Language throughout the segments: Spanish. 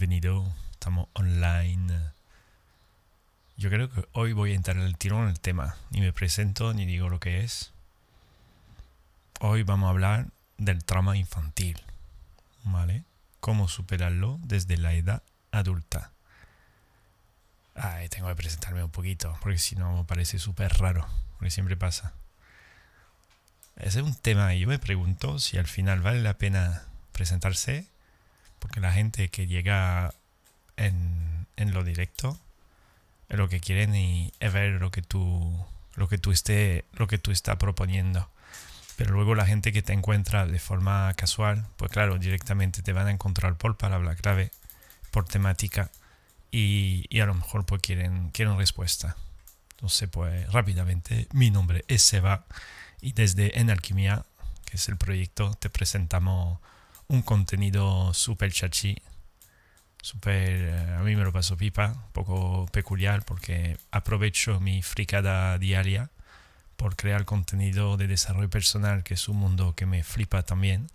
Bienvenido, estamos online. Yo creo que hoy voy a entrar el tiro en el tema. Ni me presento ni digo lo que es. Hoy vamos a hablar del trauma infantil. ¿Vale? Cómo superarlo desde la edad adulta. Ay, tengo que presentarme un poquito, porque si no me parece súper raro, porque siempre pasa. Ese es un tema y yo me pregunto si al final vale la pena presentarse porque la gente que llega en, en lo directo lo que quieren y es ver lo que tú lo que tú esté lo que tú estás proponiendo. Pero luego la gente que te encuentra de forma casual pues claro directamente te van a encontrar por palabra clave por temática y, y a lo mejor pues quieren quieren respuesta. Entonces pues rápidamente mi nombre es Seba y desde En Alquimia que es el proyecto te presentamos un contenido súper chachi, súper, eh, a mí me lo paso pipa, un poco peculiar porque aprovecho mi fricada diaria por crear contenido de desarrollo personal, que es un mundo que me flipa también,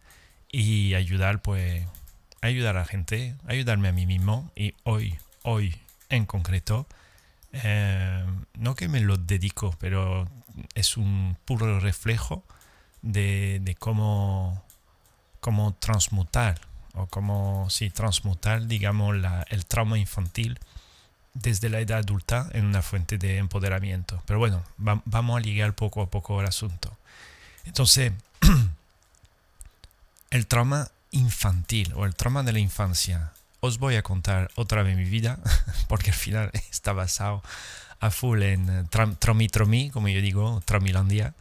y ayudar pues, ayudar a la gente, ayudarme a mí mismo, y hoy, hoy en concreto, eh, no que me lo dedico, pero es un puro reflejo de, de cómo como transmutar, o como, sí, transmutar, digamos, el trauma infantil desde la edad adulta en una fuente de empoderamiento. Pero bueno, vamos a ligar poco a poco el asunto. Entonces, el trauma infantil o el trauma de la infancia. Os voy a contar otra vez mi vida, porque al final está basado a full en tromi tromi, como yo digo, tramilandia,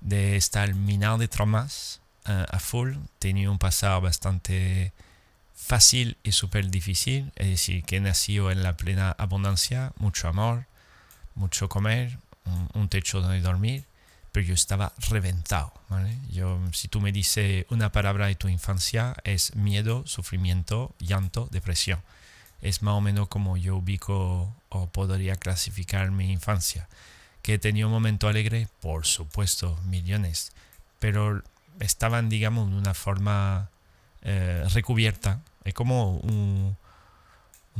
de estar minado de traumas a full, tenía un pasado bastante fácil y súper difícil, es decir, que nació en la plena abundancia, mucho amor, mucho comer, un, techo donde dormir, pero yo estaba reventado. Yo, si tú me dices una palabra de tu infancia, es miedo, sufrimiento, llanto, depresión. Es más o menos como yo ubico o podría clasificar mi infancia. Que he tenido un momento alegre, por supuesto, millones, pero estaban, digamos, de una forma eh, recubierta. Es como un,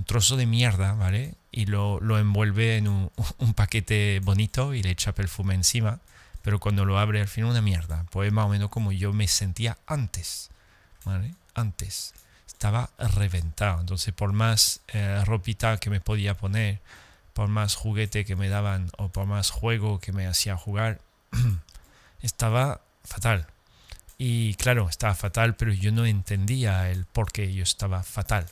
trozo de mierda, ¿vale? Y lo, lo envuelve en un, un, paquete bonito y le echa perfume encima. Pero cuando lo abre al final una mierda. Pues más o menos como yo me sentía antes, ¿vale? Antes. Estaba reventado. Entonces por más eh, ropita que me podía poner, por más juguete que me daban o por más juego que me hacía jugar, estaba fatal. Y claro, estaba fatal, pero yo no entendía el por qué yo estaba fatal.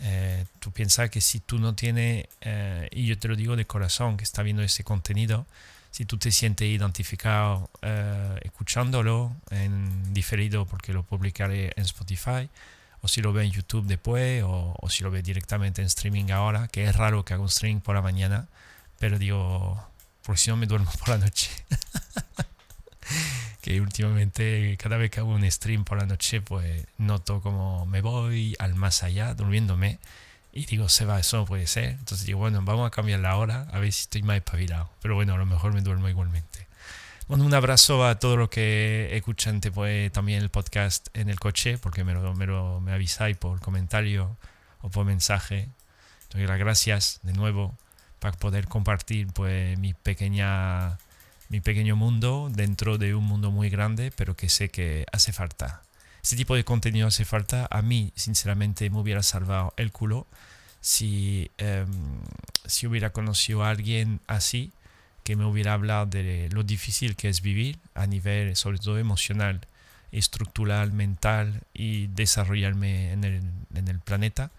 Eh, tú piensas que si tú no tienes, eh, y yo te lo digo de corazón, que está viendo ese contenido, si tú te sientes identificado eh, escuchándolo en diferido porque lo publicaré en Spotify, o si lo ve en YouTube después, o, o, si lo ve directamente en streaming ahora, que es raro que haga un streaming por la mañana, pero digo, porque si no me duermo por la noche. que últimamente cada vez que hago un stream por la noche pues noto como me voy al más allá durmiéndome y digo se va eso no puede ser entonces digo bueno vamos a cambiar la hora a ver si estoy más espabilado pero bueno a lo mejor me duermo igualmente. Bueno un abrazo a todos los que escuchan pues, también el podcast en el coche porque me lo, me, lo, me avisáis por comentario o por mensaje. Entonces las gracias de nuevo para poder compartir pues mi pequeña mi pequeño mundo dentro de un mundo muy grande, pero que sé que hace falta. Este tipo de contenido hace falta. A mí, sinceramente, me hubiera salvado el culo si, em, si hubiera conocido a alguien así, que me hubiera hablado de lo difícil que es vivir a nivel, sobre todo emocional, estructural, mental y desarrollarme en el, en el planeta,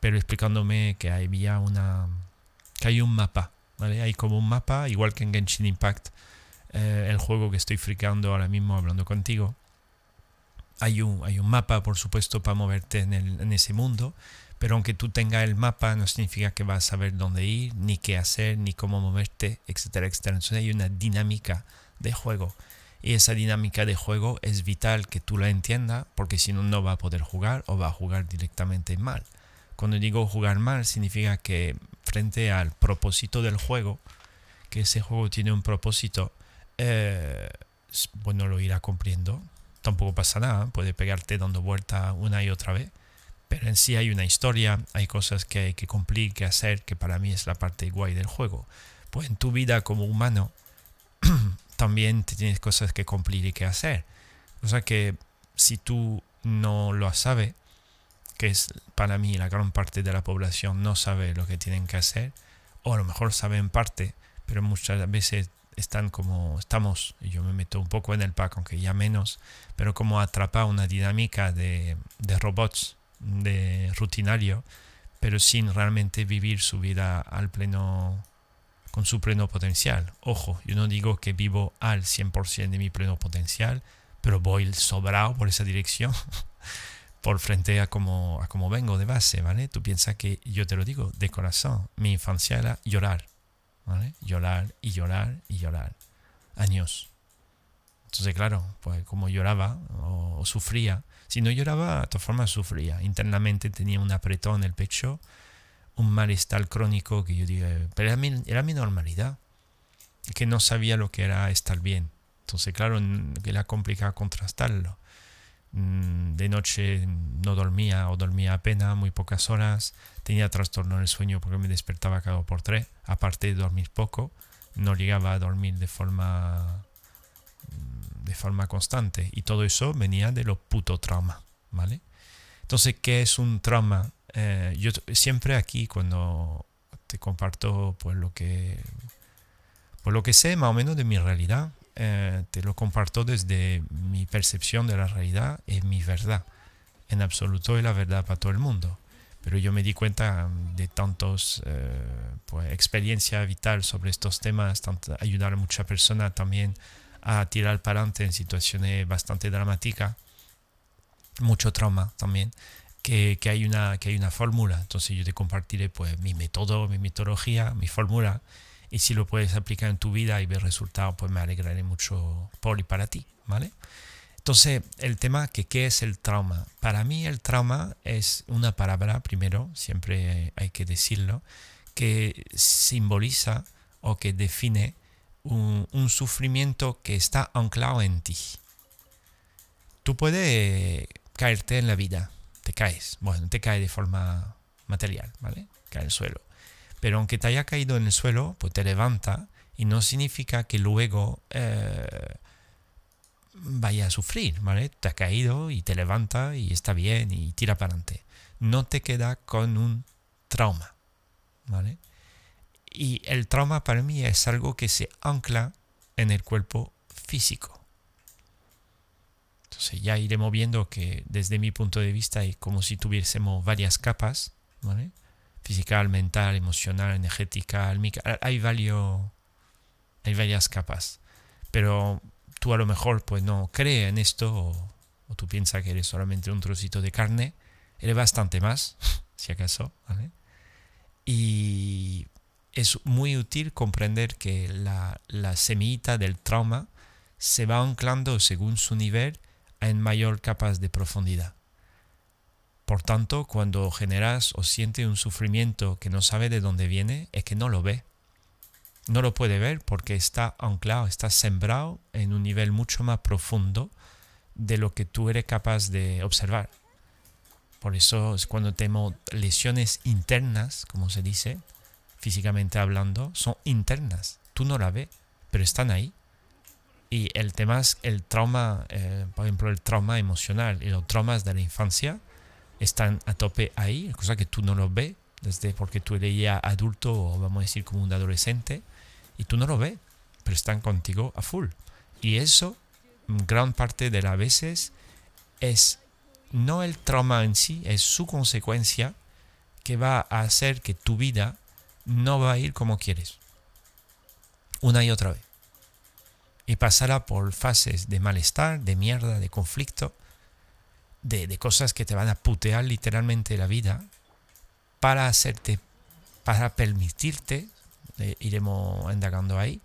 pero explicándome que había una, que hay un mapa hay como un mapa, igual que en Genshin Impact, eh, el juego que estoy fricando ahora mismo hablando contigo. Hay un, hay un mapa, por supuesto, para moverte en, en ese mundo, pero aunque tú tengas el mapa, no significa que vas a saber dónde ir, ni qué hacer, ni cómo moverte, etcétera, etcétera. Entonces hay una dinámica de juego. Y esa dinámica de juego es vital que tú la entiendas, porque si no, no va a poder jugar o va a jugar directamente mal. Cuando digo jugar mal, significa que frente al propósito del juego, que ese juego tiene un propósito, eh, bueno, lo irá cumpliendo. Tampoco pasa nada, puede pegarte dando vuelta una y otra vez, Pero en sí hay una historia, hay cosas que hay que cumplir, que hacer, que para mí es la parte guay del juego. Pues en tu vida como humano también tienes cosas que cumplir y que hacer. O sea que si tú no lo sabes, que es para mí la gran parte de la población no sabe lo que tienen que hacer, o a lo mejor sabe en parte, pero muchas veces están como estamos, yo me meto un poco en el pack, aunque ya menos, pero como atrapa una dinámica de, de robots de rutinario, pero sin realmente vivir su vida al pleno, con su pleno potencial. Ojo, yo no digo que vivo al 100% de mi pleno potencial, pero voy sobrado por esa dirección, por frente a como, a como vengo de base, ¿vale? Tú piensas que yo te lo digo de corazón, mi infancia era llorar, Llorar y llorar y llorar. Años. Entonces, claro, pues como lloraba o sufría, si no lloraba, de todas formas sufría. Internamente tenía un apretón en el pecho, un malestar crónico que yo digo, pero era mi, era mi normalidad. Que no sabía lo que era estar bien. Entonces, claro, era complicado contrastarlo. Mm, de noche no dormía o dormía apenas, muy pocas horas. Tenía trastorno en el sueño porque me despertaba cada por tres. Aparte de dormir poco, no llegaba a dormir de forma de forma constante. Y todo eso venía de los puto trauma, ¿vale? Entonces, ¿qué es un trauma? Eh, yo siempre aquí cuando te comparto pues lo que pues lo que sé más o menos de mi realidad, eh, te lo comparto desde mi percepción de la realidad y mi verdad. En absoluto es la verdad para todo el mundo. Pero yo me di cuenta de tantos eh, pues, experiencia vital sobre estos temas, tanto ayudar a muchas personas también a tirar para adelante en situaciones bastante dramáticas, mucho trauma también, que, que, hay una, que hay una fórmula. Entonces yo te compartiré pues mi método, mi metodología, mi fórmula, y si lo puedes aplicar en tu vida y ver resultados, pues me alegraré mucho por y para ti, ¿vale? Entonces, el tema que qué es el trauma. Para mí el trauma es una palabra, primero, siempre hay que decirlo, que simboliza o que define un, sufrimiento que está anclado en ti. Tú puedes caerte en la vida, te caes, bueno, te cae de forma material, ¿vale? Cae el suelo. Pero aunque te haya caído en el suelo, pues te levanta y no significa que luego eh, vaya a sufrir, ¿vale? Te ha caído y te levanta y está bien y tira para adelante. No te queda con un trauma, ¿vale? Y el trauma para mí es algo que se ancla en el cuerpo físico. Entonces ya iremos viendo que desde mi punto de vista es como si tuviésemos varias capas, ¿vale? Física, mental, emocional, energética, hay, varios, hay varias capas. Pero tú a lo mejor pues no crees en esto o, tú piensas que eres solamente un trocito de carne, eres bastante más, si acaso, ¿vale? Y es muy útil comprender que la, semillita del trauma se va anclando según su nivel en mayor capas de profundidad. Por tanto, cuando generas o sientes un sufrimiento que no sabe de dónde viene, es que no lo ve. No lo puede ver porque está anclado, está sembrado en un nivel mucho más profundo de lo que tú eres capaz de observar. Por eso es cuando tenemos lesiones internas, como se dice, físicamente hablando, son internas. Tú no la ves, pero están ahí. Y el tema es el trauma, eh, por ejemplo, el trauma emocional y los traumas de la infancia están a tope ahí, cosa que tú no lo ves, desde porque tú ya adulto o vamos a decir como un adolescente, y tú no lo ves, pero están contigo a full. Y eso, gran parte de las veces, es no el trauma en sí, es su consecuencia que va a hacer que tu vida no va a ir como quieres. Una y otra vez. Y pasará por fases de malestar, de mierda, de conflicto, de, cosas que te van a putear literalmente la vida para hacerte, para permitirte, iremos indagando ahí,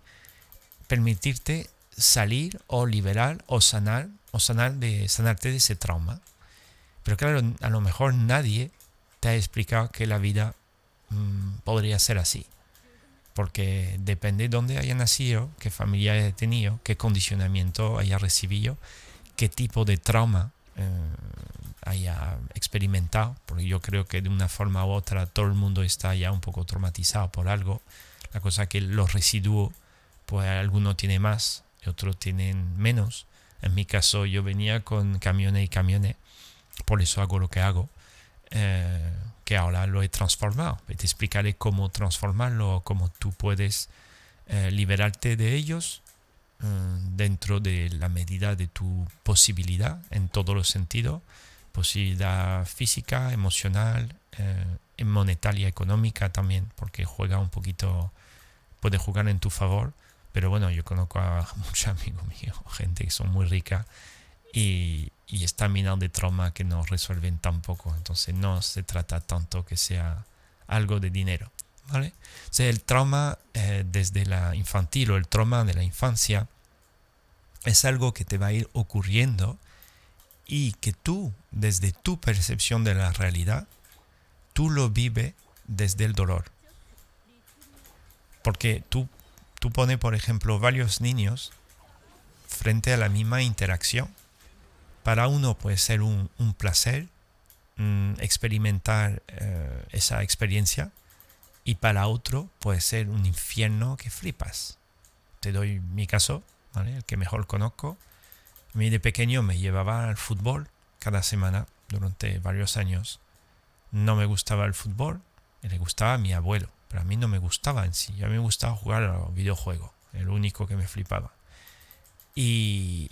permitirte salir o liberar o sanar o sanar de, sanarte de ese trauma. Pero claro, a lo mejor nadie te ha explicado que la vida Mm, podría ser así. Porque depende de dónde haya nacido, qué familia haya tenido, qué condicionamiento haya recibido, qué tipo de trauma eh, haya experimentado, porque yo creo que de una forma u otra todo el mundo está ya un poco traumatizado por algo. La cosa que los residuos, pues algunos tienen más otros tienen menos. En mi caso yo venía con camiones y camiones, por eso hago lo que hago, eh, que ahora lo he transformado. te explicaré cómo transformarlo, cómo tú puedes eh, liberarte de ellos eh, dentro de la medida de tu posibilidad en todos los sentidos, posibilidad física, emocional, eh, monetaria, económica también, porque juega un poquito, puede jugar en tu favor, pero bueno, yo conozco a muchos amigos míos, gente que son muy ricas y, y están minando de trauma que no resuelven tampoco, entonces no se trata tanto que sea algo de dinero. El trauma eh, desde la infantil o el trauma de la infancia es algo que te va a ir ocurriendo y que tú, desde tu percepción de la realidad, tú lo vives desde el dolor. Porque tú, tú pones, por ejemplo, varios niños frente a la misma interacción. Para uno puede ser un, placer mm, experimentar eh, esa experiencia y para otro puede ser un infierno que flipas. Te doy mi caso, el que mejor conozco. A mí de pequeño me llevaba al fútbol cada semana durante varios años. No me gustaba el fútbol, le gustaba a mi abuelo, pero a mí no me gustaba en sí. A mí me gustaba jugar a los videojuegos, el único que me flipaba. Y,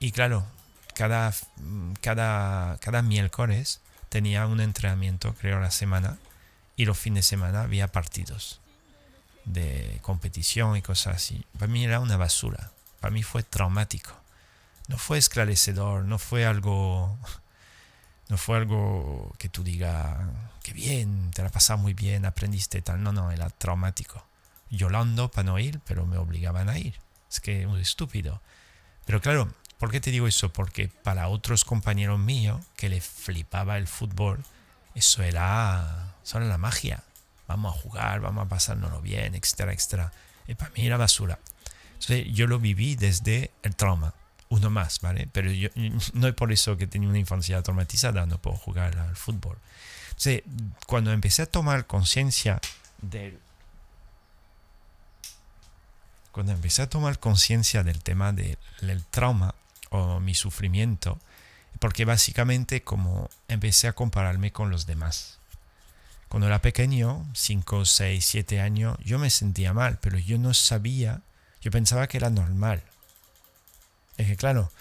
y claro, cada, cada, cada miércoles tenía un entrenamiento, creo, a la semana y los fines de semana había partidos de competición y cosas así. Para mí era una basura. Para mí fue traumático. No fue esclarecedor, no fue algo no fue algo que tú digas que bien, te la pasas muy bien, aprendiste tal. No, no, era traumático. Llorando para no ir, pero me obligaban a ir. Es que es estúpido. Pero claro, ¿por qué te digo eso? Porque para otros compañeros míos que le flipaba el fútbol, eso era son la magia. Vamos a jugar, vamos a pasárnoslo bien, etcétera, etcétera. Y para mí era basura. Entonces yo lo viví desde el trauma. Uno más, ¿vale? Pero yo, no es por eso que tenía una infancia traumatizada, no puedo jugar al fútbol. Entonces, cuando empecé a tomar conciencia del... Cuando empecé a tomar conciencia del tema del trauma o mi sufrimiento, porque básicamente como empecé a compararme con los demás. Cuando era pequeño, 5, 6, 7 años, yo me sentía mal, pero yo no sabía, yo pensaba que era normal. Es que claro,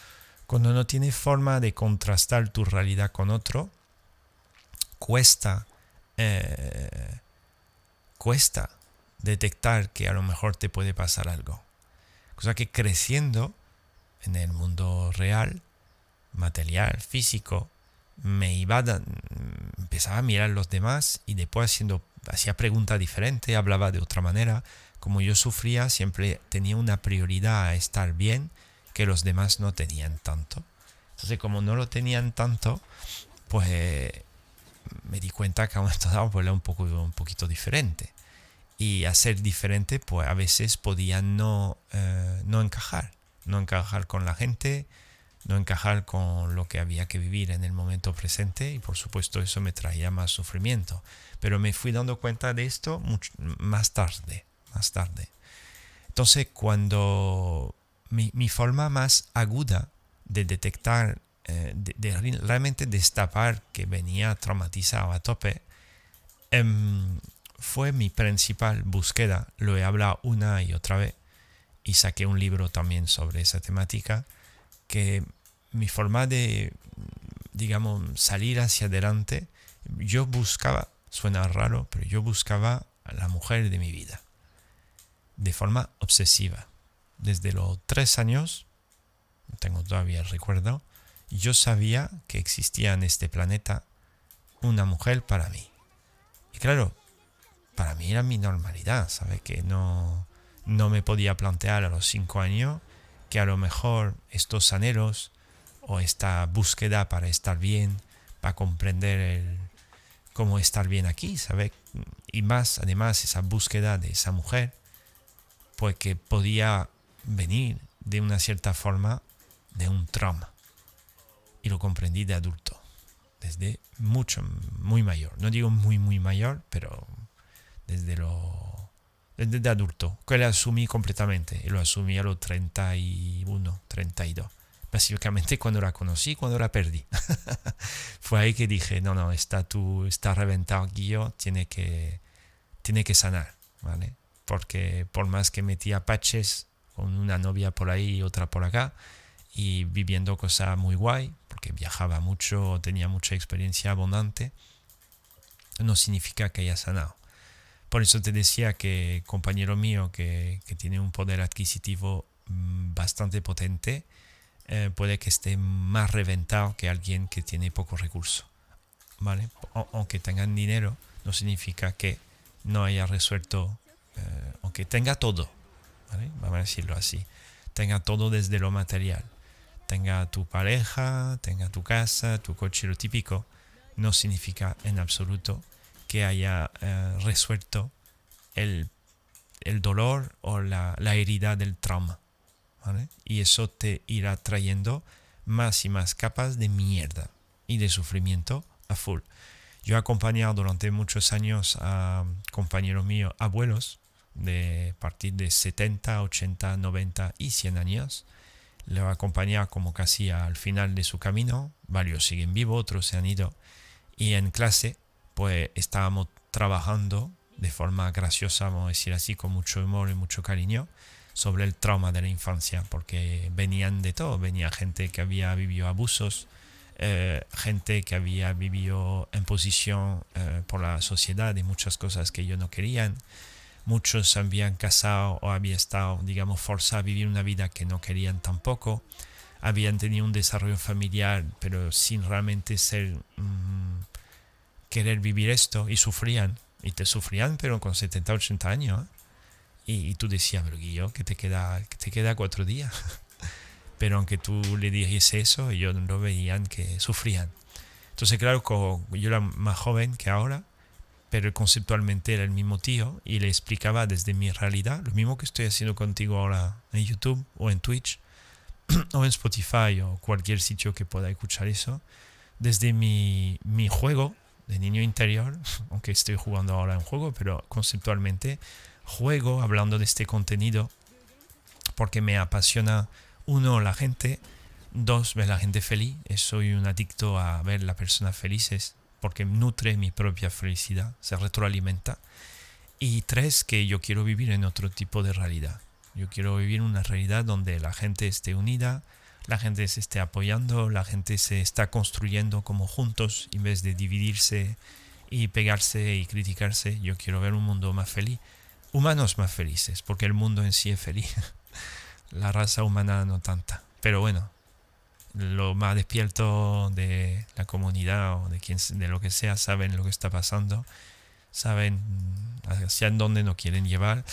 cuando no tienes forma de contrastar tu realidad con otro, cuesta, eh, cuesta detectar que a lo mejor te puede pasar algo. Cosa que creciendo en el mundo real, material, físico, me iba empezaba a mirar a los demás y después haciendo hacía preguntas diferentes, hablaba de otra manera. Como yo sufría, siempre tenía una prioridad a estar bien que los demás no tenían tanto. Entonces, como no lo tenían tanto, pues me di cuenta que a un estado pues, era un, poco, un poquito diferente. Y a ser diferente, pues a veces podía no, eh, no encajar, no encajar con la gente, no encajar con lo que había que vivir en el momento presente y por supuesto eso me traía más sufrimiento. Pero me fui dando cuenta de esto más tarde, más tarde. Entonces cuando mi, forma más aguda de detectar, eh, de, realmente destapar que venía traumatizado a tope, em, fue mi principal búsqueda. Lo he hablado una y otra vez y saqué un libro también sobre esa temática que mi forma de, digamos, salir hacia adelante, yo buscaba, suena raro, pero yo buscaba a la mujer de mi vida, de forma obsesiva. Desde los tres años, tengo todavía el recuerdo, yo sabía que existía en este planeta una mujer para mí. Y claro, para mí era mi normalidad, ¿sabes? Que no, no me podía plantear a los cinco años que a lo mejor estos anhelos o esta búsqueda para estar bien, para comprender el, cómo estar bien aquí, ¿sabe? Y más, además, esa búsqueda de esa mujer, pues que podía venir de una cierta forma de un trauma. Y lo comprendí de adulto. desde mucho, muy mayor. No digo muy, muy mayor, pero desde lo desde adulto, que lo asumí completamente y lo asumí a los 31, 32. Básicamente cuando la conocí, cuando la perdí. Fue ahí que dije, no, no, está, tú, está reventado Guillo, tiene que, tiene que sanar, ¿vale? Porque por más que metía patches con una novia por ahí y otra por acá, y viviendo cosas muy guay, porque viajaba mucho, tenía mucha experiencia abundante, no significa que haya sanado. Por eso te decía que compañero mío que, tiene un poder adquisitivo mm, bastante potente, eh, puede que esté más reventado que alguien que tiene poco recurso. ¿vale? aunque tengan dinero, no significa que no haya resuelto, eh, aunque tenga todo, vamos a decirlo así, tenga todo desde lo material, tenga tu pareja, tenga tu casa, tu coche, lo típico, no significa en absoluto que haya eh, resuelto el, el, dolor o la, la herida del trauma. Y eso te irá trayendo más y más capas de mierda y de sufrimiento a full. Yo he acompañado durante muchos años a compañeros míos, abuelos, de partir de 70, 80, 90 y 100 años. Le he acompañado como casi al final de su camino. Varios siguen vivos, otros se han ido. Y en clase, pues estábamos trabajando de forma graciosa, vamos a decir así, con mucho humor y mucho cariño sobre el trauma de la infancia, porque venían de todo, venía gente que había vivido abusos, eh, gente que había vivido en posición eh, por la sociedad y muchas cosas que ellos no querían, muchos habían casado o habían estado, digamos, forzados a vivir una vida que no querían tampoco, habían tenido un desarrollo familiar, pero sin realmente ser, mm, querer vivir esto, y sufrían, y te sufrían, pero con 70, 80 años. ¿eh? Y, tú decías, pero Guillo, que te queda, que te queda cuatro días. pero aunque tú le dijese eso, ellos no veían que sufrían. Entonces, claro, yo era más joven que ahora, pero conceptualmente era el mismo tío y le explicaba desde mi realidad, lo mismo que estoy haciendo contigo ahora en YouTube o en Twitch o en Spotify o cualquier sitio que pueda escuchar eso, desde mi, mi juego de niño interior, aunque estoy jugando ahora en juego, pero conceptualmente juego hablando de este contenido porque me apasiona, uno, la gente, dos, ver la gente feliz, soy un adicto a ver las personas felices porque nutre mi propia felicidad, se retroalimenta. Y tres, que yo quiero vivir en otro tipo de realidad. Yo quiero vivir una realidad donde la gente esté unida, la gente se esté apoyando, la gente se está construyendo como juntos en vez de dividirse y pegarse y criticarse. Yo quiero ver un mundo más feliz humanos más felices, porque el mundo en sí es feliz. La raza humana no tanta. Pero bueno, lo más despierto de la comunidad o de de lo que sea saben lo que está pasando, saben hacia dónde nos quieren llevar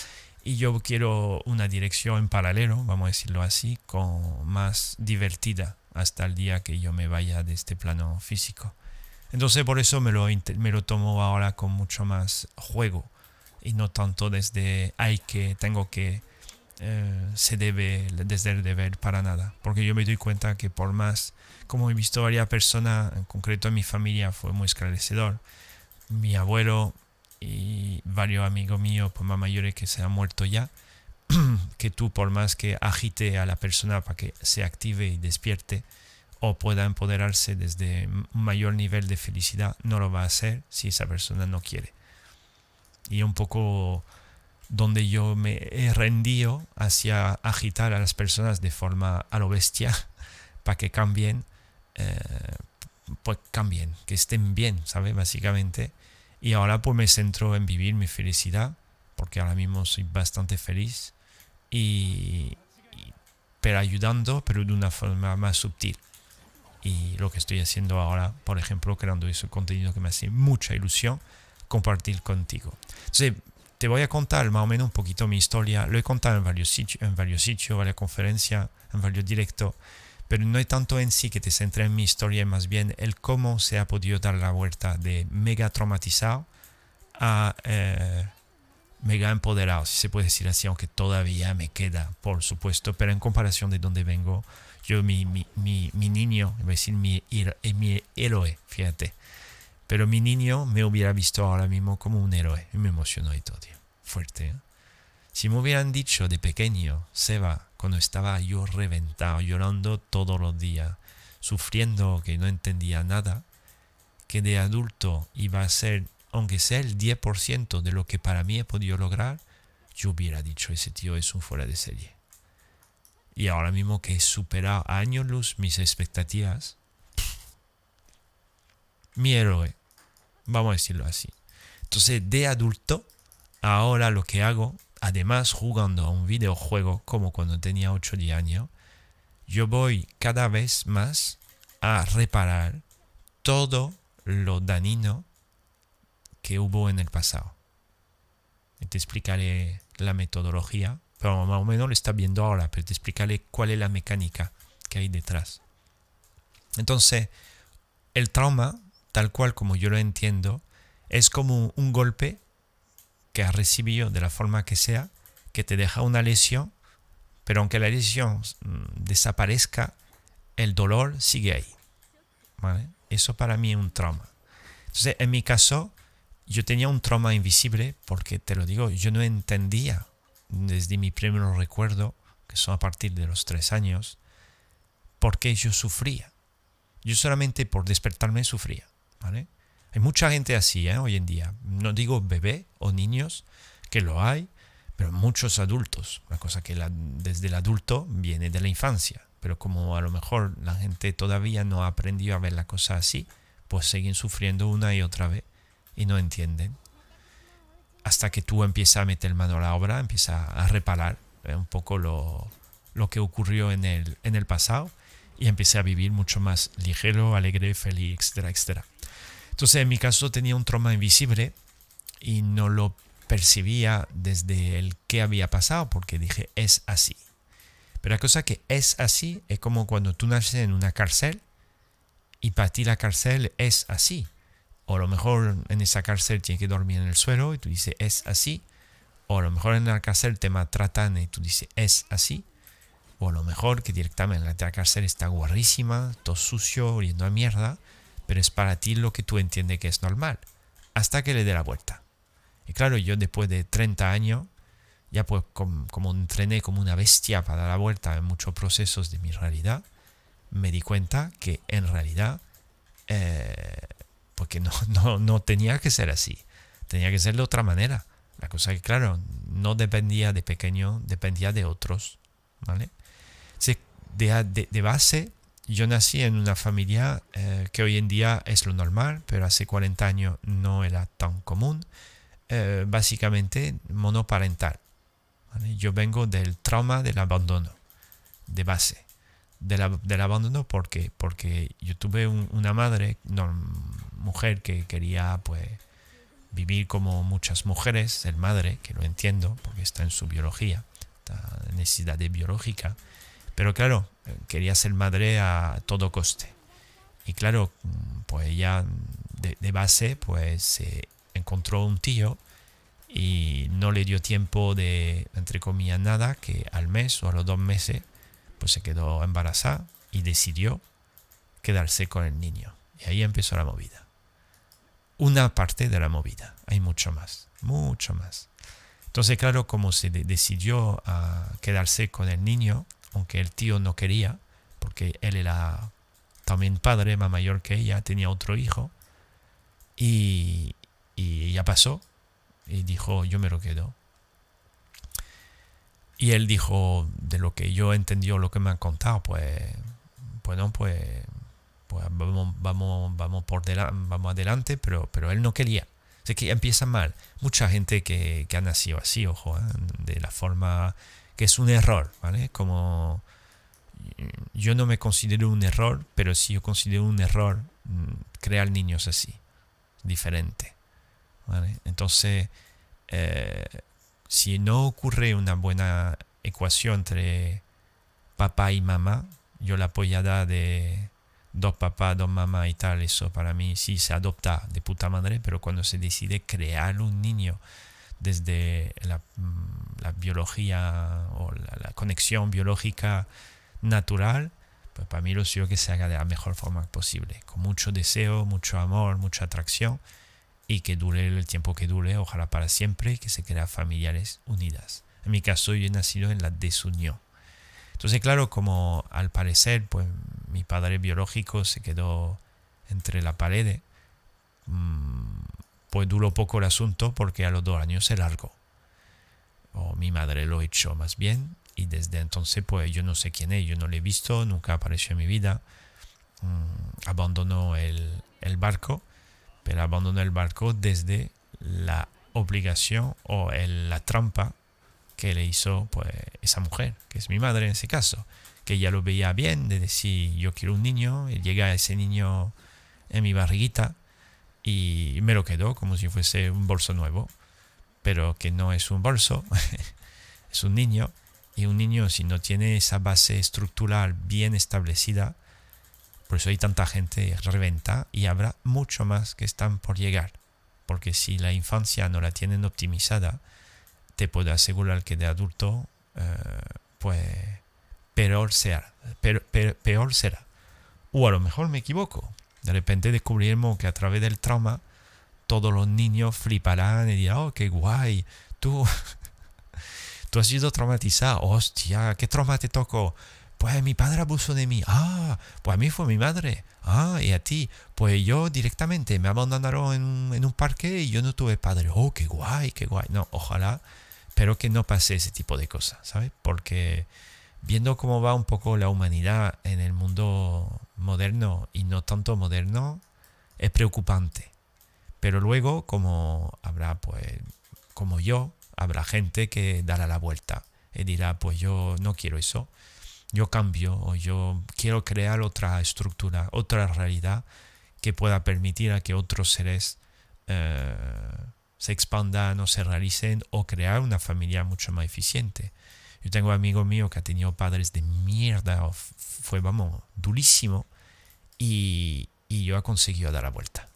y yo quiero una dirección en paralelo, vamos a decirlo así, con más divertida hasta el día que yo me vaya de este plano físico. Entonces por eso me lo, me lo tomo ahora con mucho más juego y no tanto desde hay que, tengo que, eh, se debe, desde el deber para nada. Porque yo me doy cuenta que por más, como he visto varias personas, en concreto en mi familia fue muy esclarecedor. Mi abuelo y varios amigos míos, pues más mayores que se han muerto ya, que tú por más que agite a la persona para que se active y despierte o pueda empoderarse desde un mayor nivel de felicidad, no lo va a hacer si esa persona no quiere y un poco donde yo me he rendido hacia agitar a las personas de forma a lo bestia para que cambien, eh, pues cambien, que estén bien, ¿sabes? Básicamente. Y ahora pues me centro en vivir mi felicidad, porque ahora mismo soy bastante feliz, y, pero ayudando, pero de una forma más sutil. Y lo que estoy haciendo ahora, por ejemplo, creando ese contenido que me hace mucha ilusión, compartir contigo. Entonces, te voy a contar más o menos un poquito mi historia. Lo he contado en varios sitios, en varios sitios, varias conferencias, en varios directos, pero no es tanto en sí que te centre en mi historia, más bien el cómo se ha podido dar la vuelta de mega traumatizado a eh, mega empoderado, si se puede decir así, aunque todavía me queda, por supuesto, pero en comparación de donde vengo, Yo, mi, mi, mi, niño, iba a decir mi, mi héroe, fíjate. Pero mi niño me hubiera visto ahora mismo como un héroe. Y me emocionó y todo, tío. Fuerte. ¿eh? Si me hubieran dicho de pequeño, Seba, cuando estaba yo reventado, llorando todos los días, sufriendo que no entendía nada, que de adulto iba a ser, aunque sea el 10% de lo que para mí he podido lograr, yo hubiera dicho, ese tío es un fuera de serie. Y ahora mismo que he superado a años luz mis expectativas, mi héroe, vamos a decirlo así. Entonces, de adulto, ahora lo que hago, además jugando a un videojuego como cuando tenía 8 o 10 años, yo voy cada vez más a reparar todo lo dañino que hubo en el pasado. Te explicaré la metodología, pero más o menos lo está viendo ahora, pero te explicaré cuál es la mecánica que hay detrás. Entonces, el trauma, tal cual como yo lo entiendo, es como un golpe que has recibido de la forma que sea, que te deja una lesión pero aunque la lesión mm, desaparezca, el dolor sigue ahí. Eso para mí es un trauma. Entonces, en mi caso, yo tenía un trauma invisible porque, te lo digo, yo no entendía desde mi primer recuerdo, que son a partir de los tres años, por qué yo sufría. Yo solamente por despertarme sufría. Hay mucha gente así ¿eh? hoy en día. No digo bebé o niños, que lo hay, pero muchos adultos, una cosa que desde el adulto viene de la infancia, pero como a lo mejor la gente todavía no ha aprendido a ver la cosa así, pues siguen sufriendo una y otra vez y no entienden. Hasta que tú empiezas a meter mano a la obra, empiezas a reparar eh, un poco lo, lo, que ocurrió en el, en el pasado y empecé a vivir mucho más ligero, alegre, feliz, etcétera, etcétera. Entonces en mi caso tenía un trauma invisible y no lo percibía desde el qué había pasado, porque dije, es así. Pero la cosa que es así es como cuando tú naces en una cárcel y para ti la cárcel es así. O a lo mejor en esa cárcel tienes que dormir en el suelo y tú dices, es así. O a lo mejor en la cárcel te maltratan y tú dices, es así. O a lo mejor que directamente la cárcel está guarrísima, todo sucio, oliendo a mierda, pero es para ti lo que tú entiendes que es normal, hasta que le dé la vuelta. Y claro, yo después de 30 años, ya pues como, entrené como una bestia para dar la vuelta en muchos procesos de mi realidad, me di cuenta que en realidad, eh, porque no, no, no tenía que ser así, tenía que ser de otra manera. La cosa que, claro, no dependía de pequeño, dependía de otros, ¿vale? De, de, base, yo nací en una familia eh, que hoy en día es lo normal, pero hace 40 años no era tan común. Eh, básicamente monoparental. Yo vengo del trauma del abandono, de base. del abandono porque, porque yo tuve una madre, mujer que quería pues vivir como muchas mujeres, ser madre, que lo entiendo porque está en su biología, necesidad de biológica, pero claro, quería ser madre a todo coste. Y claro, pues ella de, base pues encontró un tío y no le dio tiempo de, entre comillas, nada, que al mes o a los dos meses, pues se quedó embarazada y decidió quedarse con el niño. Y ahí empezó la movida. Una parte de la movida, hay mucho más, mucho más. Entonces, claro, como se decidió a quedarse con el niño, aunque el tío no quería, porque él era también padre, más mayor que ella, tenía otro hijo, y, y ya pasó. Y dijo, yo me lo quedo. Y él dijo, de lo que yo entendió, lo que me han contado, pues, bueno, pues, pues vamos, vamos, vamos, por vamos adelante, pero, pero él no quería. Así que empieza mal. Mucha gente que, que ha nacido así, ojo, ¿eh? de la forma que es un error, ¿vale? Como yo no me considero un error, pero sí yo considero un error mm, crear niños así, diferente. Entonces, eh, si no ocurre una buena ecuación entre papá y mamá, yo la apoyada de dos papás, dos mamás y tal, eso para mí sí se adopta de puta madre, pero cuando se decide crear un niño desde la, mm, biología o la, conexión biológica natural, Pues para mí lo suyo que se haga de la mejor forma posible, con mucho deseo, mucho amor, mucha atracción y que dure el tiempo que dure, ojalá para siempre, que se crean familiares unidas. En mi caso yo he nacido en la desunión. Entonces, claro, como al parecer, pues mi padre biológico se quedó entre la pared, mm, pues duró poco el asunto porque a los dos años se largó. O mi madre lo echó más bien y desde entonces pues yo no sé quién es, yo no le he visto, nunca apareció en mi vida. Mm, abandonó el, el, barco, pero abandonó el barco desde la obligación o el, la trampa que le hizo pues esa mujer, que es mi madre en ese caso, que ella lo veía bien de decir yo quiero un niño, y llega ese niño en mi barriguita y me lo quedó como si fuese un bolso nuevo, pero que no es un bolso, es un niño y un niño si no tiene esa base estructural bien establecida, por eso hay tanta gente reventa y habrá mucho más que están por llegar. Porque si la infancia no la tienen optimizada, te puedo asegurar que de adulto, eh, pues peor será, peor será. O a lo mejor me equivoco. De repente descubriremos que a través del trauma todos los niños fliparán y dirán, oh, qué guay, tú tú has sido traumatizado. Hostia, ¿qué trauma te tocó? Pues mi padre abusó de mí. Ah, pues a mí fue mi madre. Ah, y a ti. Pues yo directamente me abandonaron en, en un parque y yo no tuve padre. Oh, qué guay, qué guay. No, ojalá, pero que no pase ese tipo de cosas, ¿sabes? Porque viendo cómo va un poco la humanidad en el mundo moderno y no tanto moderno, es preocupante. Pero luego, como habrá, pues, como yo, habrá gente que dará la vuelta y dirá, pues yo no quiero eso, yo cambio o yo quiero crear otra estructura, otra realidad que pueda permitir a que otros seres eh, se expandan o se realicen o crear una familia mucho más eficiente. Yo tengo un amigo mío que ha tenido padres de mierda, fue, vamos, durísimo, y, yo he conseguido dar la vuelta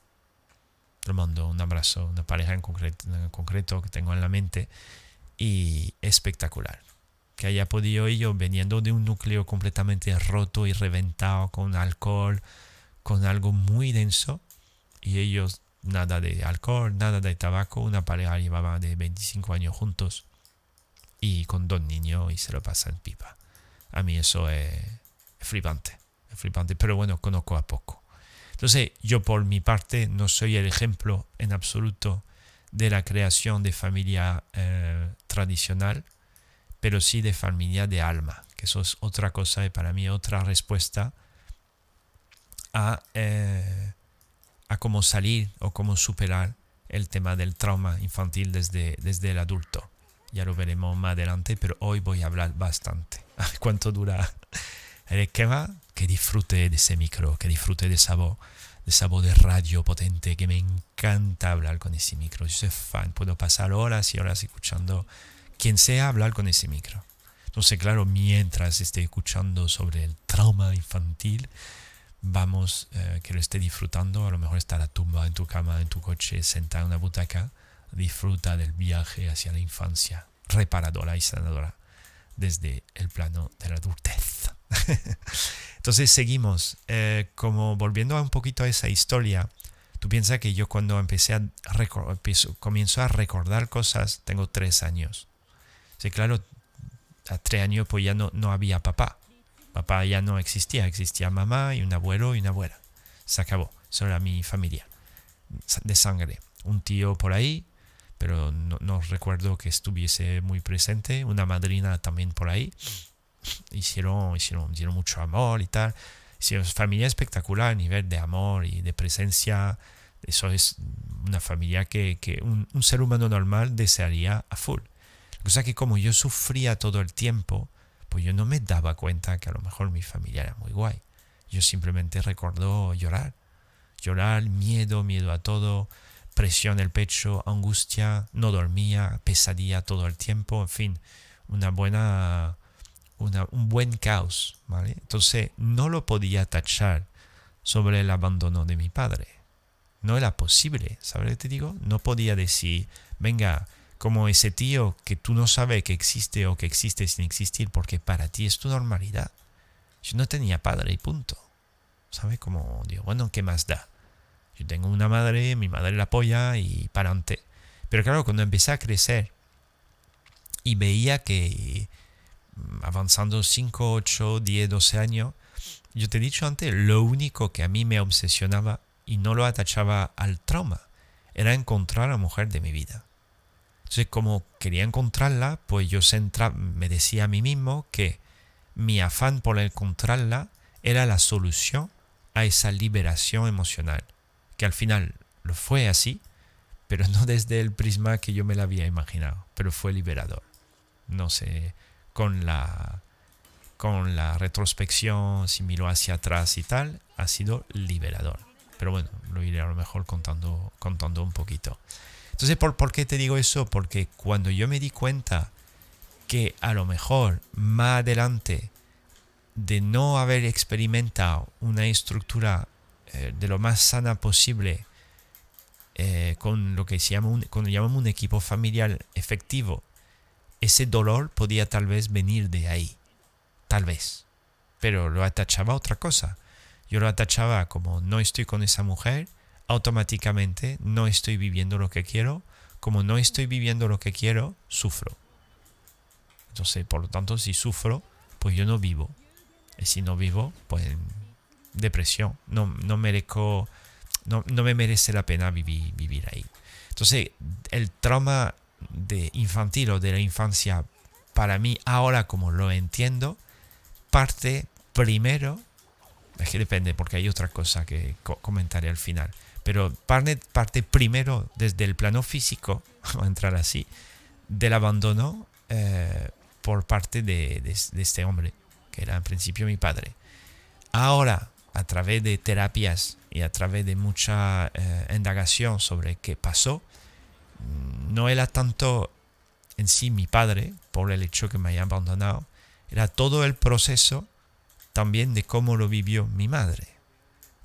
le mando un abrazo, una pareja en concreto, en concreto que tengo en la mente y espectacular. Que haya podido ello veniendo de un núcleo completamente roto y reventado con alcohol, con algo muy denso y ellos nada de alcohol, nada de tabaco, una pareja llevaba de 25 años juntos y con dos niños y se lo pasa en pipa. A mí eso es, flipante, flipante, pero bueno, conozco a poco. Entonces, yo por mi parte no soy el ejemplo en absoluto de la creación de familia eh, tradicional, pero sí de familia de alma, que eso es otra cosa y para mí otra respuesta a, eh, a cómo salir o cómo superar el tema del trauma infantil desde, desde el adulto. Ya lo veremos más adelante, pero hoy voy a hablar bastante. ¿Cuánto dura el esquema? Que disfrute de ese micro, que disfrute de esa voz de de radio potente que me encanta hablar con ese micro. Yo soy fan, puedo pasar horas y horas escuchando quien sea hablar con ese micro. Entonces, claro, mientras esté escuchando sobre el trauma infantil, vamos, eh, que lo esté disfrutando, a lo mejor estar a tumba en tu cama, en tu coche, sentado en una butaca, disfruta del viaje hacia la infancia, reparadora y sanadora, desde el plano de la adultez. Entonces seguimos, eh, como volviendo un poquito a esa historia, tú piensas que yo cuando empecé a comienzo a recordar cosas, tengo tres años. Sí, claro, a tres años pues ya no, no había papá. Papá ya no existía, existía mamá y un abuelo y una abuela. Se acabó, eso era mi familia de sangre. Un tío por ahí, pero no, no recuerdo que estuviese muy presente. Una madrina también por ahí hicieron, hicieron, dieron mucho amor y tal. Hicieron familia espectacular a nivel de amor y de presencia. Eso es una familia que, que un, ser humano normal desearía a full. Cosa que como yo sufría todo el tiempo, pues yo no me daba cuenta que a lo mejor mi familia era muy guay. Yo simplemente recuerdo llorar. Llorar, miedo, miedo a todo, presión en el pecho, angustia, no dormía, pesadilla todo el tiempo, en fin, una buena un buen caos, ¿vale? Entonces no lo podía tachar sobre el abandono de mi padre. No era posible, ¿sabes que te digo? No podía decir, venga, como ese tío que tú no sabes que existe o que existe sin existir porque para ti es tu normalidad. Yo no tenía padre y punto. ¿Sabe? Como digo, bueno, ¿qué más da? Yo tengo una madre, mi madre la apoya y para adelante. Pero claro, cuando empecé a crecer y veía que mm, avanzando 5, 8, 10, 12 años, yo te he dicho antes, lo único que a mí me obsesionaba y no lo atachaba al trauma era encontrar a la mujer de mi vida. Entonces, como quería encontrarla, pues yo me decía a mí mismo que mi afán por encontrarla era la solución a esa liberación emocional, que al final lo fue así, pero no desde el prisma que yo me la había imaginado, pero fue liberador. No sé, con la con la retrospección, si miro hacia atrás y tal, ha sido liberador. Pero bueno, lo iré a lo mejor contando, contando un poquito. Entonces, ¿por, ¿por qué te digo eso? Porque cuando yo me di cuenta que a lo mejor más adelante de no haber experimentado una estructura eh, de lo más sana posible eh, con lo que se llama cuando llamamos un equipo familiar efectivo, ese dolor podía tal vez venir de ahí, tal vez, pero lo atachaba a otra cosa. Yo lo atachaba como no estoy con esa mujer, automáticamente no estoy viviendo lo que quiero, como no estoy viviendo lo que quiero, sufro. Entonces, por lo tanto, si sufro, pues yo no vivo. Y si no vivo, pues depresión. No, no no, no me merece la pena vivir, vivir ahí. Entonces, el trauma de infantil o de la infancia, para mí, ahora como lo entiendo, parte primero, es que depende, porque hay otra cosa que comentaré al final, pero parte, parte primero desde el plano físico, vamos a entrar así, del abandono eh, por parte de, este hombre, que era en principio mi padre. Ahora, a través de terapias y a través de mucha eh, indagación sobre qué pasó, mm, no era tanto en sí mi padre, por el hecho que me haya abandonado, era todo el proceso también de cómo lo vivió mi madre.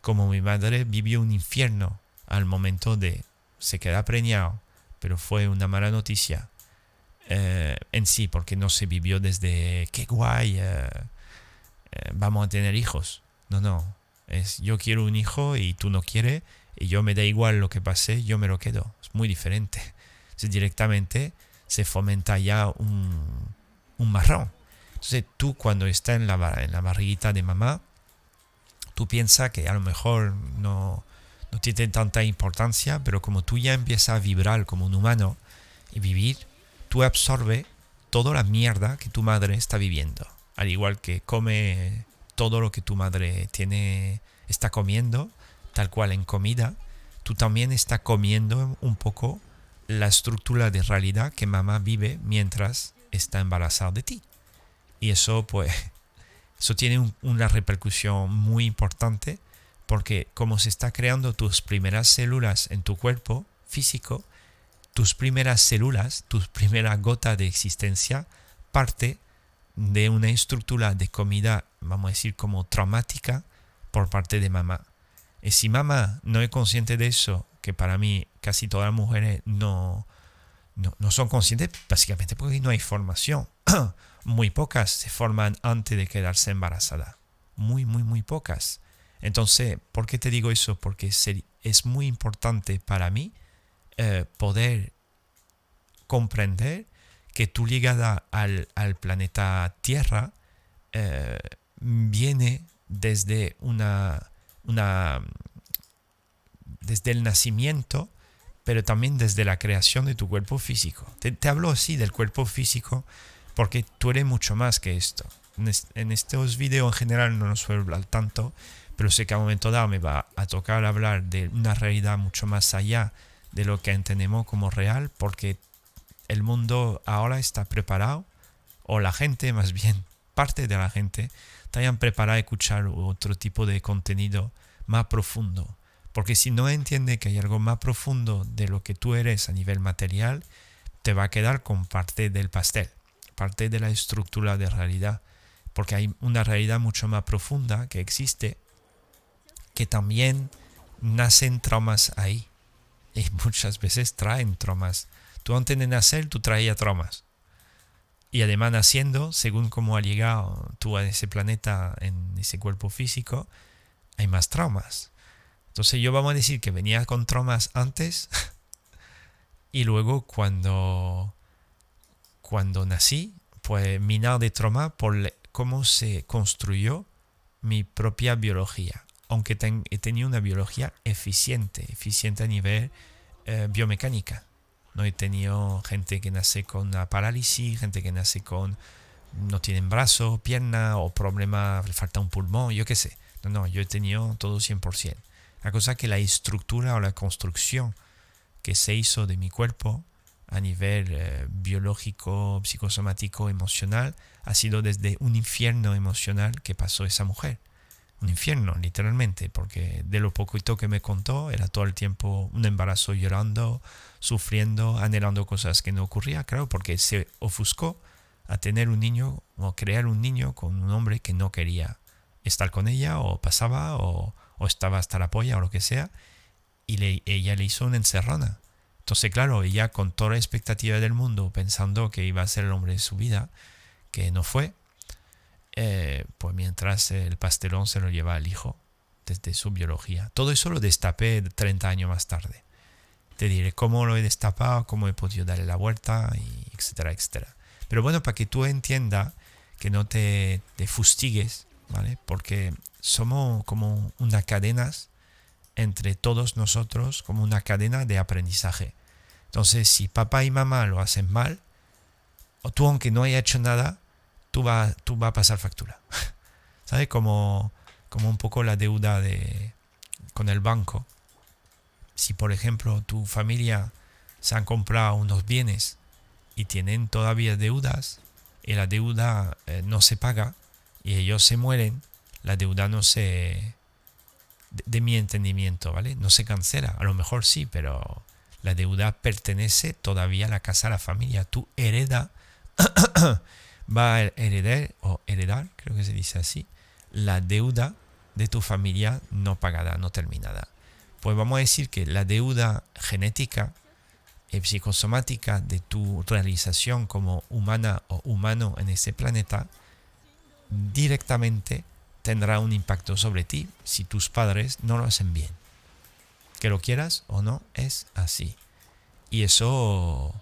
Como mi madre vivió un infierno al momento de se queda preñado, pero fue una mala noticia eh, en sí, porque no se vivió desde qué guay, eh, eh, vamos a tener hijos. No, no, es yo quiero un hijo y tú no quieres, y yo me da igual lo que pase, yo me lo quedo. Es muy diferente. directamente se fomenta ya un, un marrón. Entonces tú cuando estás en la, en la barriguita de mamá, tú piensas que a lo mejor no, no tiene tanta importancia, pero como tú ya empiezas a vibrar como un humano y vivir, tú absorbes toda la mierda que tu madre está viviendo. Al igual que come todo lo que tu madre tiene, está comiendo, tal cual en comida, tú también estás comiendo un poco la estructura de realidad que mamá vive mientras está embarazada de ti. Y eso, pues, eso tiene una repercusión muy importante porque como se está creando tus primeras células en tu cuerpo físico, tus primeras células, tus primeras gotas de existencia, parte de una estructura de comida, vamos a decir, como traumática por parte de mamá. Y si mamá no es consciente de eso, que para mí casi todas las mujeres no, no, no son conscientes, básicamente porque no hay formación. muy pocas se forman antes de quedarse embarazada. Muy, muy, muy pocas. Entonces, ¿por qué te digo eso? Porque es muy importante para mí eh, poder comprender que tu llegada al, planeta Tierra eh, viene desde una, desde el nacimiento, pero también desde la creación de tu cuerpo físico. Te, te hablo así del cuerpo físico porque tú eres mucho más que esto. En, estos videos en general no nos suelo hablar tanto, pero sé que a un momento dado me va a tocar hablar de una realidad mucho más allá de lo que entendemos como real, porque el mundo ahora está preparado, o la gente más bien, parte de la gente, está preparada a escuchar otro tipo de contenido más profundo. Porque si no entiende que hay algo más profundo de lo que tú eres a nivel material, te va a quedar con parte del pastel parte de la estructura de realidad, porque hay una realidad mucho más profunda que existe, que también nacen traumas ahí, y muchas veces traen traumas. Tú antes de nacer, tú traías traumas. Y además naciendo, según cómo ha llegado tú a ese planeta, en ese cuerpo físico, hay más traumas. Entonces yo vamos a decir que venía con traumas antes y luego cuando, cuando nací, pues minado de trauma por cómo se construyó mi propia biología. Aunque he tenido una biología eficiente, eficiente a nivel eh, biomecánica. No he tenido gente que nace con una parálisis, gente que nace con no tienen brazo, pierna o problema, le falta un pulmón, yo qué sé. No, no, yo he tenido todo 100%. La cosa que la estructura o la construcción que se hizo de mi cuerpo a nivel eh, biológico, psicosomático, emocional, ha sido desde un infierno emocional que pasó esa mujer. Un infierno, literalmente, porque de lo poquito que me contó, era todo el tiempo un embarazo llorando, sufriendo, anhelando cosas que no ocurrían, claro, porque se ofuscó a tener un niño o crear un niño con un hombre que no quería estar con ella o pasaba o, estaba hasta la polla o lo que sea y le, ella le hizo una encerrona. Entonces, claro, ella con toda la expectativa del mundo, pensando que iba a ser el hombre de su vida, que no fue, eh, pues mientras el pastelón se lo lleva al hijo desde su biología. Todo eso lo destapé 30 años más tarde. Te diré cómo lo he destapado, cómo he podido darle la vuelta, etcétera, etcétera. Pero bueno, para que tú entiendas que no te, te fustigues, ¿vale? Porque somos como unas cadenas entre todos nosotros, como una cadena de aprendizaje. Entonces, si papá y mamá lo hacen mal, o tú aunque no haya hecho nada, tú vas tú va a pasar factura. ¿Sabes? Como, como un poco la deuda de, con el banco. Si por ejemplo tu familia se han comprado unos bienes y tienen todavía deudas y la deuda eh, no se paga y ellos se mueren, la deuda no se... De, mi entendimiento, ¿vale? No se cancela. A lo mejor sí, pero la deuda pertenece todavía a la casa, a la familia. Tú hereda, va a heredar, o heredar, creo que se dice así, la deuda de tu familia no pagada, no terminada. Pues vamos a decir que la deuda genética y psicosomática de tu realización como humana o humano en este planeta directamente tendrá un impacto sobre ti si tus padres no lo hacen bien. Que lo quieras o no, es así. Y eso,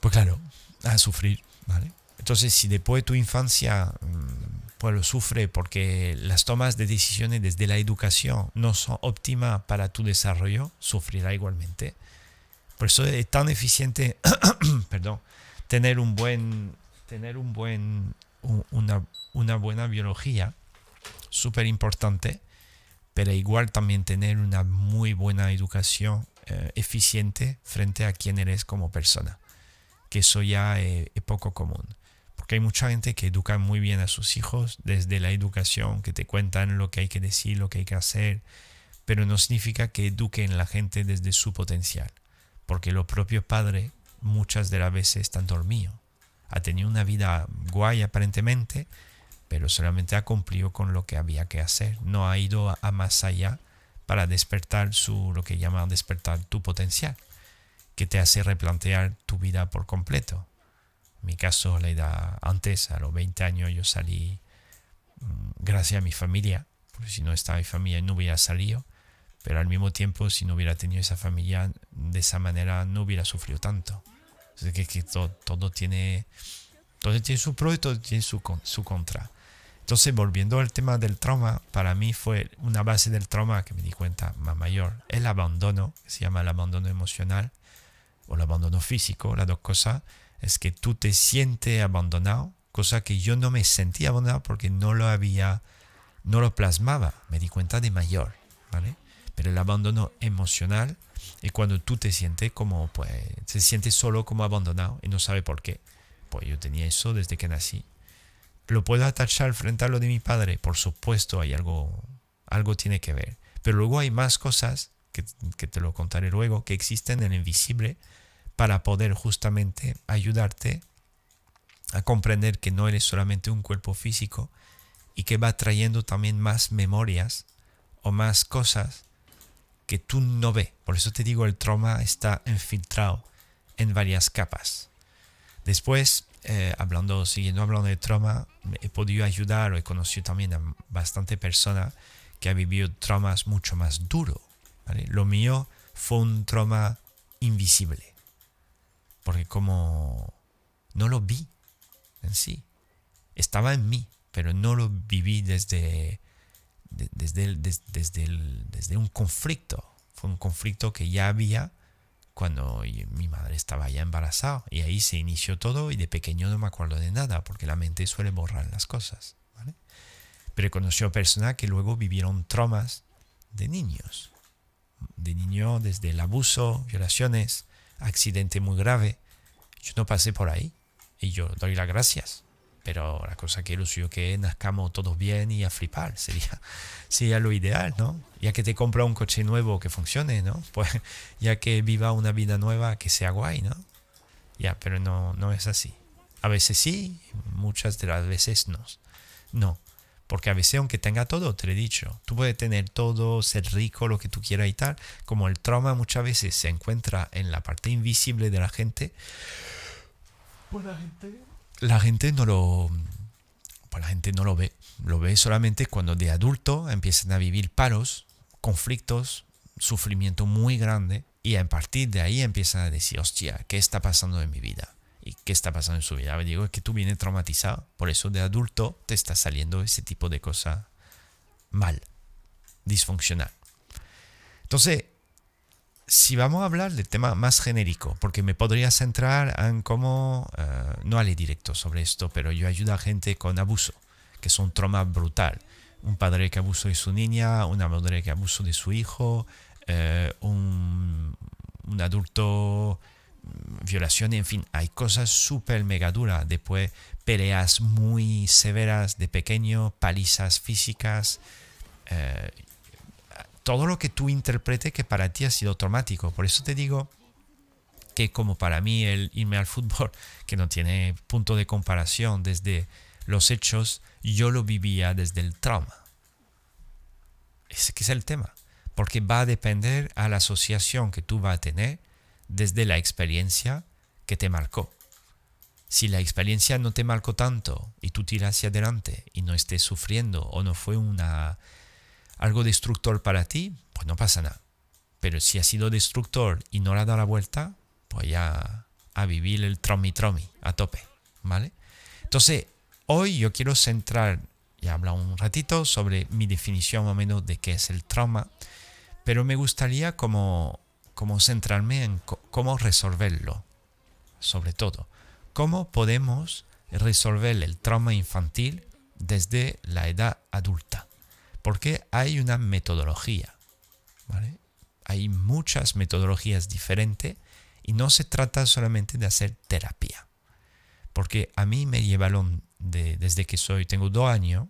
pues claro, a sufrir, ¿vale? Entonces, si después de tu infancia, mm, pues lo sufre porque las tomas de decisiones desde la educación no son óptimas para tu desarrollo, sufrirá igualmente. Por eso es tan eficiente, perdón, tener un buen, tener un buen, una, una buena biología, súper importante, pero igual también tener una muy buena educación eh, eficiente frente a quién eres como persona, que eso ya es, es poco común. Porque hay mucha gente que educa muy bien a sus hijos desde la educación, que te cuentan lo que hay que decir, lo que hay que hacer, pero no significa que eduquen a la gente desde su potencial porque lo propio padre muchas de las veces están dormido. Ha tenido una vida guay aparentemente, pero solamente ha cumplido con lo que había que hacer. No ha ido a, más allá para despertar su, lo que llaman despertar tu potencial, que te hace replantear tu vida por completo. Mi caso, la edad antes, a los 20 años, yo salí mm, gracias a mi familia, porque si no estaba mi familia no hubiera salido pero al mismo tiempo si no hubiera tenido esa familia de esa manera no hubiera sufrido tanto. Es que, que todo, tiene todo tiene su pro y todo tiene su, su contra. Entonces, volviendo al tema del trauma, para mí fue una base del trauma que me di cuenta más mayor, el abandono, que se llama el abandono emocional o el abandono físico, las dos cosas, es que tú te sientes abandonado, cosa que yo no me sentía abandonado porque no lo había, no lo plasmaba, me di cuenta de mayor, ¿vale? Pero el abandono emocional es cuando tú te sientes como, pues, se siente solo como abandonado y no sabe por qué. Pues yo tenía eso desde que nací. ¿Lo puedo atachar frente a lo de mi padre? Por supuesto, hay algo, algo tiene que ver. Pero luego hay más cosas, que, que te lo contaré luego, que existen en el invisible para poder justamente ayudarte a comprender que no eres solamente un cuerpo físico y que va trayendo también más memorias o más cosas que tú no ves. Por eso te digo, el trauma está infiltrado en varias capas. Después eh, hablando, siguiendo hablando de trauma, he podido ayudar o he conocido también a bastante personas que han vivido traumas mucho más duros. Lo mío fue un trauma invisible, porque como no lo vi en sí, estaba en mí, pero no lo viví desde, desde, desde, desde un conflicto. Fue un conflicto que ya había cuando mi madre estaba ya embarazada y ahí se inició todo y de pequeño no me acuerdo de nada porque la mente suele borrar las cosas. Pero he conocido personas que luego vivieron traumas de niños, de niño desde el abuso, violaciones, accidente muy grave. Yo no pasé por ahí y yo doy las gracias pero la cosa que suyo que nazcamos todos bien y a flipar sería, sería lo ideal, ¿no? Ya que te compra un coche nuevo que funcione, ¿no? Pues ya que viva una vida nueva que sea guay, ¿no? Ya, pero no, no es así. A veces sí, muchas de las veces no. No, porque a veces aunque tenga todo, te lo he dicho, tú puedes tener todo, ser rico, lo que tú quieras y tal, como el trauma muchas veces se encuentra en la parte invisible de la gente, pues la gente la gente no lo pues la gente no lo ve. Lo ve solamente cuando de adulto empiezan a vivir paros conflictos sufrimiento muy grande y a partir de ahí empiezan a decir hostia qué está pasando en mi vida y qué está pasando en su vida digo es que tú vienes traumatizado. Por eso de adulto te está saliendo ese tipo de cosa mal disfuncional. Entonces si vamos a hablar del tema más genérico, porque me podría centrar en cómo, eh, no haré directo sobre esto, pero yo ayudo a gente con abuso, que es un trauma brutal. Un padre que abuso de su niña, una madre que abuso de su hijo, eh, un, adulto, violación, en fin, hay cosas súper mega duras. Después, peleas muy severas de pequeño, palizas físicas. Eh, todo lo que tú interpretes que para ti ha sido traumático. Por eso te digo que como para mí el irme al fútbol, que no tiene punto de comparación desde los hechos, yo lo vivía desde el trauma. Ese que es el tema. Porque va a depender a la asociación que tú vas a tener desde la experiencia que te marcó. Si la experiencia no te marcó tanto y tú tiras hacia adelante y no estés sufriendo o no fue una algo destructor para ti, pues no pasa nada. Pero si ha sido destructor y no le ha dado la vuelta, pues ya a vivir el tromi tromi a tope, ¿vale? Entonces, hoy yo quiero centrar, ya habla un ratito sobre mi definición más o menos de qué es el trauma, pero me gustaría como, como centrarme en cómo resolverlo, sobre todo. ¿Cómo podemos resolver el trauma infantil desde la edad adulta? Porque hay una metodología. Hay muchas metodologías diferentes y no se trata solamente de hacer terapia. Porque a mí me llevaron desde que soy, tengo dos años,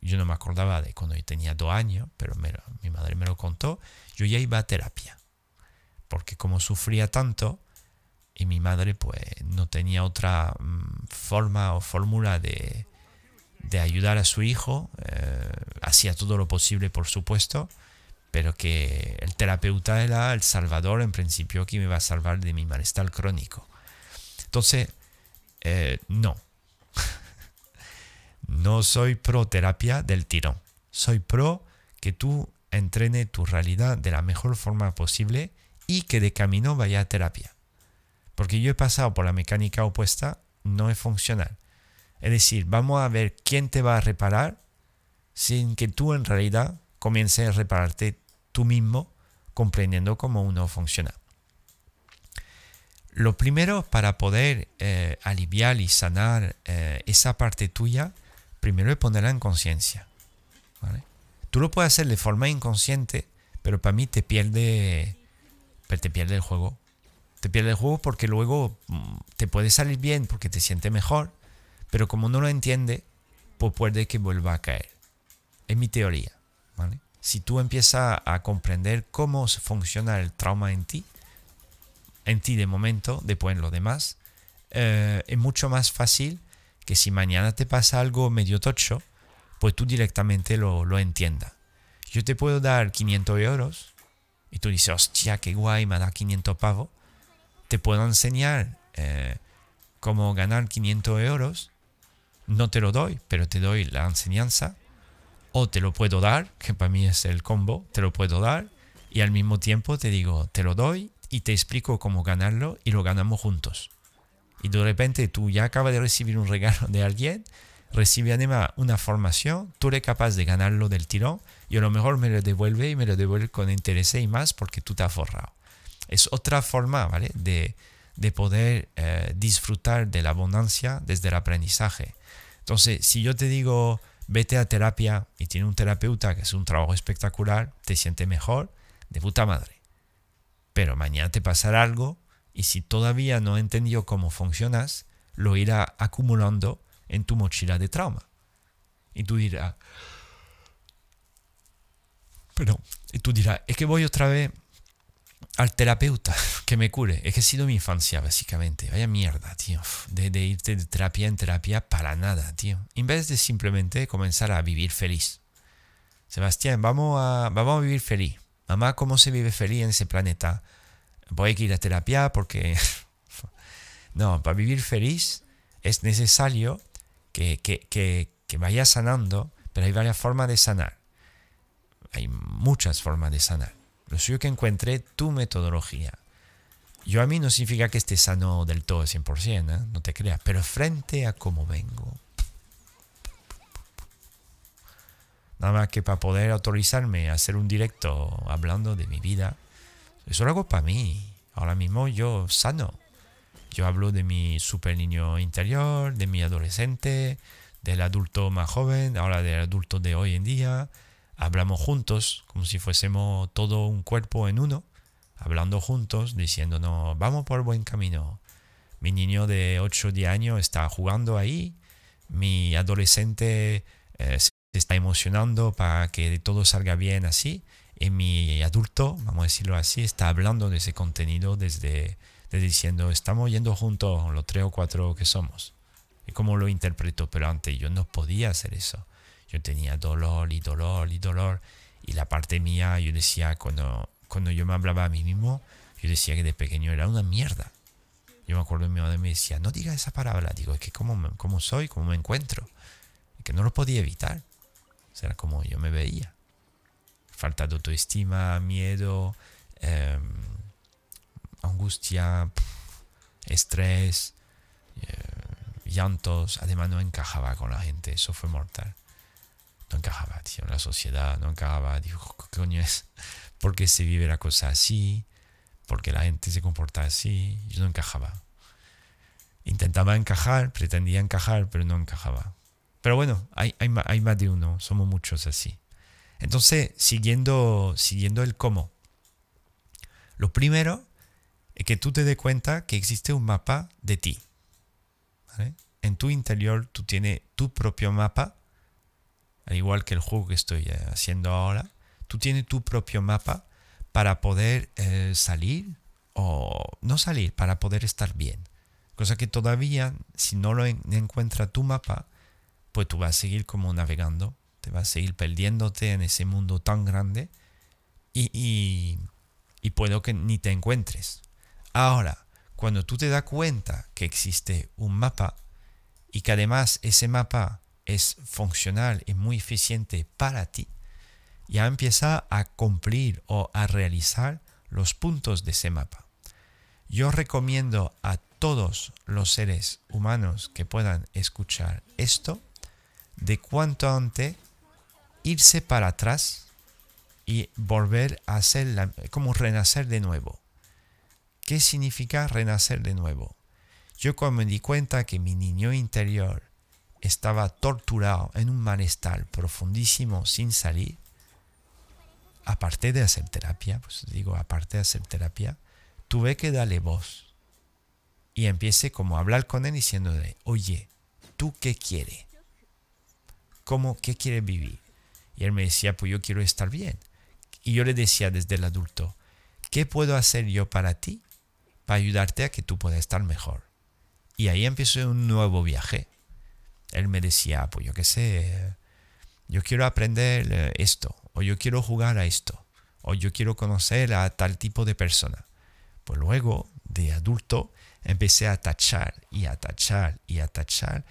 yo no me acordaba de cuando yo tenía dos años, pero mi madre me lo contó, yo ya iba a terapia. Porque como sufría tanto y mi madre pues no tenía otra mm, forma o fórmula de, de ayudar a su hijo, eh, hacía todo lo posible por supuesto, pero que el terapeuta era el salvador en principio que me iba a salvar de mi malestar crónico. Entonces, eh, no, no soy pro terapia del tirón, soy pro que tú entrene tu realidad de la mejor forma posible y que de camino vaya a terapia. Porque yo he pasado por la mecánica opuesta, no es funcional. Es decir, vamos a ver quién te va a reparar sin que tú en realidad comiences a repararte tú mismo comprendiendo cómo uno funciona. Lo primero para poder eh, aliviar y sanar eh, esa parte tuya, primero es ponerla en conciencia. Tú lo puedes hacer de forma inconsciente, pero para mí te pierde, te pierde el juego. Te pierde el juego porque luego mm, te puede salir bien porque te sientes mejor, pero como no lo entiende, pues puede que vuelva a caer. Es mi teoría. Si tú empiezas a comprender cómo funciona el trauma en ti, en ti de momento, después en lo demás, eh, es mucho más fácil que si mañana te pasa algo medio tocho, pues tú directamente lo, lo entiendas. Yo te puedo dar 500 euros y tú dices, hostia, qué guay, me da 500 pavos. Te puedo enseñar eh, cómo ganar 500 euros, no te lo doy, pero te doy la enseñanza, o te lo puedo dar, que para mí es el combo, te lo puedo dar, y al mismo tiempo te digo, te lo doy y te explico cómo ganarlo y lo ganamos juntos. Y de repente tú ya acabas de recibir un regalo de alguien, recibe además una formación, tú eres capaz de ganarlo del tirón y a lo mejor me lo devuelve y me lo devuelve con interés y más porque tú te has forrado. Es otra forma, ¿vale? De, de poder eh, disfrutar de la abundancia desde el aprendizaje. Entonces, si yo te digo, vete a terapia y tiene un terapeuta que es un trabajo espectacular, te sientes mejor, de puta madre. Pero mañana te pasará algo y si todavía no he entendido cómo funcionas, lo irá acumulando en tu mochila de trauma. Y tú dirás, pero, y tú dirás, es que voy otra vez al terapeuta que me cure. Es que ha sido mi infancia, básicamente. Vaya mierda, tío. De, de, irte de terapia en terapia para nada, tío. En vez de simplemente comenzar a vivir feliz. Sebastián, vamos a, vamos a vivir feliz. Mamá, ¿cómo se vive feliz en ese planeta? Voy a ir a terapia porque... no, para vivir feliz es necesario que, que, que, vaya sanando, pero hay varias formas de sanar. Hay muchas formas de sanar. Lo suyo que encuentre tu metodología. Yo a mí no significa que esté sano del todo 100%, ¿eh? no te creas, pero frente a cómo vengo. Nada más que para poder autorizarme a hacer un directo hablando de mi vida, eso lo hago para mí. Ahora mismo yo sano. Yo hablo de mi super niño interior, de mi adolescente, del adulto más joven, ahora del adulto de hoy en día, hablamos juntos, como si fuésemos todo un cuerpo en uno, hablando juntos, diciéndonos, vamos por buen camino. Mi niño de 8 o 10 años está jugando ahí, mi adolescente eh, se está emocionando para que todo salga bien así, y mi adulto, vamos a decirlo así, está hablando de ese contenido desde, diciendo, estamos yendo juntos los tres o cuatro que somos. Y cómo lo interpreto, pero antes yo no podía hacer eso yo tenía dolor y dolor y dolor. Y la parte mía, yo decía, cuando, cuando yo me hablaba a mí mismo, yo decía que de pequeño era una mierda. Yo me acuerdo mi madre me decía, no diga esa palabra. Digo, es que cómo, cómo soy, cómo me encuentro. Es que no lo podía evitar. O sea, era como yo me veía. Falta de autoestima, miedo, em, angustia, estrés, eh, llantos. Además no encajaba con la gente. Eso fue mortal no encajaba, tío, la sociedad no encajaba. Digo, ¿qué coño es? ¿Por qué se vive la cosa así? ¿Por qué la gente se comporta así? Yo no encajaba. Intentaba encajar, pretendía encajar, pero no encajaba. Pero bueno, hay, hay, hay más de uno, somos muchos así. Entonces, siguiendo, siguiendo el cómo. Lo primero que tú te des cuenta que existe un mapa de ti. En tu interior tú tienes tu propio mapa al igual que el juego que estoy eh, haciendo ahora, tú tienes tu propio mapa para poder eh, salir o no salir, para poder estar bien. Cosa que todavía, si no lo encuentra tu mapa, pues tú vas a seguir como navegando, te vas a seguir perdiéndote en ese mundo tan grande y puedo que ni te encuentres. Ahora, cuando tú te das cuenta que existe un mapa y que además ese mapa es funcional y muy eficiente para ti, ya empieza a cumplir o a realizar los puntos de ese mapa. Yo recomiendo a todos los seres humanos que puedan escuchar esto, de cuanto antes irse para atrás y volver a hacer como renacer de nuevo. ¿Qué significa renacer de nuevo? Yo cuando me di cuenta que mi niño interior estaba torturado en un malestar profundísimo sin salir, aparte de hacer terapia, pues digo, aparte de hacer terapia, tuve que darle voz. Y empiece como a hablar con él diciéndole, oye, ¿tú qué quieres? ¿Cómo, qué quieres vivir? Y él me decía, pues yo quiero estar bien. Y yo le decía desde el adulto, ¿qué puedo hacer yo para ti? Para ayudarte a que tú puedas estar mejor. Y ahí empezó un nuevo viaje él me decía, pues yo qué sé, yo quiero aprender eh, esto, o yo quiero jugar a esto, o yo quiero conocer a tal tipo de persona. Pues luego, de adulto, empecé a tachar y a tachar y a tachar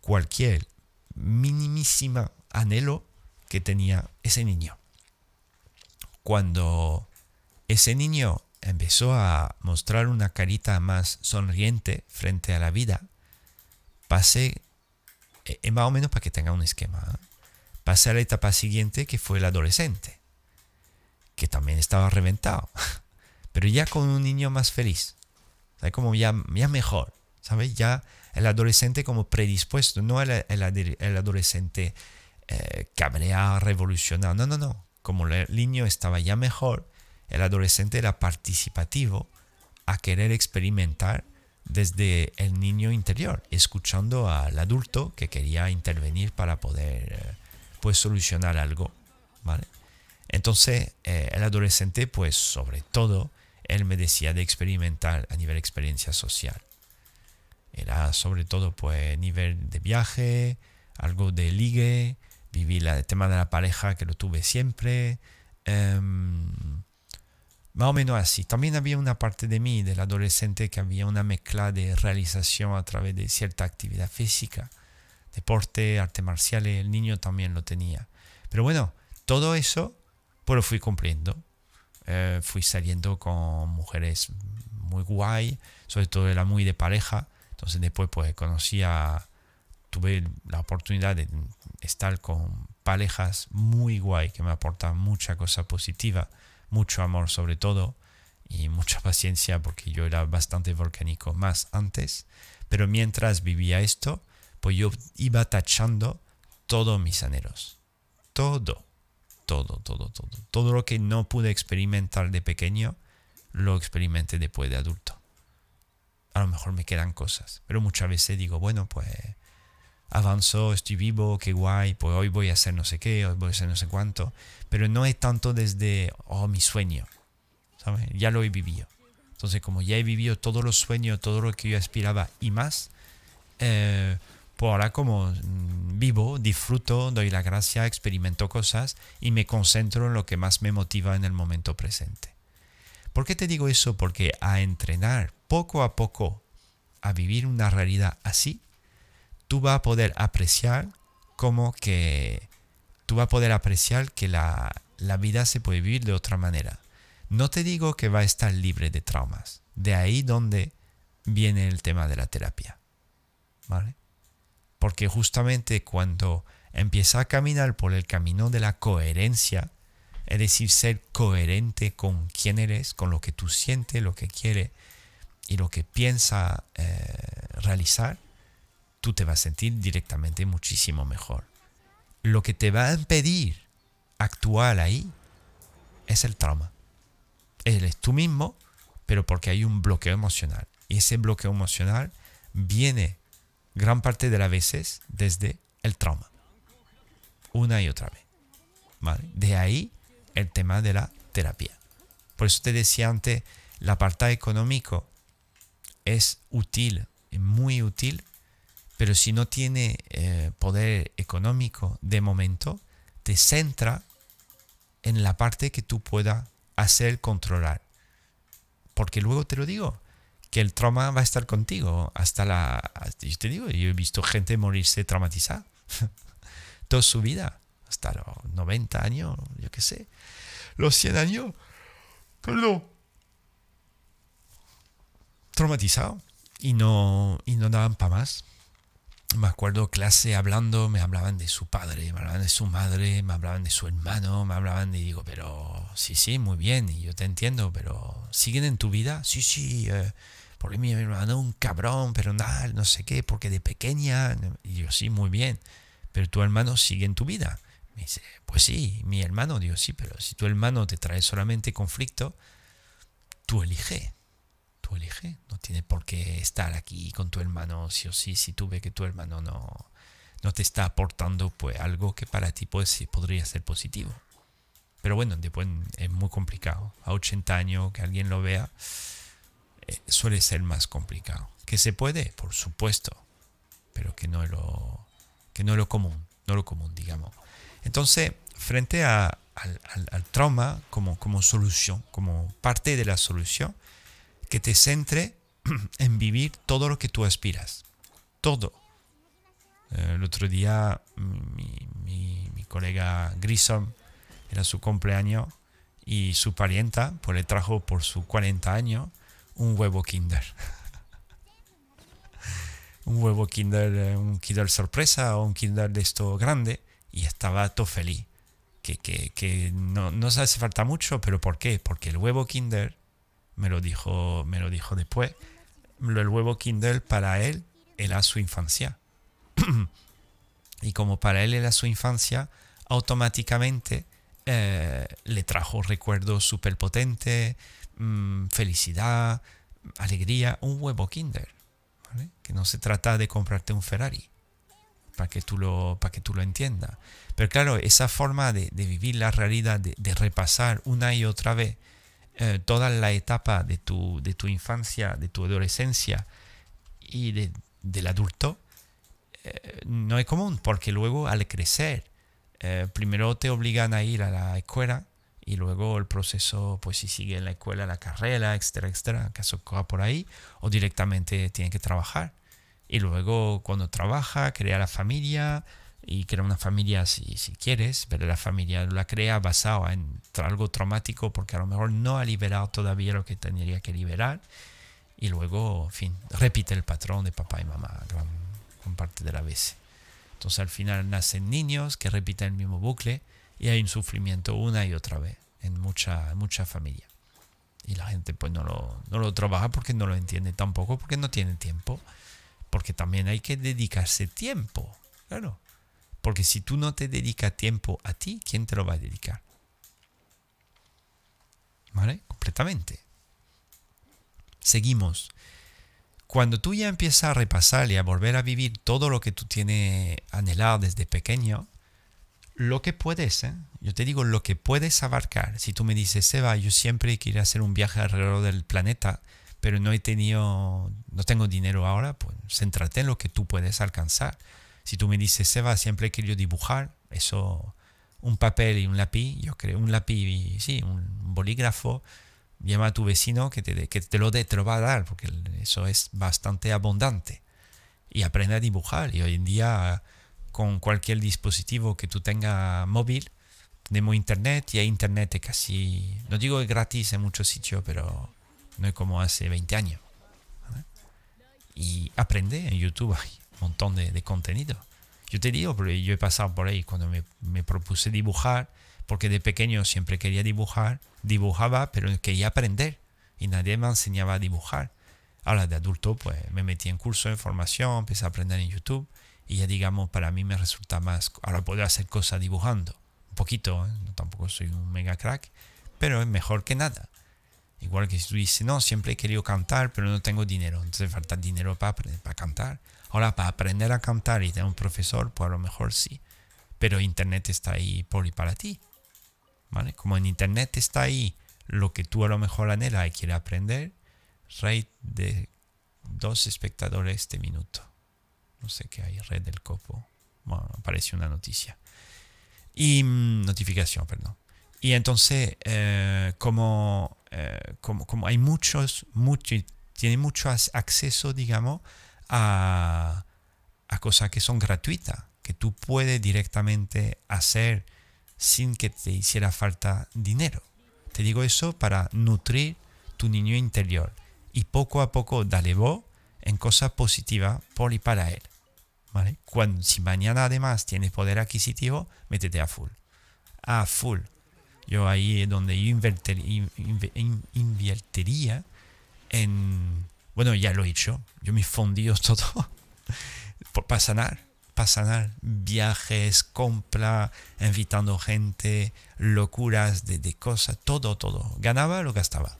cualquier minimísima anhelo que tenía ese niño. Cuando ese niño empezó a mostrar una carita más sonriente frente a la vida, pasé, eh, eh, más o menos para que tenga un esquema, ¿eh? a la etapa siguiente que fue el adolescente, que también estaba reventado, pero ya con un niño más feliz, como ya, ya mejor, ¿sabes? Ya el adolescente como predispuesto, no el, el, adolescente eh, revolucionado, no, no, no, como el niño estaba ya mejor, el adolescente era participativo a querer experimentar desde el niño interior, escuchando al adulto que quería intervenir para poder eh, pues solucionar algo, ¿vale? Entonces eh, el adolescente pues sobre todo él me decía de experimentar a nivel experiencia social. Era sobre todo pues nivel de viaje, algo de ligue, vivir el tema de la pareja que lo tuve siempre, em, más o menos así. También había una parte de mí, del adolescente, que había una mezcla de realización a través de cierta actividad física, deporte, arte marcial, el niño también lo tenía. Pero bueno, todo eso pues lo fui cumpliendo. Eh, fui saliendo con mujeres muy guay, sobre todo era muy de pareja. Entonces después pues conocí a, tuve la oportunidad de estar con parejas muy guay que me aportan mucha cosa positiva, mucho amor sobre todo y mucha paciencia porque yo era bastante volcánico más antes. Pero mientras vivía esto, pues yo iba tachando todos mis anhelos. Todo todo, todo, todo. Todo lo que no pude experimentar de pequeño, lo experimenté después de adulto. A lo mejor me quedan cosas, pero muchas veces digo, bueno, pues avanzo, estoy vivo, qué guay, pues hoy voy a hacer no sé qué, hoy voy a hacer no sé cuánto, pero no es tanto desde, oh, mi sueño, ¿sabes? Ya lo he vivido. Entonces, como ya he vivido todos los sueños, todo lo que yo aspiraba y más, eh, pues ahora como mm, vivo, disfruto, doy la gracia, experimento cosas y me concentro en lo que más me motiva en el momento presente. ¿Por qué te digo eso? Porque a entrenar poco a poco a vivir una realidad así, tú vas a poder apreciar como que tú vas a poder apreciar que la, la vida se puede vivir de otra manera. No te digo que va a estar libre de traumas. De ahí donde viene el tema de la terapia. ¿Vale? Porque justamente cuando empieza a caminar por el camino de la coherencia, es decir, ser coherente con quién eres, con lo que tú sientes, lo que quieres y lo que piensa eh, realizar, tú te vas a sentir directamente muchísimo mejor. Lo que te va a impedir actuar ahí es el trauma. Eres tú mismo, pero porque hay un bloqueo emocional. Y ese bloqueo emocional viene gran parte de las veces desde el trauma. Una y otra vez. De ahí el tema de la terapia. Por eso te decía antes, la apartado económico es útil, muy útil, pero si no tiene eh, poder económico de momento, te centra en la parte que tú puedas hacer controlar. Porque luego te lo digo, que el trauma va a estar contigo hasta la... Yo te digo, yo he visto gente morirse traumatizada toda su vida, hasta los 90 años, yo qué sé, los 100 años, perdón, traumatizado y no, y no daban para más. Me acuerdo clase hablando, me hablaban de su padre, me hablaban de su madre, me hablaban de su hermano, me hablaban de, digo, pero sí, sí, muy bien, y yo te entiendo, pero ¿siguen en tu vida? Sí, sí, eh, porque mi hermano un cabrón, pero nada, no sé qué, porque de pequeña, y yo sí, muy bien, pero tu hermano sigue en tu vida. Me dice, pues sí, mi hermano, digo, sí, pero si tu hermano te trae solamente conflicto, tú elige, tú elige, no tiene por qué estar aquí con tu hermano, sí o sí, si tú ves que tu hermano no, no te está aportando pues algo que para ti pues, podría ser positivo. Pero bueno, después es muy complicado. A 80 años que alguien lo vea, eh, suele ser más complicado. Que se puede, por supuesto, pero que no es lo, que no lo común, no lo común, digamos. Entonces, frente a, al, trauma como, como solución, como parte de la solución, que te centre en vivir todo lo que tú aspiras. Todo. El otro día mi, mi, colega Grissom era su cumpleaños y su parienta pues le trajo por su 40 años un huevo Kinder. un huevo Kinder, eh, un Kinder sorpresa o un Kinder de esto grande y estaba todo feliz. Que, que, que no, no se hace falta mucho, pero ¿por qué? Porque el huevo Kinder, me lo dijo, me lo dijo después, el huevo Kinder para él era su infancia. y como para él era su infancia, automáticamente eh, le trajo recuerdos súper potentes, mm, felicidad, alegría, un huevo Kinder. Que no se trata de comprarte un Ferrari, para que tú lo, para que tú lo entiendas. Pero claro, esa forma de, vivir la realidad, de, repasar una y otra vez eh, toda la etapa de tu, de tu infancia, de tu adolescencia y del adulto, eh, no es común, porque luego al crecer, eh, primero te obligan a ir a la escuela y luego el proceso, pues si sigue en la escuela, la carrera, etcétera, etcétera, caso coja por ahí, o directamente tiene que trabajar. Y luego cuando trabaja, crea la familia, y crea una familia si, si quieres, pero la familia la crea basada en algo traumático porque a lo mejor no ha liberado todavía lo que tendría que liberar. Y luego, en fin, repite el patrón de papá y mamá con parte de la vez. Entonces al final nacen niños que repiten el mismo bucle y hay un sufrimiento una y otra vez en mucha, mucha familia. Y la gente pues no lo, no lo trabaja porque no lo entiende tampoco, porque no tiene tiempo. Porque también hay que dedicarse tiempo, claro. Porque si tú no te dedicas tiempo a ti, ¿quién te lo va a dedicar? ¿Vale? Completamente. Seguimos. Cuando tú ya empiezas a repasar y a volver a vivir todo lo que tú tienes anhelado desde pequeño, lo que puedes, ¿eh? yo te digo lo que puedes abarcar. Si tú me dices, Seba, yo siempre quiero hacer un viaje alrededor del planeta, pero no he tenido, no tengo dinero ahora, pues céntrate en lo que tú puedes alcanzar. Si tú me dices, Seba, siempre he querido dibujar, eso, un papel y un lápiz, yo creo, un lápiz y sí, un bolígrafo, llama a tu vecino que te, que te lo dé, te lo va a dar, porque eso es bastante abundante. Y aprende a dibujar. Y hoy en día, con cualquier dispositivo que tú tengas móvil, tenemos internet y hay internet casi, no digo es gratis en muchos sitios, pero no es como hace 20 años. Y aprende en YouTube, montón de, contenido. Yo te digo, porque yo he pasado por ahí cuando me, propuse dibujar, porque de pequeño siempre quería dibujar, dibujaba, pero quería aprender y nadie me enseñaba a dibujar. Ahora de adulto, pues me metí en curso de formación, empecé a aprender en YouTube y ya digamos, para mí me resulta más, ahora puedo hacer cosas dibujando, un poquito, ¿eh? tampoco soy un mega crack, pero es mejor que nada. Igual que si tú dices, no, siempre he querido cantar, pero no tengo dinero, entonces falta dinero para, para cantar. Ahora, para aprender a cantar y tener un profesor, pues a lo mejor sí, pero Internet está ahí por y para ti. Como en internet está ahí lo que tú a lo mejor anhela y quiere aprender, rate de dos espectadores este minuto. No sé qué hay, red del copo. Bueno, apareció una noticia. Y mm, notificación, perdón. Y entonces, eh, como, eh, como, como, hay muchos, mucho, tiene mucho acceso, digamos, a, a cosas que son gratuitas, que tú puedes directamente hacer sin que te hiciera falta dinero. Te digo eso para nutrir tu niño interior y poco a poco dale voz en cosas positivas por y para él. ¿Vale? Cuando, si mañana además tienes poder adquisitivo, métete a full. A full. Yo ahí es donde yo invertiría en... Bueno, ya lo he hecho. Yo me he fundido todo para sanar para sanar viajes, compra, invitando gente, locuras de, de, cosas, todo, todo. Ganaba, lo gastaba.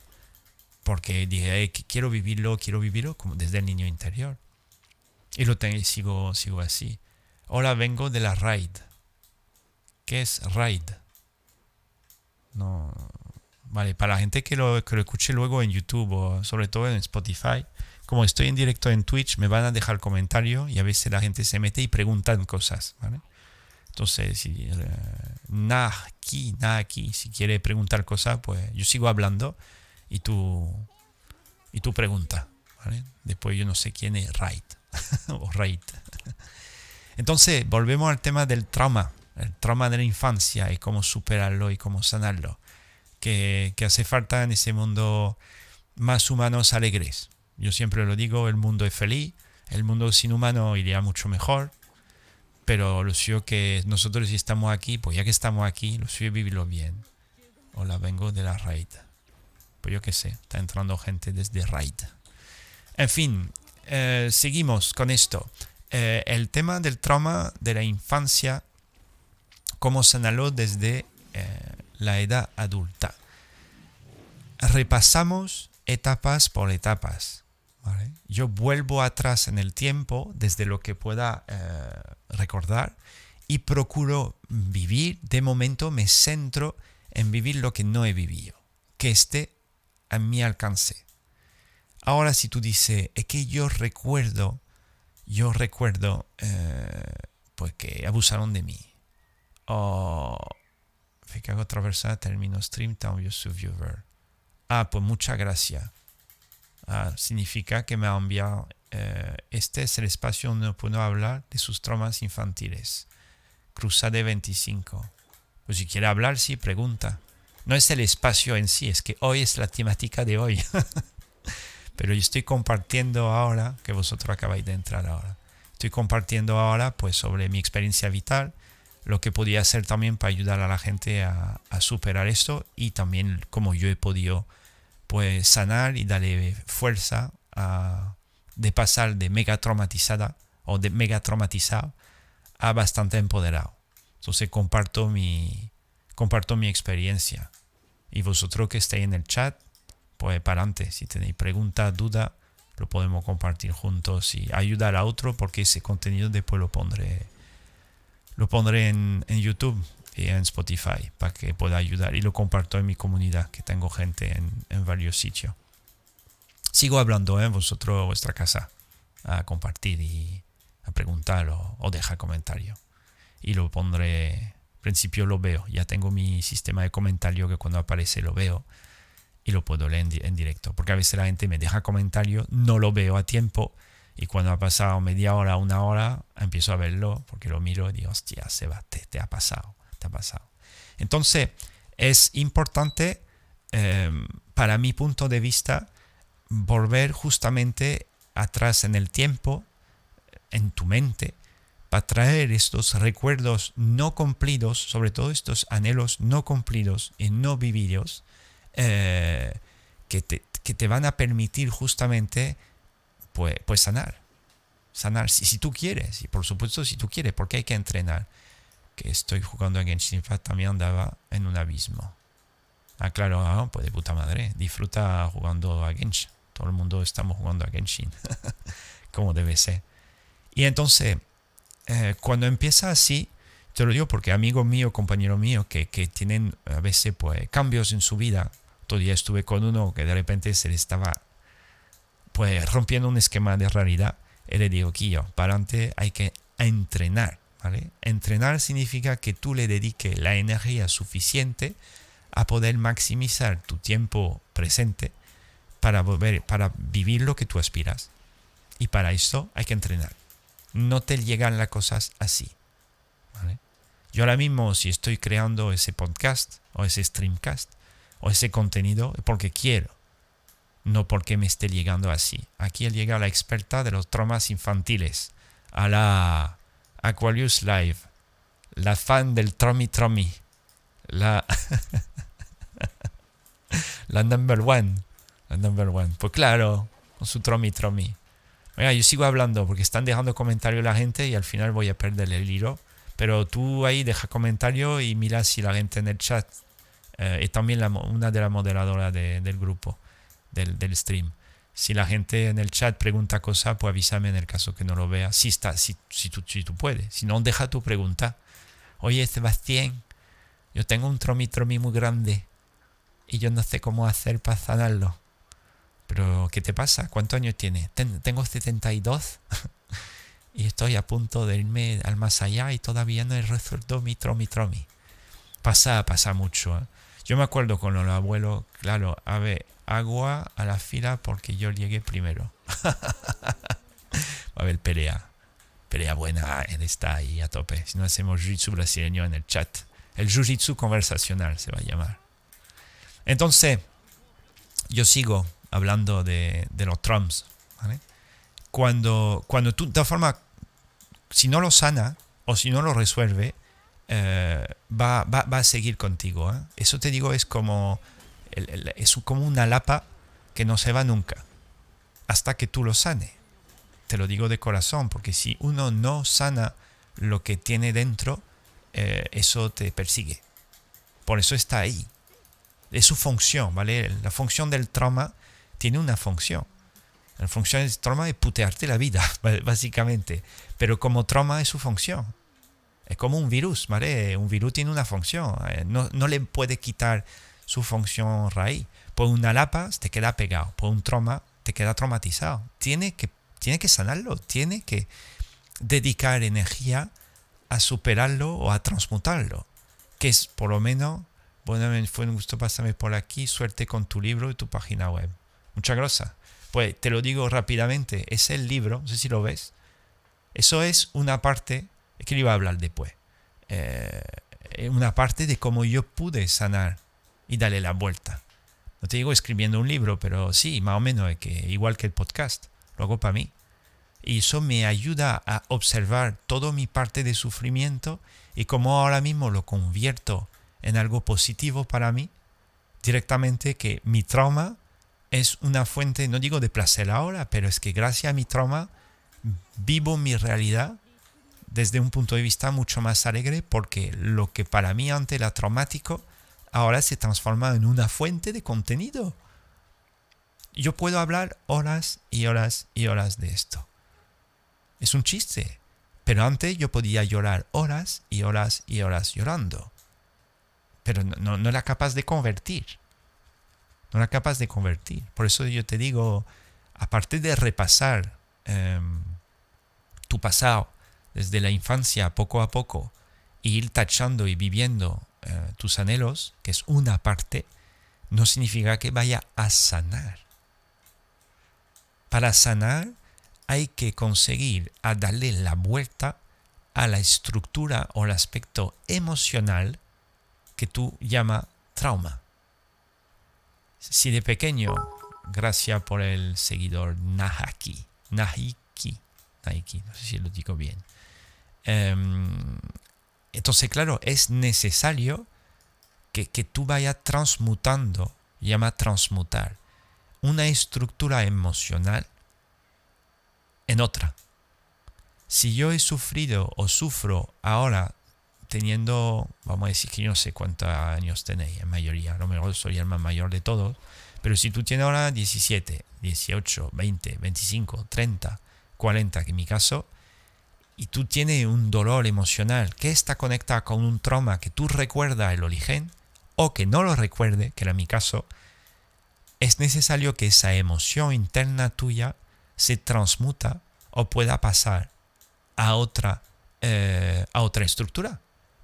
Porque dije, quiero vivirlo, quiero vivirlo como desde el niño interior. Y lo tengo, sigo, sigo así. Ahora vengo de la RAID. ¿Qué es RAID? No. Vale, para la gente que lo, que lo escuche luego en YouTube o sobre todo en Spotify, como estoy en directo en Twitch, me van a dejar comentario y a veces la gente se mete y preguntan cosas. Entonces, si nada aquí, nada aquí, si quiere preguntar cosas, pues yo sigo hablando y tú, Y tú pregunta. Después yo no sé quién es right o right. Entonces, volvemos al tema del trauma, el trauma de la infancia y cómo superarlo y cómo sanarlo. Que, que hace falta en ese mundo más humanos alegres. Yo siempre lo digo, el mundo es feliz, el mundo sin humano iría mucho mejor, pero lo suyo que nosotros si estamos aquí, pues ya que estamos aquí, lo suyo es vivirlo bien. Hola, vengo de la raid. Pues yo qué sé, está entrando gente desde raid. En fin, eh, seguimos con esto. Eh, el tema del trauma de la infancia, como señaló desde eh, la edad adulta. Repasamos etapas por etapas. Yo vuelvo atrás en el tiempo desde lo que pueda recordar y procuro vivir, de momento me centro en vivir lo que no he vivido, que esté a mi alcance. Ahora si tú dices, es que yo recuerdo, yo recuerdo eh, pues que abusaron de mí. O que hago atravesar termino stream también su viewer. Ah, pues muchas gracias. Ah, significa que me ha enviado. Eh, este es el espacio donde puedo hablar de sus traumas infantiles. Cruzade 25. Pues si quiere hablar, sí, pregunta. No es el espacio en sí, es que hoy es la temática de hoy. Pero yo estoy compartiendo ahora, que vosotros acabáis de entrar ahora, estoy compartiendo ahora pues sobre mi experiencia vital, lo que podía hacer también para ayudar a la gente a, superar esto y también cómo yo he podido pues sanar y darle fuerza de pasar de mega traumatizada o de mega traumatizado a bastante empoderado. Entonces comparto mi, comparto mi experiencia. Y vosotros que estéis en el chat, pues para adelante. Si tenéis preguntas, dudas, lo podemos compartir juntos y ayudar a otro porque ese contenido después lo pondré, lo pondré en, YouTube y en Spotify para que pueda ayudar y lo comparto en mi comunidad que tengo gente en, en varios sitios. Sigo hablando en ¿eh? vosotros, vuestra casa, a compartir y a preguntar o, dejar comentarios. Y lo pondré, principio lo veo, ya tengo mi sistema de comentario que cuando aparece lo veo y lo puedo leer en, directo. Porque a veces la gente me deja comentario, no lo veo a tiempo y cuando ha pasado media hora, una hora, empiezo a verlo porque lo miro y digo, hostia, Seba, te, te ha pasado, te ha pasado. Entonces, es importante, em, para mi punto de vista, volver justamente atrás en el tiempo, en tu mente, para traer estos recuerdos no cumplidos, sobre todo estos anhelos no cumplidos y no vividos, eh, que, te, que, te, van a permitir justamente pues, sanar. Sanar si, tú quieres, y por supuesto si tú quieres, porque hay que entrenar. Que estoy jugando a Genshin Impact también andaba en un abismo. Ah, claro, ah, pues de puta madre, disfruta jugando a Genshin. Todo el mundo estamos jugando a Genshin, como debe ser. Y entonces, eh, cuando empieza así, te lo digo porque amigos míos, compañeros míos, que, que, tienen a veces pues, cambios en su vida, Todavía estuve con uno que de repente se le estaba pues rompiendo un esquema de realidad. Le digo, Quillo, para adelante hay que entrenar. ¿vale? Entrenar significa que tú le dediques la energía suficiente a poder maximizar tu tiempo presente para, volver, para vivir lo que tú aspiras. Y para eso hay que entrenar. No te llegan las cosas así. Yo ahora mismo, si estoy creando ese podcast o ese streamcast, o ese contenido porque quiero, no porque me esté llegando así. Aquí llega la experta de los traumas infantiles, a la Aquarius Live, la fan del Tromi Tromi, la, la number one, la number one. Pues claro, con su Tromi Tromi. Mira, yo sigo hablando porque están dejando comentarios la gente y al final voy a perder el hilo. Pero tú ahí deja comentario y mira si la gente en el chat eh, y también una de las moderadoras del grupo, del, del, stream. Si la gente en el chat pregunta cosas, pues avísame en el caso que no lo vea. Si, está, si, si, tú, si tú puedes. Si no, deja tu pregunta. Oye, Sebastián, yo tengo un tromi tromi muy grande y yo no sé cómo hacer para sanarlo. Pero, ¿qué te pasa? ¿Cuántos años tienes? tengo 72 y estoy a punto de irme al más allá y todavía no he resuelto mi tromi tromi. Pasa, pasa mucho. ¿eh? Yo me acuerdo con el abuelo, claro, a ver, agua a la fila porque yo llegué primero. a ver, pelea. Pelea buena, él está ahí a tope. Si no hacemos jiu-jitsu brasileño en el chat. El jiu-jitsu conversacional se va a llamar. Entonces, yo sigo hablando de, los Trumps. Cuando, cuando tú, de formas, si no lo sana o si no lo resuelve, eh, va, va, va, a seguir contigo. ¿eh? Eso te digo, es como, es como una lapa que no se va nunca hasta que tú lo sane. Te lo digo de corazón, porque si uno no sana lo que tiene dentro, eh, eso te persigue. Por eso está ahí. Es su función, ¿vale? La función del trauma tiene una función. La función del trauma es putearte la vida, básicamente. Pero como trauma es su función. Es como un virus, ¿vale? Un virus tiene una función. Eh, no, no le puede quitar su función raíz. Por una lapa te queda pegado. Por un trauma te queda traumatizado. Tiene que, tiene que sanarlo. Tiene que dedicar energía a superarlo o a transmutarlo. Que es por lo menos, bueno, fue un gusto pasarme por aquí. Suerte con tu libro y tu página web. Muchas gracias. Pues te lo digo rápidamente. Es el libro, no sé si lo ves. Eso es una parte es que le iba a hablar después. Eh, una parte de cómo yo pude sanar y darle la vuelta. No te digo escribiendo un libro, pero sí, más o menos, igual que el podcast. Lo hago para mí. Y eso me ayuda a observar toda mi parte de sufrimiento y cómo ahora mismo lo convierto en algo positivo para mí, directamente que mi trauma es una fuente, no digo de placer ahora, pero es que gracias a mi trauma vivo mi realidad desde un punto de vista mucho más alegre porque lo que para mí antes era traumático ahora se transforma en una fuente de contenido. Yo puedo hablar horas y horas y horas de esto. Es un chiste, pero antes yo podía llorar horas y horas y horas llorando. Pero no, era capaz de convertir. No era capaz de convertir. Por eso yo te digo, aparte de repasar em, tu pasado, desde la infancia poco a poco e ir tachando y viviendo eh, tus anhelos, que es una parte, no significa que vaya a sanar. Para sanar hay que conseguir a darle la vuelta a la estructura o el aspecto emocional que tú llama trauma. Si de pequeño, gracias por el seguidor Nahaki, Nahiki, Nahiki, no sé si lo digo bien, entonces, claro, es necesario que, tú vayas transmutando, llama transmutar, una estructura emocional en otra. Si yo he sufrido o sufro ahora teniendo, vamos a decir que yo no sé cuántos años tenéis, en mayoría, a lo mejor soy el más mayor de todos, pero si tú tienes ahora 17, 18, 20, 25, 30, 40, que en mi caso, y tú tienes un dolor emocional que está conectado con un trauma que tú recuerdas el origen o que no lo recuerde, que era mi caso, es necesario que esa emoción interna tuya se transmuta o pueda pasar a otra, eh, a otra estructura.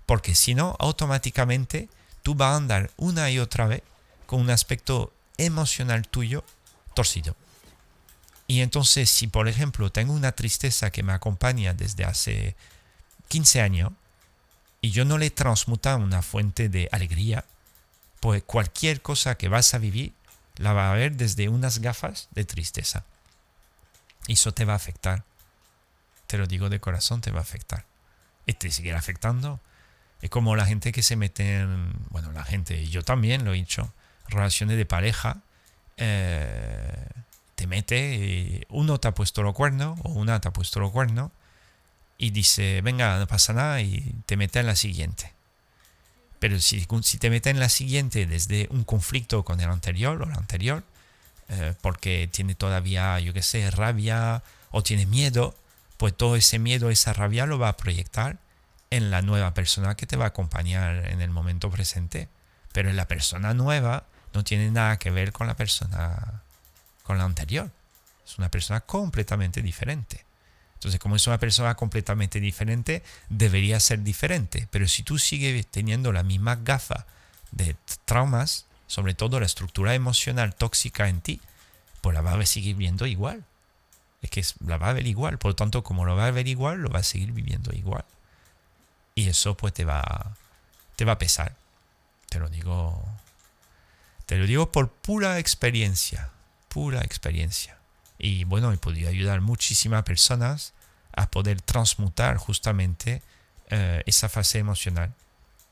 Porque si no, automáticamente tú vas a andar una y otra vez con un aspecto emocional tuyo torcido. Y entonces, si por ejemplo tengo una tristeza que me acompaña desde hace 15 años y yo no le transmuta una fuente de alegría, pues cualquier cosa que vas a vivir la va a ver desde unas gafas de tristeza. Y eso te va a afectar. Te lo digo de corazón, te va a afectar. Y te seguirá afectando. Es como la gente que se mete en, bueno, la gente, yo también lo he dicho, relaciones de pareja. Eh, te mete, y uno te ha puesto los cuernos o una te ha puesto los cuernos y dice, venga, no pasa nada y te mete en la siguiente. Pero si, si te mete en la siguiente desde un conflicto con el anterior o la anterior, eh, porque tiene todavía, yo qué sé, rabia o tiene miedo, pues todo ese miedo, esa rabia lo va a proyectar en la nueva persona que te va a acompañar en el momento presente. Pero la persona nueva no tiene nada que ver con la persona con la anterior. Es una persona completamente diferente. Entonces, como es una persona completamente diferente, debería ser diferente. Pero si tú sigues teniendo la misma gafa de traumas, sobre todo la estructura emocional tóxica en ti, pues la va a seguir viendo igual. Es que la va a ver igual. Por lo tanto, como lo va a ver igual, lo va a seguir viviendo igual. Y eso pues te va, te va a pesar. Te lo digo. Te lo digo por pura experiencia. Pura experiencia. Y bueno, he podido ayudar muchísimas personas a poder transmutar justamente eh, esa fase emocional.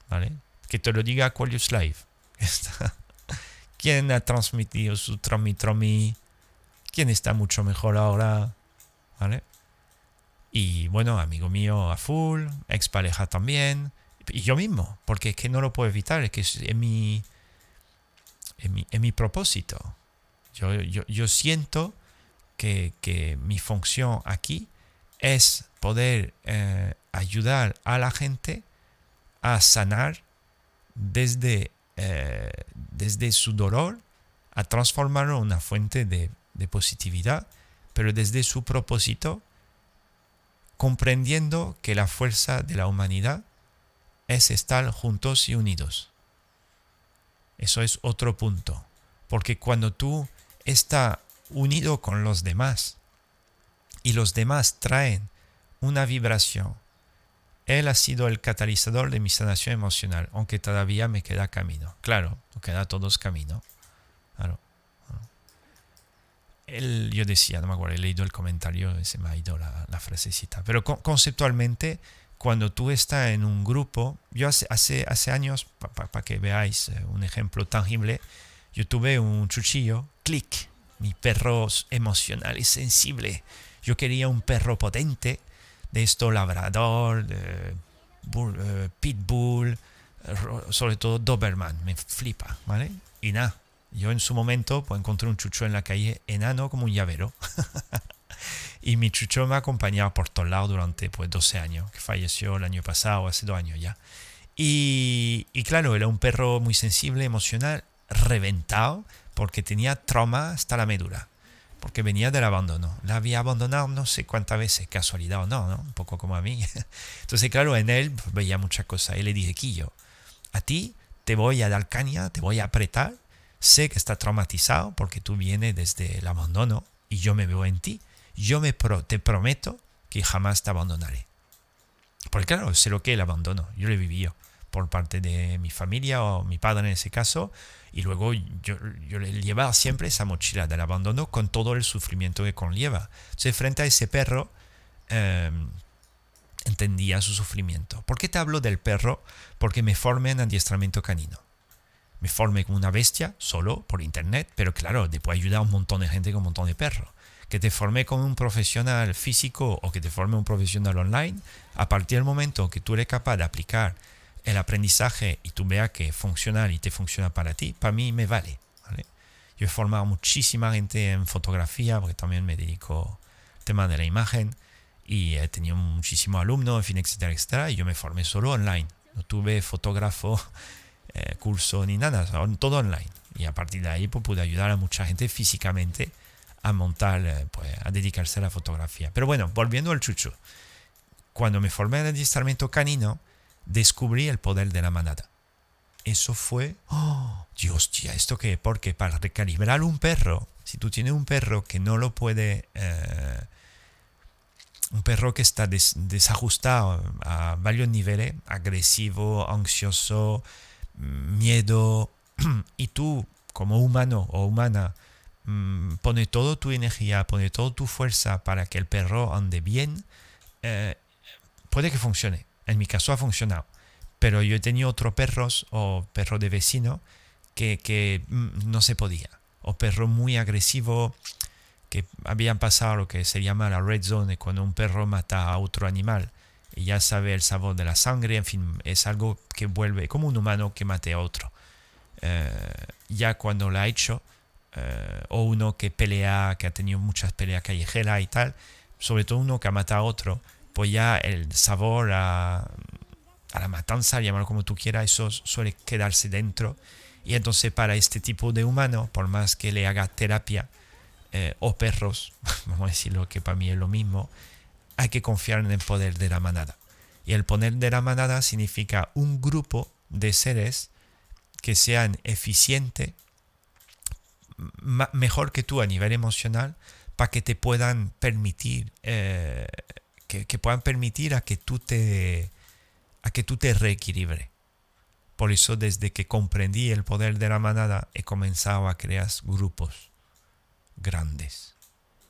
¿Vale? Que te lo diga Aquarius Live. ¿Quién ha transmitido su tromi tromi? ¿Quién está mucho mejor ahora? ¿Vale? Y bueno, amigo mío a full, expareja también, y yo mismo, porque es que no lo puedo evitar, es que es mi, en mi, propósito. Yo, yo, siento que, que, mi función aquí es poder eh, ayudar a la gente a sanar desde, eh, desde su dolor, a transformarlo en una fuente de, de positividad, pero desde su propósito comprendiendo que la fuerza de la humanidad es estar juntos y unidos. Eso es otro punto, porque cuando tú estás unido con los demás y los demás traen una vibración, él ha sido el catalizador de mi sanación emocional, aunque todavía me queda camino. Claro, queda todos camino. Claro yo decía, no me acuerdo, he leído el comentario, se me ha ido la, frasecita, pero conceptualmente, cuando tú estás en un grupo, yo hace, hace, hace años, para que veáis eh, un ejemplo tangible, yo tuve un chuchillo, mi perro emocional y sensible. Yo quería un perro potente, de esto labrador, de eh, pitbull, sobre todo Doberman, me flipa, ¿vale? Y nada, yo en su momento pues, encontré un chucho en la calle enano como un llavero. y mi chucho me ha acompañado por todos lados durante pues 12 años, que falleció el año pasado, hace dos años ya. Y, y claro, era un perro muy sensible, emocional, reventado, porque tenía trauma hasta la medula, porque venía del abandono. La había abandonado no sé cuántas veces, casualidad o no. Un poco como a mí. Entonces, claro, en él pues, veía muchas cosas. Y le dije, Quillo, a ti te voy a dar caña, te voy a apretar sé que está traumatizado porque tú vienes desde el abandono y yo me veo en ti. Yo me te prometo que jamás te abandonaré. Porque claro, sé lo que es el abandono. Yo lo he vivido por parte de mi familia o mi padre en ese caso. Y luego yo, yo le llevaba siempre esa mochila del abandono con todo el sufrimiento que conlleva. Entonces, frente a ese perro, em, entendía su sufrimiento. ¿Por qué te hablo del perro? Porque me formé en adiestramiento canino me forme como una bestia solo por internet, pero claro, puede ayudar a un montón de gente con un montón de perros. Que te forme como un profesional físico o que te forme un profesional online, a partir del momento que tú eres capaz de aplicar el aprendizaje y tú veas que funciona y te funciona para ti, para mí me vale. Yo he formado muchísima gente en fotografía, porque también me dedico al tema de la imagen, y he tenido muchísimos alumnos, en fin, etcétera, etcétera, y yo me formé solo online. No tuve fotógrafo eh, curso ni nada, todo online. Y a partir de ahí pues, pude ayudar a mucha gente físicamente a montar, eh, pues, a dedicarse a la fotografía. Pero bueno, volviendo al chucho. Cuando me formé en el adiestramiento canino, descubrí el poder de la manada. Eso fue, oh, Dios, tía, ¿esto qué? Porque para recalibrar un perro, si tú tienes un perro que no lo puede, eh, un perro que está desajustado a varios niveles, agresivo, ansioso, miedo, y tú como humano o humana mm, pone toda tu energía, pone toda tu fuerza para que el perro ande bien, eh, puede que funcione. En mi caso ha funcionado. Pero yo he tenido otros perros o perro de vecino que, que mm, no se podía. O perro muy agresivo que habían pasado lo que se llama la red zone, cuando un perro mata a otro animal y ya sabe el sabor de la sangre, en fin, es algo que vuelve como un humano que mate a otro. Eh, ya cuando lo ha hecho, eh, o uno que pelea, que ha tenido muchas peleas callejeras y tal, sobre todo uno que ha matado a otro, pues ya el sabor a, a la matanza, llamarlo como tú quieras, eso suele quedarse dentro. Y entonces para este tipo de humano, por más que le haga terapia, eh, o perros, vamos a decirlo que para mí es lo mismo, hay que confiar en el poder de la manada. Y el poder de la manada significa un grupo de seres que sean eficientes, mejor que tú a nivel emocional, para que te puedan permitir, eh, que, puedan permitir a que tú te, a que tú te reequilibres. Por eso desde que comprendí el poder de la manada he comenzado a crear grupos grandes.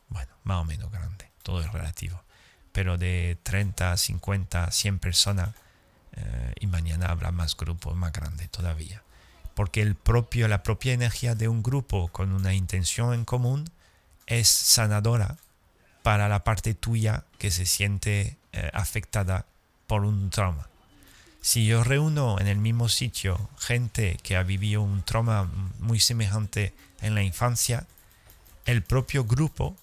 Bueno, más o menos grandes, todo es relativo. Pero de 30, 50, 100 personas eh, y mañana habrá más grupos más grandes todavía. Porque el propio, la propia energía de un grupo con una intención en común es sanadora para la parte tuya que se siente eh, afectada por un trauma. Si yo reúno en el mismo sitio gente que ha vivido un trauma muy semejante en la infancia, el propio grupo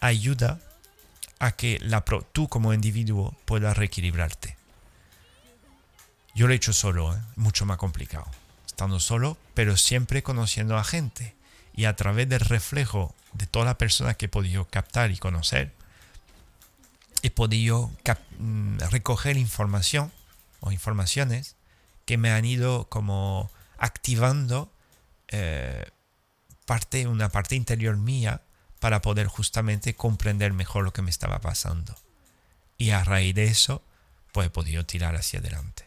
ayuda a que la tú como individuo puedas reequilibrarte. Yo lo he hecho solo, ¿eh? mucho más complicado, estando solo, pero siempre conociendo a gente y a través del reflejo de toda la persona que he podido captar y conocer, he podido mm, recoger información o informaciones que me han ido como activando eh, parte, una parte interior mía para poder justamente comprender mejor lo que me estaba pasando. Y a raíz de eso, pues he podido tirar hacia adelante.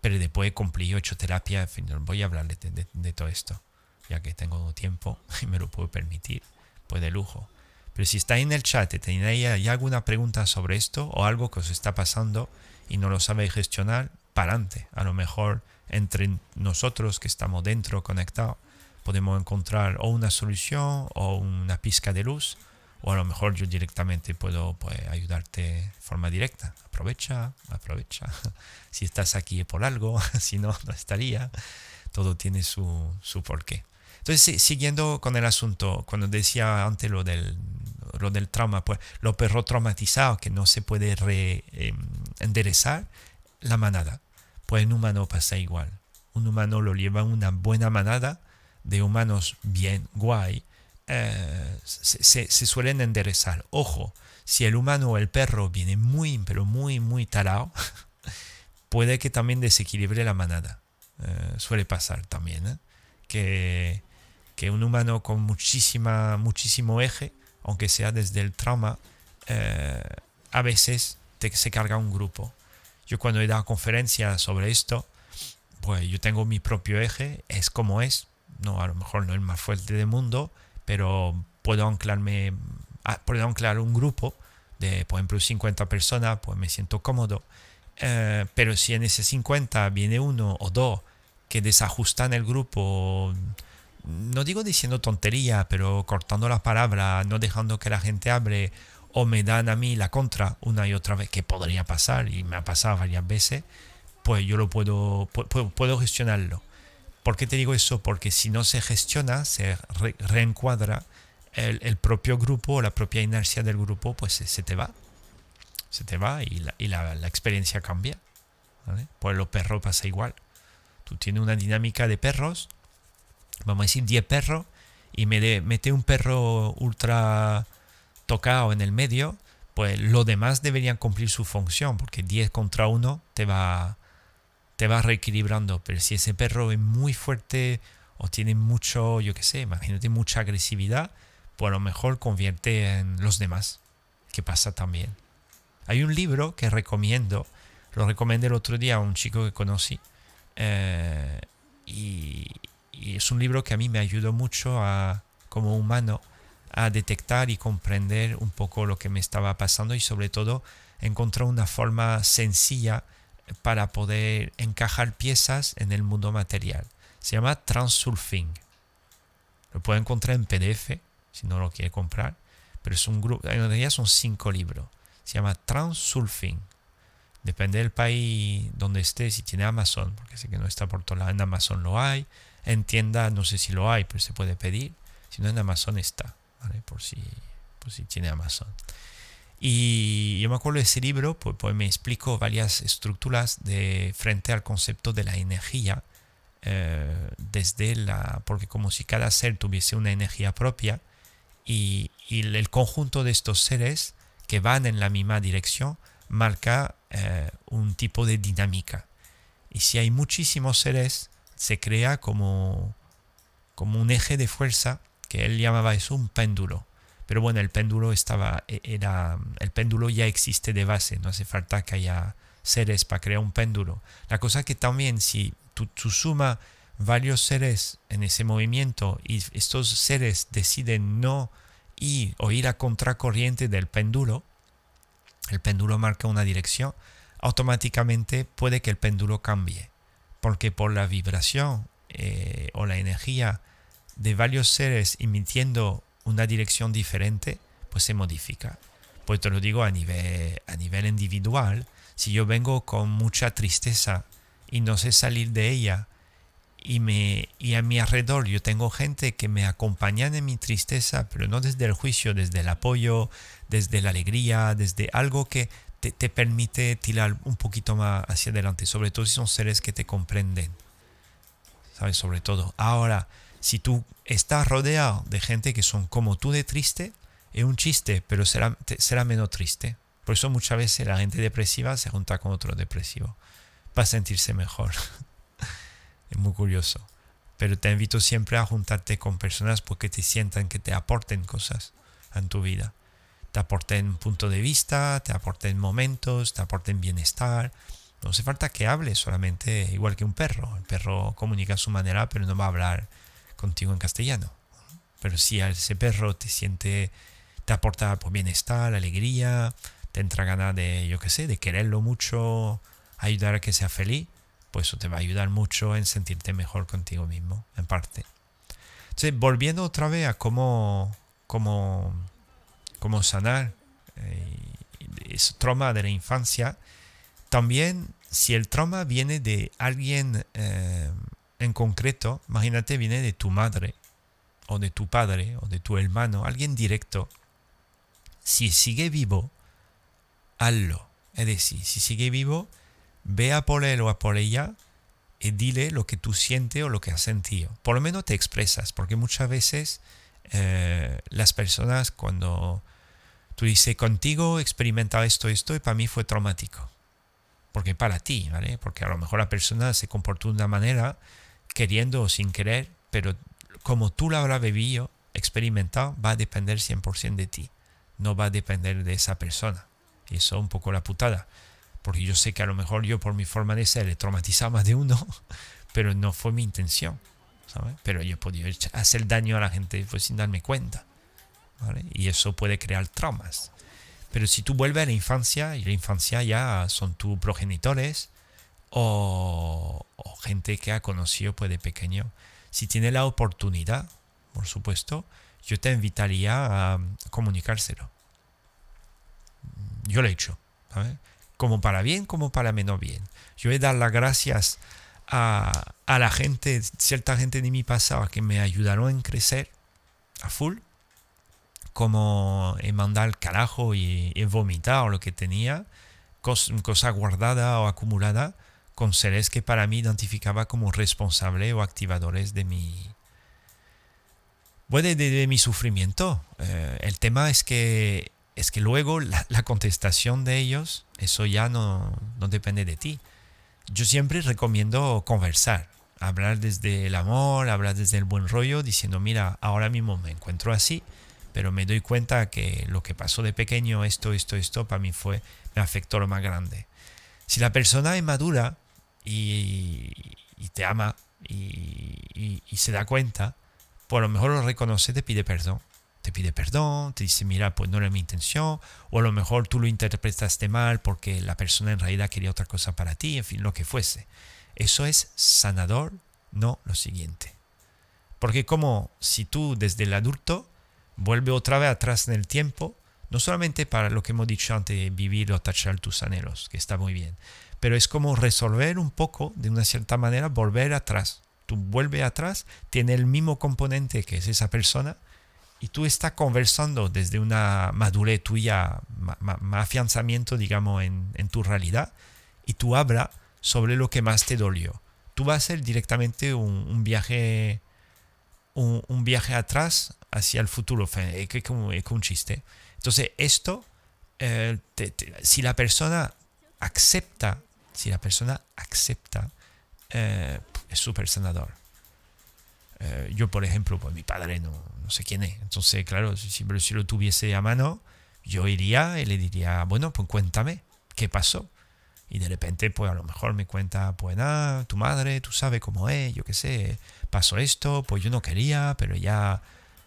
Pero después he cumplido, he hecho terapia, en fin, voy a hablarle de, todo esto, ya que tengo tiempo y me lo puedo permitir, pues de lujo. Pero si está en el chat y tenéis alguna pregunta sobre esto o algo que os está pasando, y no lo sabe gestionar, para. A lo mejor entre nosotros que estamos dentro conectados podemos encontrar o una solución o una pizca de luz o a lo mejor yo directamente puedo pues, ayudarte de forma directa. Aprovecha, aprovecha. Si estás aquí por algo, si no, no estaría. Todo tiene su, su porqué. Entonces, siguiendo con el asunto, cuando decía antes lo del, lo del trauma, pues los perros traumatizados que no se puede re, em, enderezar, la manada. Pues en humano pasa igual. Un humano lo lleva una buena manada de humanos bien guay, eh, se, suelen enderezar. Ojo, si el humano o el perro viene muy, pero muy, muy talado, puede que también desequilibre la manada. Eh, suele pasar también, ¿eh? que, que, un humano con muchísima, muchísimo eje, aunque sea desde el trauma, a veces se carga un grupo. Yo cuando he dado conferencias sobre esto, pues yo tengo mi propio eje, es como es, no a lo mejor no el más fuerte del mundo, pero puedo anclarme, ah, puedo anclar un grupo de, por ejemplo, 50 personas, pues me siento cómodo. Eh, pero si en ese 50 viene uno o dos que desajustan el grupo, no digo diciendo tontería, pero cortando las palabras, no dejando que la gente hable, o me dan a mí la contra una y otra vez, que podría pasar y me ha pasado varias veces, pues yo lo puedo, puedo, gestionarlo. ¿Por qué te digo eso? Porque si no se gestiona, se reencuadra el, propio grupo o la propia inercia del grupo, pues se, te va. Se te va y la, y la, experiencia cambia. Pues los perros pasa igual. Tú tienes una dinámica de perros, vamos a decir 10 perros, y me mete un perro ultra tocado en el medio, pues los demás deberían cumplir su función, porque 10 contra 1 te va, te va reequilibrando. Pero si ese perro es muy fuerte o tiene mucho, yo qué sé, imagínate mucha agresividad, pues a lo mejor convierte en los demás, que pasa también. Hay un libro que recomiendo, lo recomendé el otro día a un chico que conocí, eh, y, y, es un libro que a mí me ayudó mucho a, como humano a detectar y comprender un poco lo que me estaba pasando y sobre todo encontrar una forma sencilla para poder encajar piezas en el mundo material. Se llama Transurfing. Lo puede encontrar en PDF si no lo quiere comprar, pero es un grupo, en realidad son cinco libros. Se llama Transurfing. Depende del país donde esté, si tiene Amazon, porque sé que no está por todo lado. En Amazon lo hay. En tienda no sé si lo hay, pero se puede pedir. Si no, en Amazon está. Por si, por si tiene Amazon. Y yo me acuerdo de ese libro, pues, pues, me explico varias estructuras de frente al concepto de la energía, eh, desde la, porque como si cada ser tuviese una energía propia y, el conjunto de estos seres que van en la misma dirección marca eh, un tipo de dinámica. Y si hay muchísimos seres se crea como, como un eje de fuerza que él llamaba eso un péndulo. Pero bueno, el péndulo estaba, e, era, el péndulo ya existe de base, no hace falta que haya seres para crear un péndulo. La cosa que también si tú, tú suma varios seres en ese movimiento y estos seres deciden no ir o ir a contracorriente del péndulo, el péndulo marca una dirección, automáticamente puede que el péndulo cambie, porque por la vibración eh, o la energía de varios seres emitiendo una dirección diferente, pues se modifica. Pues te lo digo a nivel, a nivel individual, si yo vengo con mucha tristeza y no sé salir de ella, y, me, y a mi alrededor yo tengo gente que me acompaña en mi tristeza, pero no desde el juicio, desde el apoyo, desde la alegría, desde algo que te, te permite tirar un poquito más hacia adelante, sobre todo si son seres que te comprenden. ¿Sabes? Sobre todo. Ahora, si tú estás rodeado de gente que son como tú de triste, es un chiste, pero será, será menos triste. Por eso muchas veces la gente depresiva se junta con otro depresivo para sentirse mejor. es muy curioso. Pero te invito siempre a juntarte con personas porque te sientan que te aporten cosas en tu vida. Te aporten punto de vista, te aporten momentos, te aporten bienestar. No hace falta que hables solamente igual que un perro. El perro comunica a su manera, pero no va a hablar contigo en castellano. Pero si ese perro te siente, te aporta por bienestar, alegría, te entra ganas de, yo qué sé, de quererlo mucho, ayudar a que sea feliz, pues eso te va a ayudar mucho en sentirte mejor contigo mismo, en parte. Entonces, volviendo otra vez a cómo, cómo, cómo sanar eh, ese trauma de la infancia, también si el trauma viene de alguien eh, en concreto, imagínate, viene de tu madre, o de tu padre, o de tu hermano, alguien directo, si sigue vivo, hazlo. Es decir, si sigue vivo, ve a por él o a por ella y dile lo que tú sientes o lo que has sentido. Por lo menos te expresas, porque muchas veces eh, las personas cuando tú dices contigo he experimentado esto, esto y para mí fue traumático. Porque para ti, ¿vale? Porque a lo mejor la persona se comportó de una manera queriendo o sin querer, pero como tú lo habrás vivido, experimentado, va a depender 100% de ti. No va a depender de esa persona. Eso es un poco la putada porque yo sé que a lo mejor yo por mi forma de ser he traumatizado más de uno, pero no fue mi intención, ¿sabes? Pero yo he podido hacer daño a la gente pues, sin darme cuenta, Y eso puede crear traumas. Pero si tú vuelves a la infancia, y la infancia ya son tus progenitores o, gente que ha conocido pues, de pequeño, si tiene la oportunidad, por supuesto, yo te invitaría a comunicárselo. Yo lo he hecho, como para bien como para menos bien. Yo he dado las gracias a, la gente, cierta gente de mi pasado que me ayudaron a crecer a full, como en mandar al carajo y, y vomitar lo que tenía, cosa, guardada o acumulada con seres que para mí identificaba como responsables o activadores de mi, de, mi sufrimiento. Eh, el tema es que es que luego la, contestación de ellos, eso ya no, no, depende de ti. Yo siempre recomiendo conversar, hablar desde el amor, hablar desde el buen rollo, diciendo, mira, ahora mismo me encuentro así, pero me doy cuenta que lo que pasó de pequeño, esto, esto, esto, para mí fue, me afectó lo más grande. Si la persona es madura y, te ama y, se da cuenta, por lo mejor lo reconoce, te pide perdón te pide perdón, te dice, mira, pues no era mi intención, o a lo mejor tú lo interpretaste mal porque la persona en realidad quería otra cosa para ti, en fin, lo que fuese. Eso es sanador, no lo siguiente. Porque como si tú desde el adulto vuelve otra vez atrás en el tiempo, no solamente para lo que hemos dicho antes, vivir o tachar tus anhelos, que está muy bien, pero es como resolver un poco, de una cierta manera, volver atrás. Tú vuelves atrás, tiene el mismo componente que es esa persona, y tú estás conversando desde una madurez tuya, más afianzamiento, digamos, en, en, tu realidad, y tú hablas sobre lo que más te dolió. Tú vas a hacer directamente un, viaje un, viaje atrás hacia el futuro, es como, un chiste. Entonces, esto, eh, si la persona acepta, si la persona acepta, eh, es súper sanador. Eh, yo, por ejemplo, pues mi padre no, no sé quién es. Entonces, claro, si, si lo tuviese a mano, yo iría y le diría, bueno, pues cuéntame, ¿qué pasó? Y de repente, pues a lo mejor me cuenta, pues nada, tu madre, tú sabes cómo es, yo qué sé, pasó esto, pues yo no quería, pero ya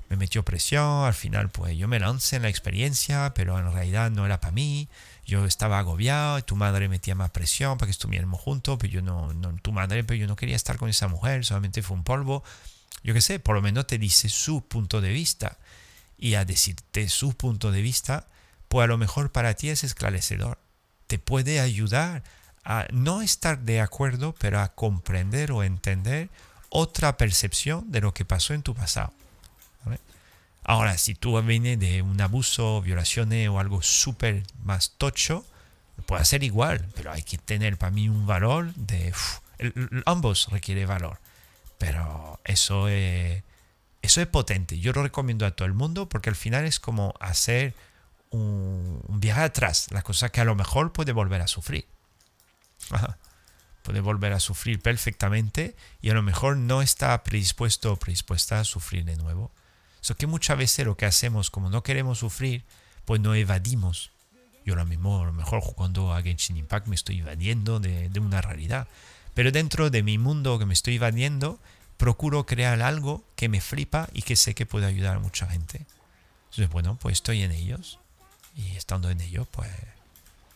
me metió presión, al final pues yo me lancé en la experiencia, pero en realidad no era para mí, yo estaba agobiado, tu madre metía más presión para que estuviéramos juntos, pero yo no, no, tu madre, pero yo no quería estar con esa mujer, solamente fue un polvo, yo qué sé, por lo menos te dice su punto de vista, y a decirte su punto de vista, pues a lo mejor para ti es esclarecedor te puede ayudar a no estar de acuerdo, pero a comprender o entender otra percepción de lo que pasó en tu pasado. Ahora, si tú vienes de un abuso, violaciones o algo súper más tocho, puede ser igual, pero hay que tener para mí un valor de... ambos requiere valor, pero eso es, eso es potente. Yo lo recomiendo a todo el mundo porque al final es como hacer un, viaje atrás, la cosa que a lo mejor puede volver a sufrir. puede volver a sufrir perfectamente y a lo mejor no está predispuesto o predispuesta a sufrir de nuevo. Eso que muchas veces lo que hacemos, como no queremos sufrir, pues no evadimos. Yo ahora mismo, a lo mejor jugando a Genshin Impact me estoy evadiendo de, de una realidad. Pero dentro de mi mundo que me estoy evadiendo, procuro crear algo que me flipa y que sé que puede ayudar a mucha gente. Entonces, bueno, pues estoy en ellos y estando en ello, pues,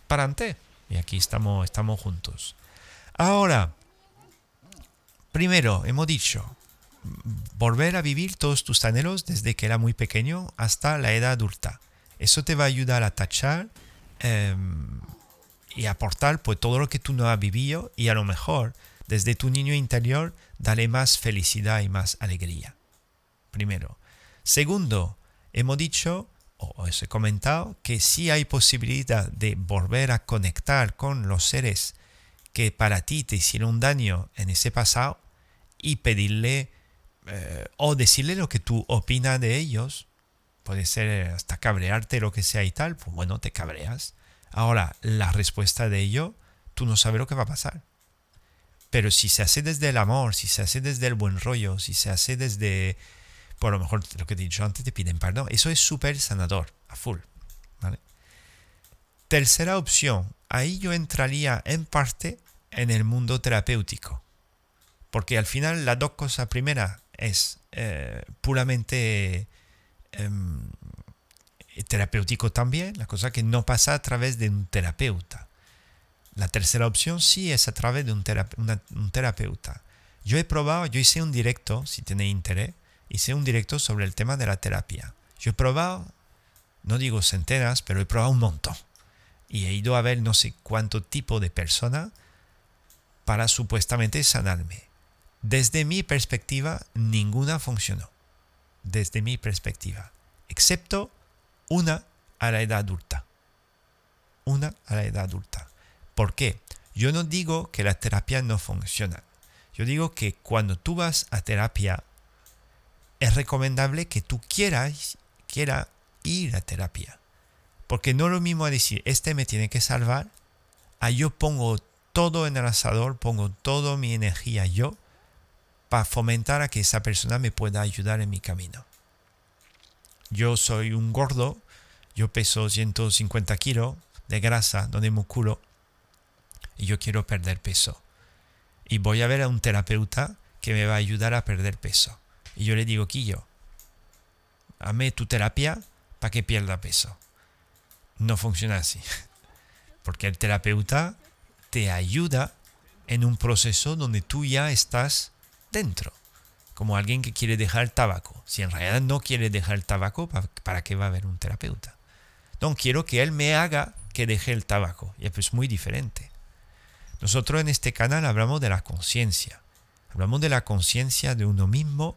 para adelante. Y aquí estamos, estamos juntos. Ahora, primero, hemos dicho, volver a vivir todos tus anhelos desde que era muy pequeño hasta la edad adulta. Eso te va a ayudar a tachar em, y aportar pues, todo lo que tú no has vivido y a lo mejor desde tu niño interior darle más felicidad y más alegría. Primero. Segundo, hemos dicho os he comentado que sí hay posibilidad de volver a conectar con los seres que para ti te hicieron daño en ese pasado y pedirle eh, o decirle lo que tú opinas de ellos. Puede ser hasta cabrearte, lo que sea y tal. Pues bueno, te cabreas. Ahora, la respuesta de ello, tú no sabes lo que va a pasar. Pero si se hace desde el amor, si se hace desde el buen rollo, si se hace desde por lo mejor lo que he dicho antes te piden perdón. Eso es súper sanador, a full. Tercera opción, ahí yo entraría en parte en el mundo terapéutico. Porque al final las dos cosas, primera es eh, puramente em, terapéutico también, la cosa que no pasa a través de un terapeuta. La tercera opción sí es a través de un, un terapeuta. Yo he probado, yo hice un directo, si tenéis interés, hice un directo sobre el tema de la terapia. Yo he probado, no digo centenas, pero he probado un montón. Y he ido a ver no sé cuánto tipo de persona para supuestamente sanarme. Desde mi perspectiva, ninguna funcionó. Desde mi perspectiva. Excepto una a la edad adulta. Una a la edad adulta. ¿Por qué? Yo no digo que la terapia no funciona. Yo digo que cuando tú vas a terapia es recomendable que tú quieras quiera ir a terapia. Porque no es lo mismo decir, este me tiene que salvar, a yo pongo todo en el asador, pongo toda mi energía yo para fomentar a que esa persona me pueda ayudar en mi camino. Yo soy un gordo, yo peso 150 kilos de grasa, donde músculo, y yo quiero perder peso. Y voy a ver a un terapeuta que me va a ayudar a perder peso. Y yo le digo, Quillo, ame tu terapia para que pierda peso. No funciona así. Porque el terapeuta te ayuda en un proceso donde tú ya estás dentro. Como alguien que quiere dejar el tabaco. Si en realidad no quiere dejar el tabaco, ¿para qué va a haber un terapeuta? No, quiero que él me haga que deje el tabaco. Y es muy diferente. Nosotros en este canal hablamos de la conciencia. Hablamos de la conciencia de uno mismo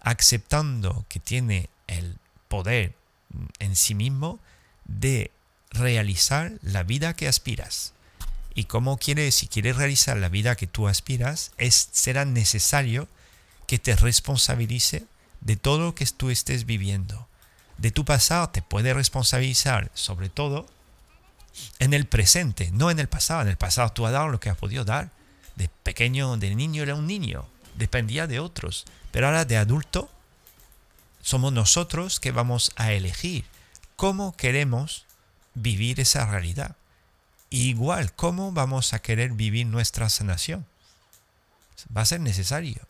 aceptando que tiene el poder en sí mismo de realizar la vida que aspiras. Y como quiere, si quieres realizar la vida que tú aspiras, es, será necesario que te responsabilice de todo lo que tú estés viviendo. De tu pasado te puede responsabilizar sobre todo en el presente, no en el pasado. En el pasado tú has dado lo que has podido dar. De pequeño, de niño era un niño, dependía de otros. Pero ahora de adulto, somos nosotros que vamos a elegir cómo queremos vivir esa realidad. igual, cómo vamos a querer vivir nuestra sanación. Va a ser necesario.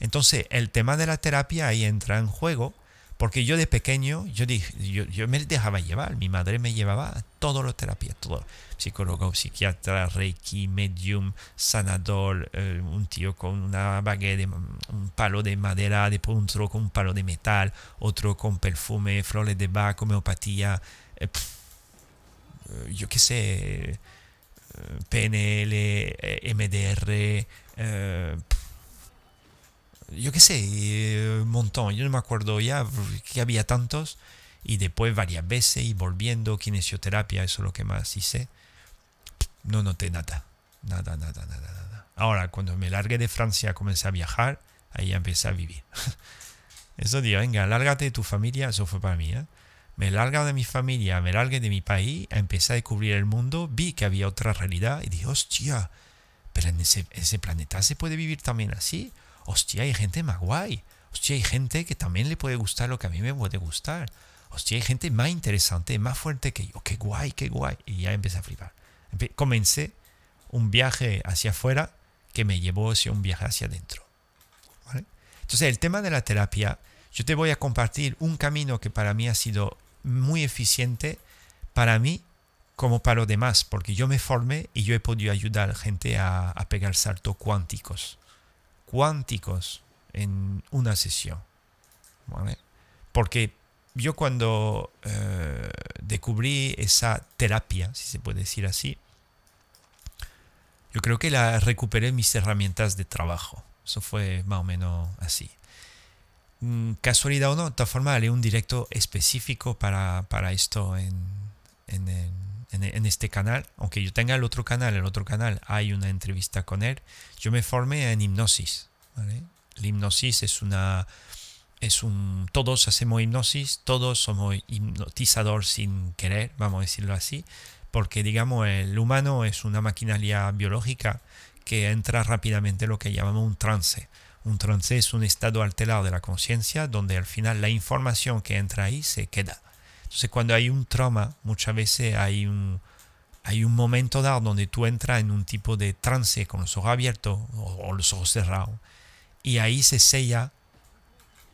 Entonces, el tema de la terapia ahí entra en juego porque yo de pequeño, yo, yo, me dejaba llevar, mi madre me llevaba a todas las terapias, todo. Psicólogo, psiquiatra, reiki, medium, sanador, eh, un tío con una baguette, un palo de madera, de otro con un palo de metal, otro con perfume, flores de Bach, homeopatía, eh, eh, yo qué sé, PNL, MDR, yo qué sé, un montón. Yo no me acuerdo ya que había tantos. Y después varias veces y volviendo, kinesioterapia, eso es lo que más hice. No noté nada. Nada, nada, nada, nada. Ahora, cuando me largué de Francia, comencé a viajar, ahí empecé a vivir. Eso digo, venga, lárgate de tu familia, eso fue para mí. ¿eh? Me largué de mi familia, me largué de mi país, empecé a descubrir el mundo, vi que había otra realidad y dije, hostia, pero en ese, ese planeta se puede vivir también así hostia, hay gente más guay. Hostia, hay gente que también le puede gustar lo que a mí me puede gustar. Hostia, hay gente más interesante, más fuerte que yo. Qué guay, qué guay. Y ya empecé a flipar. Comencé un viaje hacia afuera que me llevó hacia un viaje hacia adentro. Entonces, el tema de la terapia, yo te voy a compartir un camino que para mí ha sido muy eficiente para mí como para los demás, porque yo me formé y yo he podido ayudar a gente a pegar saltos cuánticos cuánticos en una sesión. Porque yo cuando eh, descubrí esa terapia, si se puede decir así, yo creo que la recuperé mis herramientas de trabajo. Eso fue más o menos así. Mm, casualidad o no, de todas formas, haré un directo específico para, para esto en, en, en, este canal, aunque yo tenga el otro canal, el otro canal hay una entrevista con él, yo me formé en hipnosis. La hipnosis es una... Es un, todos hacemos hipnosis, todos somos hipnotizadores sin querer, vamos a decirlo así, porque digamos el humano es una maquinaria biológica que entra rápidamente en lo que llamamos un trance. Un trance es un estado alterado de la conciencia donde al final la información que entra ahí se queda. Entonces cuando hay un trauma, muchas veces hay un, hay un momento dado donde tú entras en un tipo de trance con los ojos abiertos o, los ojos cerrados y ahí se sella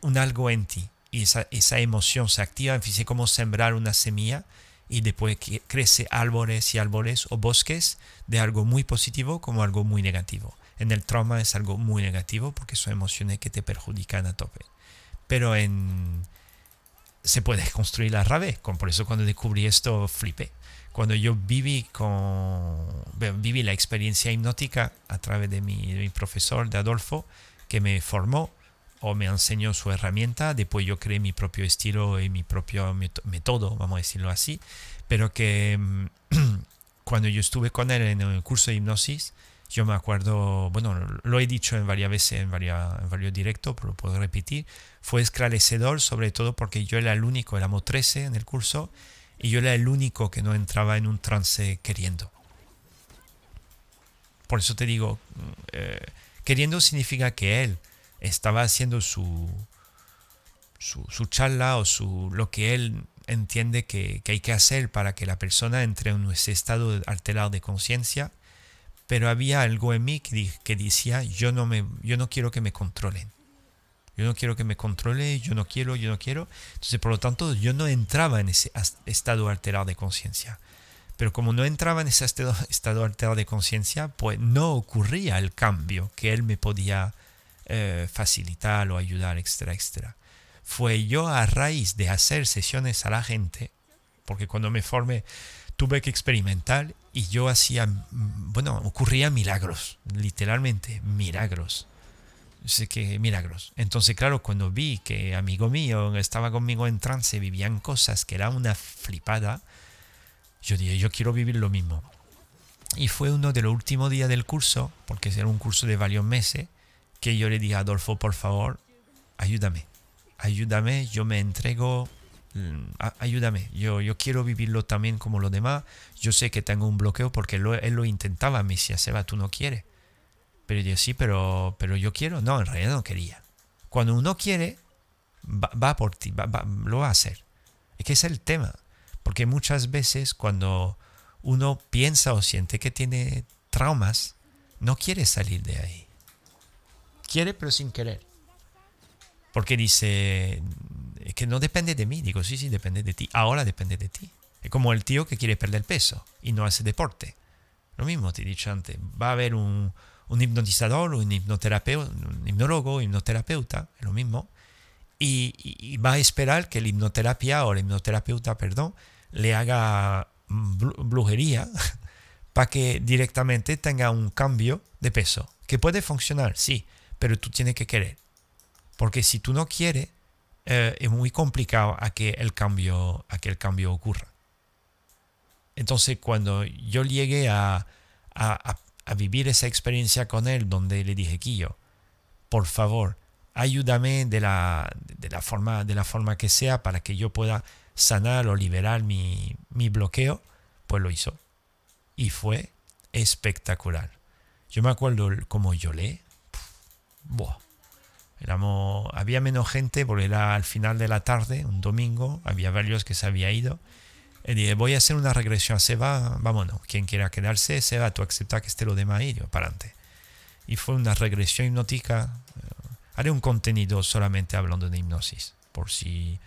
un algo en ti y esa, esa emoción se activa, es como sembrar una semilla y después crece árboles y árboles o bosques de algo muy positivo como algo muy negativo. En el trauma es algo muy negativo porque son emociones que te perjudican a tope. Pero en, se puede construir la revés. Por eso cuando descubrí esto flipé. Cuando yo viví, con, viví la experiencia hipnótica a través de mi, profesor, de Adolfo, que me formó o me enseñó su herramienta, después yo creé mi propio estilo y mi propio método, vamos a decirlo así, pero que mm, cuando yo estuve con él en el curso de hipnosis, yo me acuerdo, bueno, lo he dicho en varias veces, en, varios directos, pero lo puedo repetir, fue esclarecedor sobre todo porque yo era el único, éramos 13 en el curso, y yo era el único que no entraba en un trance queriendo. Por eso te digo, eh, queriendo significa que él estaba haciendo su, su, charla o su, lo que él entiende que, que, hay que hacer para que la persona entre en ese estado alterado de conciencia pero había algo en mí que, que decía, yo no, me, yo no quiero que me controlen. Yo no quiero que me controle, yo no quiero, yo no quiero. Entonces, por lo tanto, yo no entraba en ese estado alterado de conciencia. Pero como no entraba en ese estado, alterado de conciencia, pues no ocurría el cambio que él me podía eh, facilitar o ayudar, etcétera, etcétera. Fue yo a raíz de hacer sesiones a la gente, porque cuando me formé tuve que experimentar y yo hacía, bueno, ocurría milagros, literalmente milagros. Sé que milagros. Entonces, claro, cuando vi que amigo mío estaba conmigo en trance, vivían cosas que era una flipada, yo dije, yo quiero vivir lo mismo. Y fue uno de los últimos días del curso, porque era un curso de varios meses, que yo le dije a Adolfo, por favor, ayúdame, ayúdame, yo me entrego, Mm, ayúdame, yo, yo quiero vivirlo también como los demás. Yo sé que tengo un bloqueo porque él lo intentaba, me decía, Seba, tú no quieres. pero yo sí, pero, pero yo quiero. No, en realidad no quería. Cuando uno quiere, va, por ti, lo va a hacer. Es que es el tema. Porque muchas veces cuando uno piensa o siente que tiene traumas, no quiere salir de ahí. Quiere pero sin querer. Porque dice que no depende de mí. Digo, sí, sí, depende de ti. Ahora depende de ti. Es como el tío que quiere perder peso y no hace deporte. Lo mismo te he dicho antes. Va a haber un, un hipnotizador, un hipnoterapeuta, un hipnólogo, hipnoterapeuta, es lo mismo. Y, va a esperar que el hipnoterapia o el hipnoterapeuta, perdón, le haga brujería para que directamente tenga un cambio de peso. Que puede funcionar, sí, pero tú tienes que querer. Porque si tú no quieres, eh, es muy complicado a que, el cambio, a que el cambio ocurra. Entonces, cuando yo llegué a, a, vivir esa experiencia con él, donde le dije, Quillo, por favor, ayúdame de la, de la, forma, de la forma que sea para que yo pueda sanar o liberar mi, mi bloqueo, pues lo hizo. Y fue espectacular. Yo me acuerdo cómo lloré. Buah. Había menos gente porque era al final de la tarde, un domingo, había varios que se había ido. Y dije, voy a hacer una regresión, se va, vámonos, quien quiera quedarse, se va, tú aceptas que esté lo demás y para adelante. Y fue una regresión hipnótica. Haré un contenido solamente hablando de hipnosis, por si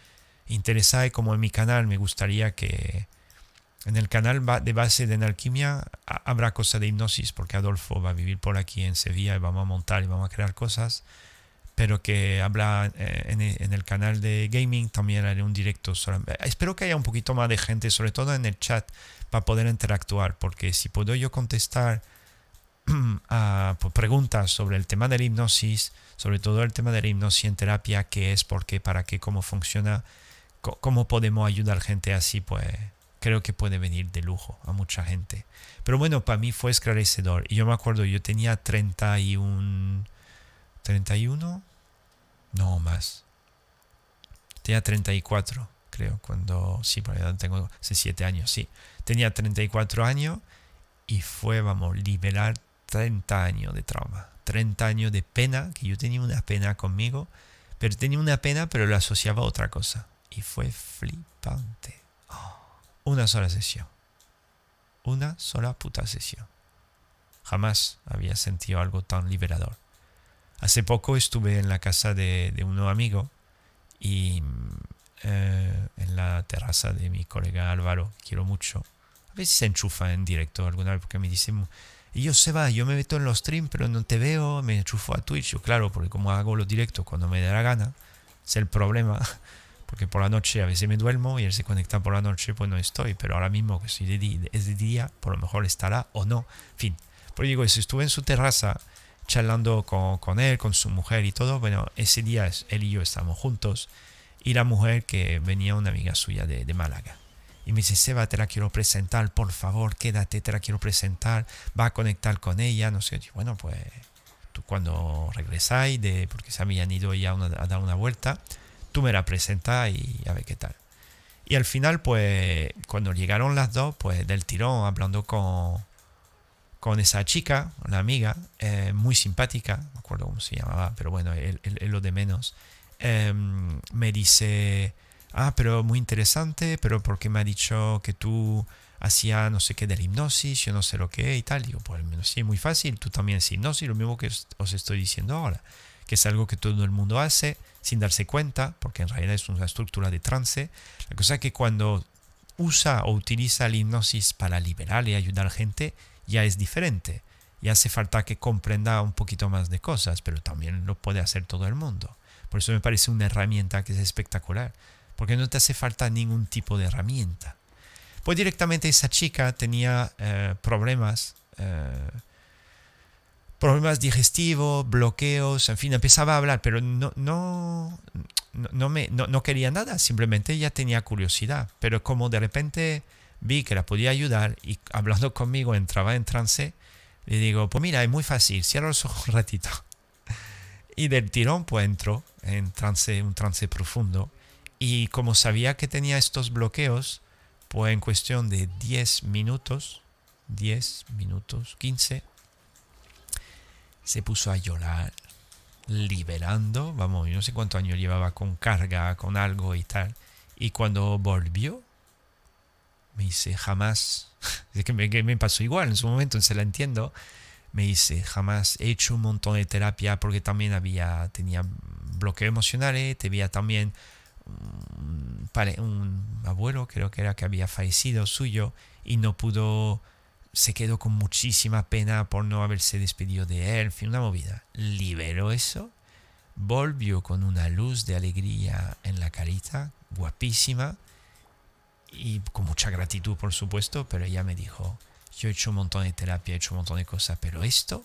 interesáis, como en mi canal, me gustaría que en el canal de base de alquimia habrá cosas de hipnosis, porque Adolfo va a vivir por aquí en Sevilla y vamos a montar y vamos a crear cosas pero que habla eh, en, el canal de gaming también haré un directo. Espero que haya un poquito más de gente, sobre todo en el chat, para poder interactuar, porque si puedo yo contestar a preguntas sobre el tema de la hipnosis, sobre todo el tema de la hipnosis en terapia, qué es, por qué, para qué, cómo funciona, cómo podemos ayudar gente así, pues creo que puede venir de lujo a mucha gente. Pero bueno, para mí fue esclarecedor. Y yo me acuerdo, yo tenía 31 31, no más. Tenía 34, creo, cuando, sí, porque tengo 7 años, sí. Tenía 34 años y fue, vamos, liberar 30 años de trauma, 30 años de pena, que yo tenía una pena conmigo, pero tenía una pena, pero lo asociaba a otra cosa. Y fue flipante. una sola sesión. Una sola puta sesión. Jamás había sentido algo tan liberador. Hace poco estuve en la casa de, de un amigo y eh, en la terraza de mi colega Álvaro, quiero mucho. A veces se enchufa en directo alguna vez porque me dice, yo se va, yo me meto en los streams, pero no te veo, me enchufo a Twitch. Yo, claro, porque como hago los directos cuando me da la gana, es el problema. Porque por la noche a veces me duermo y él se conecta por la noche, pues no estoy. Pero ahora mismo que día, es de día, por lo mejor estará o no. En fin, por digo, si estuve en su terraza charlando con, con, él, con su mujer y todo. Bueno, ese día él y yo estamos juntos y la mujer que venía una amiga suya de, de Málaga. Y me dice, Seba, te la quiero presentar, por favor, quédate, te la quiero presentar, va a conectar con ella, no sé. bueno, pues tú cuando regresáis, de, porque se habían ido ya a dar una vuelta, tú me la presentas y a ver qué tal. Y al final, pues, cuando llegaron las dos, pues del tirón, hablando con, con esa chica, una amiga, eh, muy simpática, no acuerdo cómo se llamaba, pero bueno, es lo de menos, em, me dice, ah, pero muy interesante, pero porque me ha dicho que tú hacías no sé qué de la hipnosis, yo no sé lo que y tal. Digo, pues sí, muy fácil, tú también haces hipnosis, lo mismo que os estoy diciendo ahora, que es algo que todo el mundo hace sin darse cuenta, porque en realidad es una estructura de trance. La cosa es que cuando usa o utiliza la hipnosis para liberar y ayudar a gente, ya es diferente. Y hace falta que comprenda un poquito más de cosas, pero también lo puede hacer todo el mundo. Por eso me parece una herramienta que es espectacular, porque no te hace falta ningún tipo de herramienta. Pues directamente esa chica tenía eh, problemas, eh, problemas digestivos, bloqueos, en fin, empezaba a hablar, pero no, no, no, me, no, no quería nada, simplemente ella tenía curiosidad, pero como de repente vi que la podía ayudar y hablando conmigo entraba en trance, le digo, pues mira, es muy fácil, cierra los ojos un ratito. Y del tirón pues entró en trance, un trance profundo. Y como sabía que tenía estos bloqueos, pues en cuestión de 10 minutos, 10 minutos, 15, se puso a llorar, liberando, vamos, yo no sé cuántos años llevaba con carga, con algo y tal. Y cuando volvió, me dice, jamás, es que me, pasó igual en su momento, se la entiendo, me dice, jamás he hecho un montón de terapia porque también había, tenía bloqueo emocional, eh, tenía también un, un abuelo, creo que era que había fallecido suyo y no pudo, se quedó con muchísima pena por no haberse despedido de él, en fin, una movida. Liberó eso, volvió con una luz de alegría en la carita, guapísima, y con mucha gratitud, por supuesto, pero ella me dijo, yo he hecho un montón de terapia, he hecho un montón de cosas, pero esto,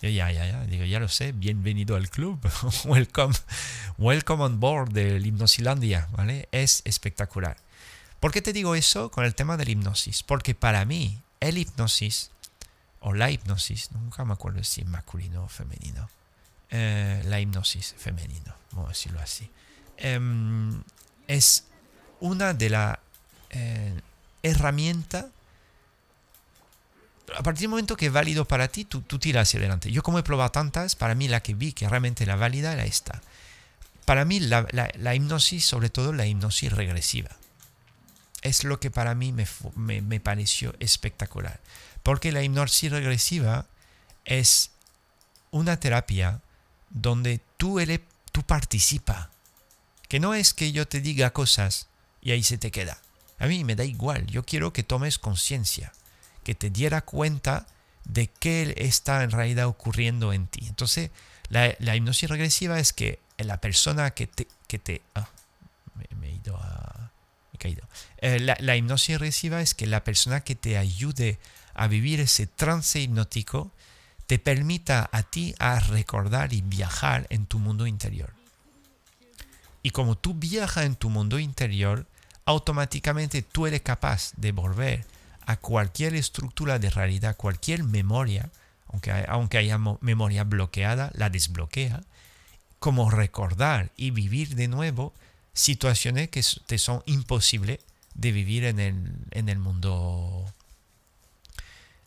yo ya, ya, ya, digo, ya lo sé, bienvenido al club, welcome, welcome on board del Hipnosilandia, ¿vale? Es espectacular. ¿Por qué te digo eso con el tema del hipnosis? Porque para mí, el hipnosis, o la hipnosis, nunca me acuerdo si es masculino o femenino, eh, la hipnosis femenino, vamos a decirlo así, em, es una de las eh, herramientas a partir del momento que es válido para ti, tú, tú tiras hacia adelante. Yo como he probado tantas, para mí la que vi que realmente era válida era esta. Para mí la, la, hipnosis, sobre todo la hipnosis regresiva, es lo que para mí me, me, me pareció espectacular. Porque la hipnosis regresiva es una terapia donde tú, tú participas. Que no es que yo te diga cosas y ahí se te queda. A mí me da igual, yo quiero que tomes conciencia que te diera cuenta de qué está en realidad ocurriendo en ti. Entonces, la, hipnosis regresiva es que la persona que te... Que te ah, me, he ido a... he caído. Eh, la, la hipnosis regresiva es que la persona que te ayude a vivir ese trance hipnótico te permita a ti a recordar y viajar en tu mundo interior. Y como tú viajas en tu mundo interior, automáticamente tú eres capaz de volver a cualquier estructura de realidad, cualquier memoria, aunque, aunque haya memoria bloqueada, la desbloquea, como recordar y vivir de nuevo situaciones que te son imposibles de vivir en el, en el mundo,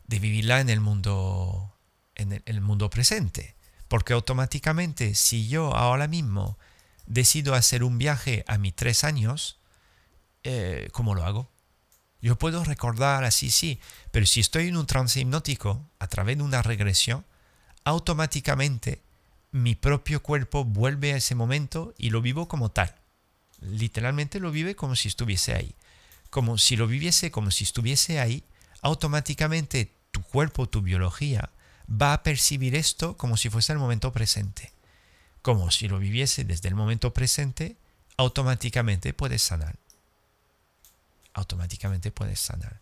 de vivirla en el mundo, en el, mundo presente. Porque automáticamente, si yo ahora mismo decido hacer un viaje a mis tres años, eh, ¿cómo lo hago? Yo puedo recordar así, sí, pero si estoy en un trance hipnótico a través de una regresión, automáticamente mi propio cuerpo vuelve a ese momento y lo vivo como tal. Literalmente lo vive como si estuviese ahí. Como si lo viviese como si estuviese ahí, automáticamente tu cuerpo, tu biología, va a percibir esto como si fuese el momento presente. Como si lo viviese desde el momento presente, automáticamente puedes sanar automáticamente puedes sanar.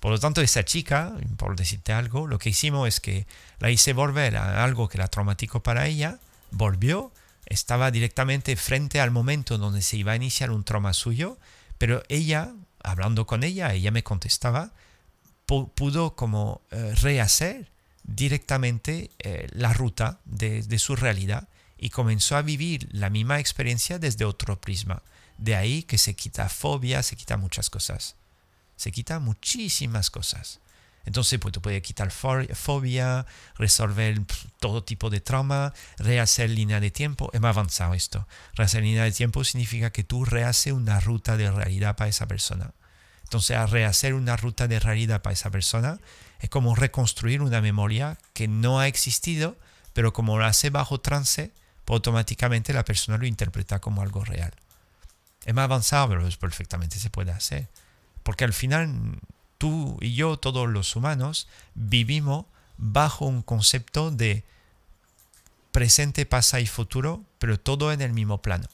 Por lo tanto, esa chica, por decirte algo, lo que hicimos es que la hice volver a algo que era traumático para ella, volvió, estaba directamente frente al momento donde se iba a iniciar un trauma suyo, pero ella, hablando con ella, ella me contestaba, pudo como eh, rehacer directamente eh, la ruta de su realidad y comenzó a vivir la misma experiencia desde otro prisma. De ahí que se quita fobia, se quita muchas cosas. Se quita muchísimas cosas. Entonces, pues tú puedes quitar fobia, resolver todo tipo de trauma, rehacer línea de tiempo. Es más avanzado esto. Rehacer línea de tiempo significa que tú rehaces una ruta de realidad para esa persona. Entonces, rehacer una ruta de realidad para esa persona, es como reconstruir una memoria que no ha existido, pero como lo hace bajo trance, pues automáticamente la persona lo interpreta como algo real. Es más avanzado, pero perfectamente se puede hacer. Porque al final tú y yo, todos los humanos, vivimos bajo un concepto de presente, pasado y futuro, pero todo en el mismo plano.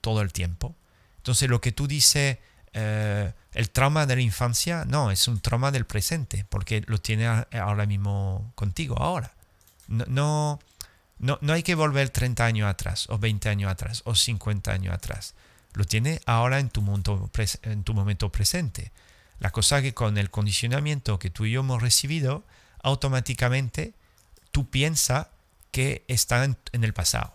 Todo el tiempo. Entonces lo que tú dices, eh, el trauma de la infancia, no, es un trauma del presente, porque lo tiene ahora mismo contigo, ahora. no, no hay que volver 30 años atrás, o 20 años atrás, o 50 años atrás. Lo tiene ahora en tu, mundo, en tu momento presente. La cosa que con el condicionamiento que tú y yo hemos recibido, automáticamente tú piensas que está en, el pasado.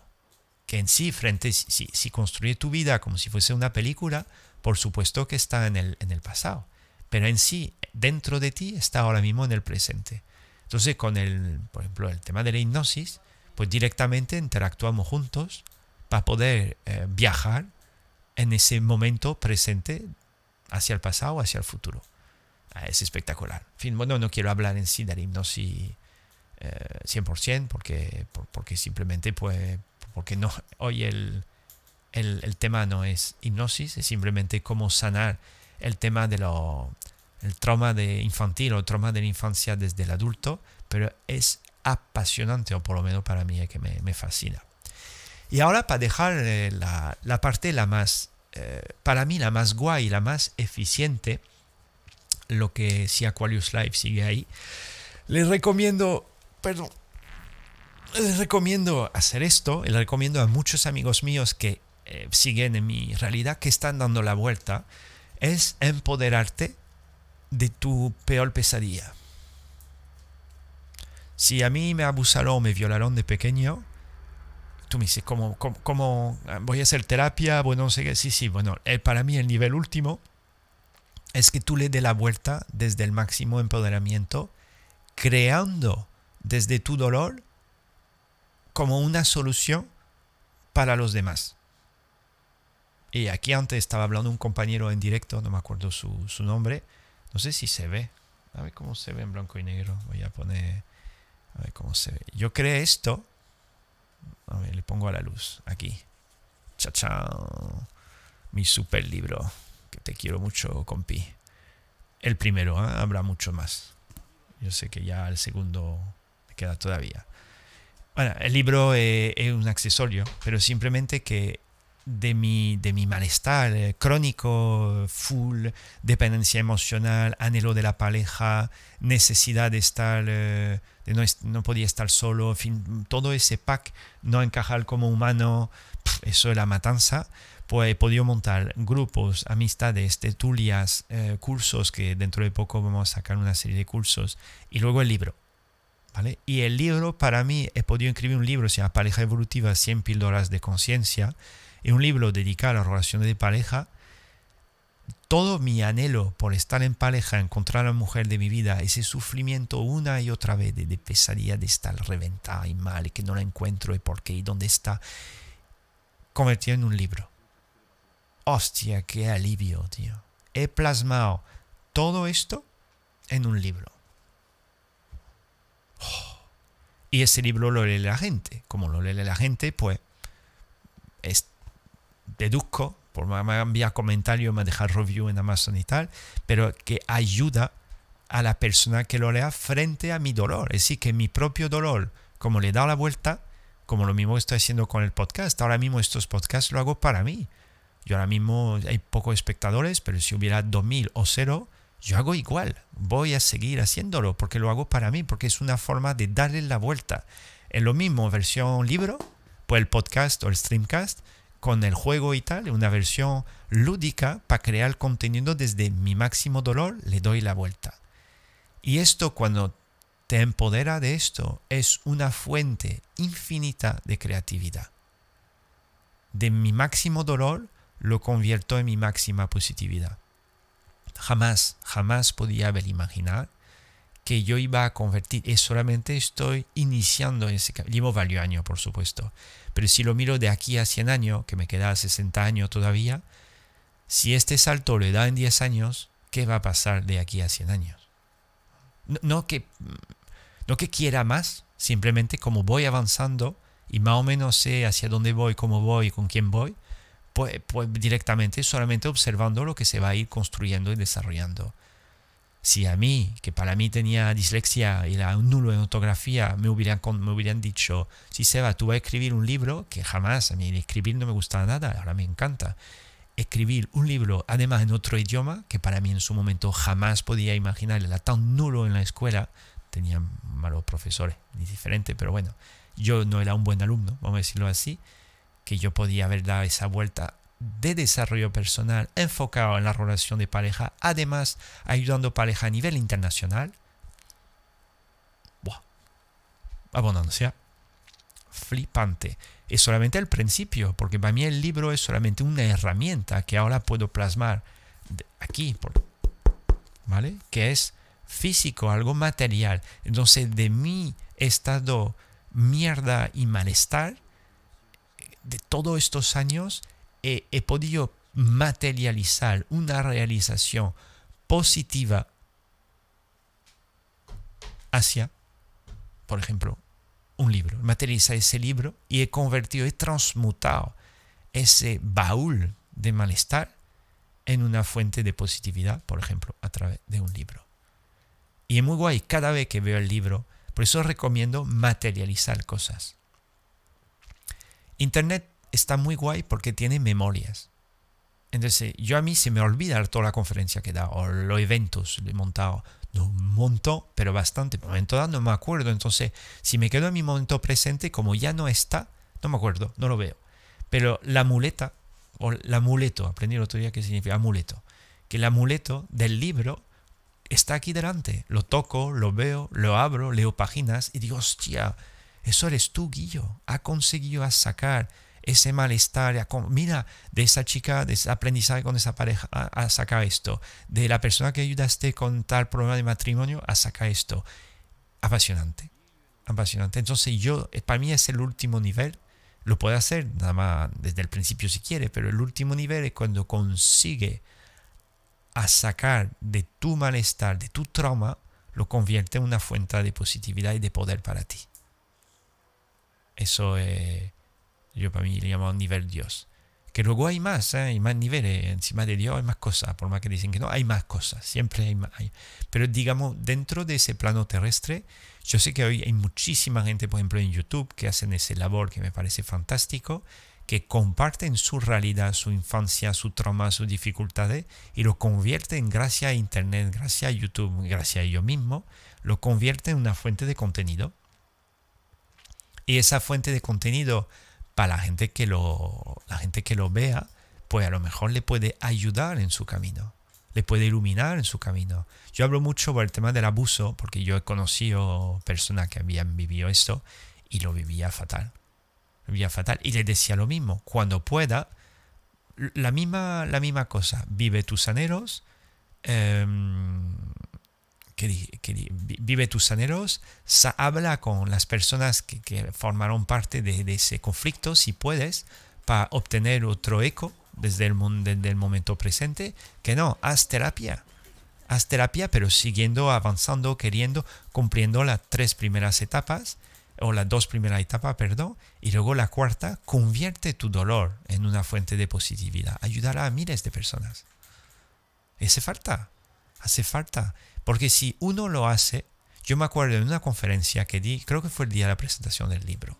Que en sí, frente, si, si construye tu vida como si fuese una película, por supuesto que está en el, en el pasado. Pero en sí, dentro de ti, está ahora mismo en el presente. Entonces, con el, por ejemplo, el tema de la hipnosis, pues directamente interactuamos juntos para poder eh, viajar en ese momento presente hacia el pasado, hacia el futuro. Ah, es espectacular. En fin, bueno, no quiero hablar en sí de la hipnosis 100% eh, porque, porque simplemente pues, porque no, hoy el, el, tema no es hipnosis, es simplemente cómo sanar el tema de lo, el trauma de infantil o trauma de la infancia desde el adulto, pero es apasionante, o por lo menos para mí es que me, me fascina. Y ahora para dejar eh, la, la, parte la más, eh, para mí la más guay, la más eficiente, lo que si Aquarius Live sigue ahí, les recomiendo, perdón, les recomiendo hacer esto, les recomiendo a muchos amigos míos que eh, siguen en mi realidad, que están dando la vuelta, es empoderarte de tu peor pesadilla. Si a mí me abusaron me violaron de pequeño, tú me dices, ¿cómo, cómo, voy a hacer terapia? Bueno, no sé. Sí, sí, bueno, el, para mí el nivel último es que tú le des la vuelta desde el máximo empoderamiento, creando desde tu dolor como una solución para los demás. Y aquí antes estaba hablando un compañero en directo, no me acuerdo su, su nombre, no sé si se ve. A ver cómo se ve en blanco y negro. Voy a poner. A ver cómo se ve. Yo creé esto. A ver, le pongo a la luz. Aquí. Chao, Mi super libro. Que te quiero mucho, compi. El primero, ¿eh? habrá mucho más. Yo sé que ya el segundo me queda todavía. Bueno, el libro es un accesorio, pero simplemente que de mi, de mi malestar eh, crónico, full, dependencia emocional, anhelo de la pareja, necesidad de estar, eh, de no, no, podía estar solo, fin, todo ese pack, no encajar como humano, eso es la matanza, pues he podido montar grupos, amistades, tertulias, eh, cursos, que dentro de poco vamos a sacar una serie de cursos, y luego el libro. ¿Vale? Y el libro, para mí, he podido escribir un libro, se llama Pareja Evolutiva, 100 píldoras de conciencia, en un libro dedicado a las relaciones de pareja, todo mi anhelo por estar en pareja, encontrar a la mujer de mi vida, ese sufrimiento una y otra vez de, pesadilla de estar reventada y mal y que no la encuentro y por qué y dónde está, convertido en un libro. Hostia, qué alivio, tío. He plasmado todo esto en un libro. Oh. Y ese libro lo lee la gente. Como lo lee la gente, pues es deduzco, por me enviar comentarios, me dejar review en Amazon y tal, pero que ayuda a la persona que lo lea frente a mi dolor. Es decir, que mi propio dolor, como le he dado la vuelta, como lo mismo estoy haciendo con el podcast, ahora mismo estos podcasts lo hago para mí. Yo ahora mismo hay pocos espectadores, pero si hubiera 2000 o cero, yo hago igual. Voy a seguir haciéndolo porque lo hago para mí, porque es una forma de darle la vuelta. Es lo mismo versión libro, pues el podcast o el streamcast, con el juego y tal, una versión lúdica para crear contenido desde mi máximo dolor, le doy la vuelta. Y esto cuando te empodera de esto es una fuente infinita de creatividad. De mi máximo dolor lo convierto en mi máxima positividad. Jamás, jamás podía haber imaginado que yo iba a convertir, y solamente estoy iniciando ese Llevo varios años, por supuesto. Pero si lo miro de aquí a 100 años, que me queda 60 años todavía, si este salto le da en 10 años, ¿qué va a pasar de aquí a 100 años? No, que, no que quiera más, simplemente como voy avanzando y más o menos sé hacia dónde voy, cómo voy, con quién voy, pues, pues directamente solamente observando lo que se va a ir construyendo y desarrollando si a mí, que para mí tenía dislexia y un nulo en ortografía, me hubieran, me hubieran dicho, si Seba, tú vas a escribir un libro, que jamás, a mí escribir no me gustaba nada, ahora me encanta. Escribir un libro, además en otro idioma, que para mí en su momento jamás podía imaginar, era tan nulo en la escuela, tenía malos profesores, ni diferente, pero bueno, yo no era un buen alumno, vamos a decirlo así, que yo podía haber dado esa vuelta de desarrollo personal enfocado en la relación de pareja, además ayudando pareja a nivel internacional. Buah. Abundancia. Flipante. Es solamente el principio, porque para mí el libro es solamente una herramienta que ahora puedo plasmar aquí, ¿vale? Que es físico, algo material. Entonces de mi estado mierda y malestar, de todos estos años, he, he podido materializar una realización positiva hacia, por ejemplo, un libro. Materializa ese libro y he convertido, he transmutado ese baúl de malestar en una fuente de positividad, por ejemplo, a través de un libro. Y es muy guay cada vez que veo el libro, por eso recomiendo materializar cosas. Internet está muy guay porque tiene memorias. Entonces, yo a mí se me olvida toda la conferencia que he dado, o los eventos que he montado. No un pero bastante. Por momento dado no me acuerdo. Entonces, si me quedo en mi momento presente, como ya no está, no me acuerdo, no lo veo. Pero la muleta, o el amuleto, aprendí el otro día qué significa amuleto, que el amuleto del libro está aquí delante. Lo toco, lo veo, lo abro, leo páginas y digo, hostia, eso eres tú, Guillo. Ha conseguido sacar ese malestar. Mira, de esa chica, de ese aprendizaje con esa pareja, a, sacar esto. De la persona que ayudaste con tal problema de matrimonio, a sacar esto. Apasionante. Apasionante. Entonces yo, eh, para mí es el último nivel. Lo puede hacer nada más desde el principio si quiere, pero el último nivel es cuando consigue a sacar de tu malestar, de tu trauma, lo convierte en una fuente de positividad y de poder para ti. Eso es yo para mí le llamo nivel Dios. Que luego hay más, ¿eh? hay más niveles. Encima de Dios hay más cosas. Por más que dicen que no, hay más cosas. Siempre hay más. Pero digamos, dentro de ese plano terrestre, yo sé que hoy hay muchísima gente, por ejemplo, en YouTube, que hacen ese labor que me parece fantástico, que comparten su realidad, su infancia, su trauma, sus dificultades, y lo convierten, gracias a Internet, gracias a YouTube, gracias a ellos mismos, lo convierten en una fuente de contenido. Y esa fuente de contenido para la gente que lo, la gente que lo vea, pues a lo mejor le puede ayudar en su camino, le puede iluminar en su camino. Yo hablo mucho por el tema del abuso, porque yo he conocido personas que habían vivido esto y lo vivía fatal. Lo vivía fatal. Y le decía lo mismo, cuando pueda, la misma, la misma cosa, vive tus anhelos, em, que, vive tus anhelos, habla con las personas que, formaron parte de, ese conflicto, si puedes, para obtener otro eco desde el, desde el momento presente, que no, haz terapia. Haz terapia, pero siguiendo, avanzando, queriendo, cumpliendo las tres primeras etapas, o las dos primeras etapas, perdón, y luego la cuarta, convierte tu dolor en una fuente de positividad. Ayudará a miles de personas. Hace falta, hace falta. Porque si uno lo hace, yo me acuerdo de una conferencia que di, creo que fue el día de la presentación del libro.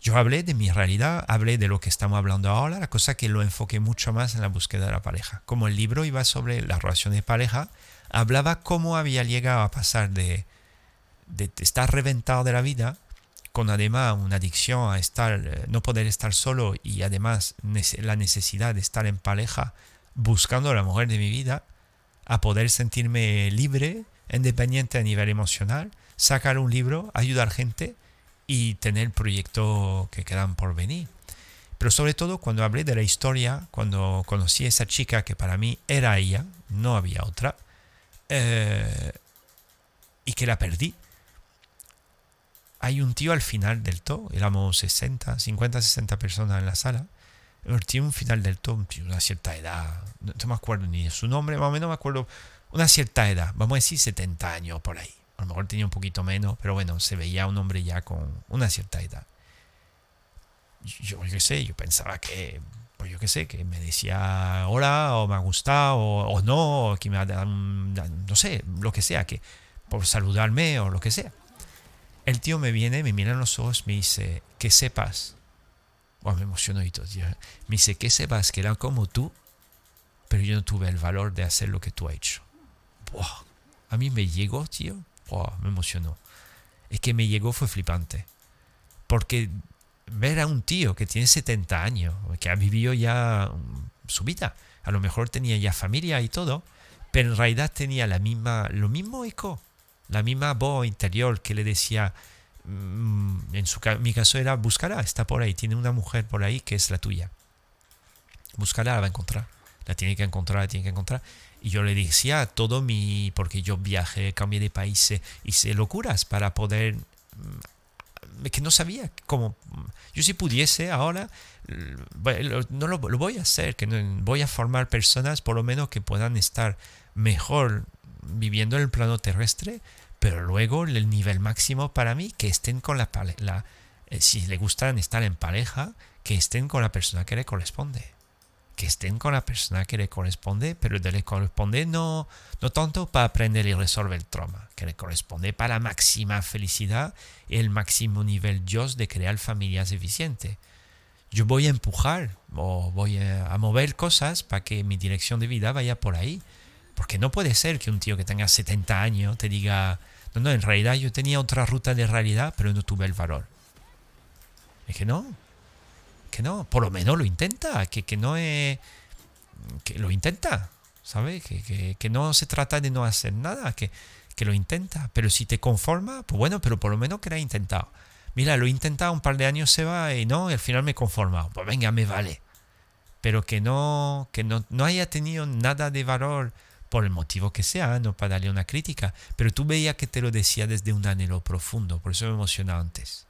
Yo hablé de mi realidad, hablé de lo que estamos hablando ahora, la cosa que lo enfoqué mucho más en la búsqueda de la pareja. Como el libro iba sobre la relación de pareja, hablaba cómo había llegado a pasar de, de estar reventado de la vida, con además una adicción a estar, eh, no poder estar solo y además la necesidad de estar en pareja buscando a la mujer de mi vida, a poder sentirme libre, independiente a nivel emocional, sacar un libro, ayudar gente y tener proyectos que quedan por venir. Pero sobre todo cuando hablé de la historia, cuando conocí a esa chica que para mí era ella, no había otra, eh, y que la perdí. Hay un tío al final del todo, éramos 60, 50, 60 personas en la sala, tiene un final del todo, una cierta edad, no, me acuerdo ni su nombre, más o menos me acuerdo, una cierta edad, vamos a decir 70 años por ahí. A lo mejor tenía un poquito menos, pero bueno, se veía un hombre ya con una cierta edad. Yo, qué sé, yo pensaba que, pues yo qué sé, que me decía hola, o me ha gustado, o, no, o que me ha dado, no sé, lo que sea, que por saludarme o lo que sea. El tío me viene, me mira en los ojos, me dice, que sepas me emocionó y todo. Me dice que sepas que era como tú, pero yo no tuve el valor de hacer lo que tú has hecho. a mí me llegó, tío. me emocionó. Es que me llegó fue flipante. Porque ver a un tío que tiene 70 años, que ha vivido ya su vida, a lo mejor tenía ya familia y todo, pero en realidad tenía la misma, lo mismo eco, la misma voz interior que le decía, Mm, en su, mi caso era buscarla, está por ahí, tiene una mujer por ahí que es la tuya. Buscarla, la va a encontrar. La tiene que encontrar, la tiene que encontrar. Y yo le decía todo mi, porque yo viajé, cambié de país, hice locuras para poder, mm, que no sabía cómo, yo si pudiese ahora, no lo, voy a hacer, que voy a formar personas por lo menos que puedan estar mejor viviendo en el plano terrestre, pero luego el nivel máximo para mí, que estén con la, la eh, si le gustan estar en pareja, que estén con la persona que le corresponde. Que estén con la persona que le corresponde, pero le corresponde no, no tanto para aprender y resolver el trauma, que le corresponde para la máxima felicidad y el máximo nivel Dios de crear familias eficientes. Yo voy a empujar o voy a mover cosas para que mi dirección de vida vaya por ahí. Porque no puede ser que un tío que tenga 70 años te diga, no, no, en realidad yo tenía otra ruta de realidad, pero no tuve el valor. Es que no, que no, por lo menos lo intenta, que, que no es, que lo intenta, ¿sabes? Que, que, no se trata de no hacer nada, que, que lo intenta, pero si te conforma, pues bueno, pero por lo menos que lo ha intentado. Mira, lo he intentado un par de años, se va y no, y al final me he conformado. Pues venga, me vale. Pero que no, que no, no haya tenido nada de valor por el motivo que sea, no para darle una crítica, pero tú veías que te lo decía desde un anhelo profundo, por eso me emocionaba antes.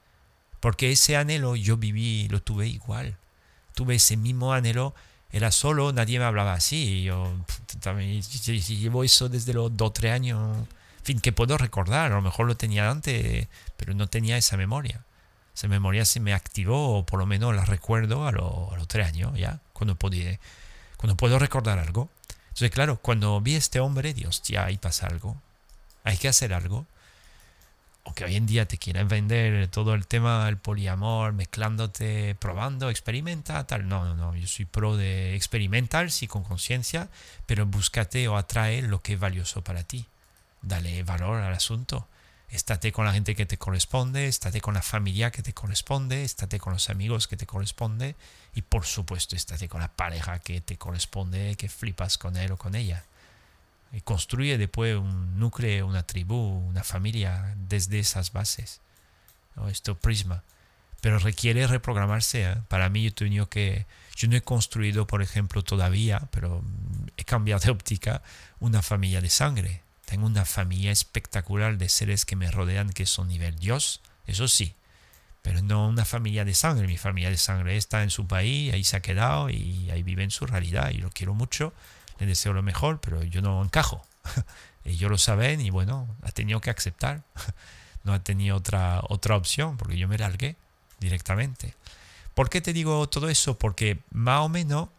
Porque ese anhelo yo viví, lo tuve igual. Tuve ese mismo anhelo, era solo, nadie me hablaba así. Yo también llevo eso desde los 2 3 años, en fin, que puedo recordar, a lo mejor lo tenía antes, pero no tenía esa memoria. Esa memoria se me activó, o por lo menos la recuerdo a, a los 3 años, ya, cuando, podía, cuando puedo recordar algo. Entonces, claro, cuando vi a este hombre, Dios, ya ahí pasa algo. Hay que hacer algo. Aunque hoy en día te quieren vender todo el tema del poliamor, mezclándote, probando, experimenta, tal. No, no, no. Yo soy pro de experimentar, sí, con conciencia, pero búscate o atrae lo que es valioso para ti. Dale valor al asunto. Estate con la gente que te corresponde, estate con la familia que te corresponde, estate con los amigos que te corresponde y por supuesto estate con la pareja que te corresponde, que flipas con él o con ella. Y construye después un núcleo, una tribu, una familia desde esas bases. Esto prisma. Pero requiere reprogramarse. ¿eh? Para mí yo que... Yo no he construido, por ejemplo, todavía, pero he cambiado de óptica, una familia de sangre tengo una familia espectacular de seres que me rodean que son nivel Dios, eso sí, pero no una familia de sangre. Mi familia de sangre está en su país, ahí se ha quedado y ahí vive en su realidad y lo quiero mucho, le deseo lo mejor, pero yo no encajo. Ellos lo saben y bueno, ha tenido que aceptar. No ha tenido otra, otra opción porque yo me largué directamente. ¿Por qué te digo todo eso? Porque más o menos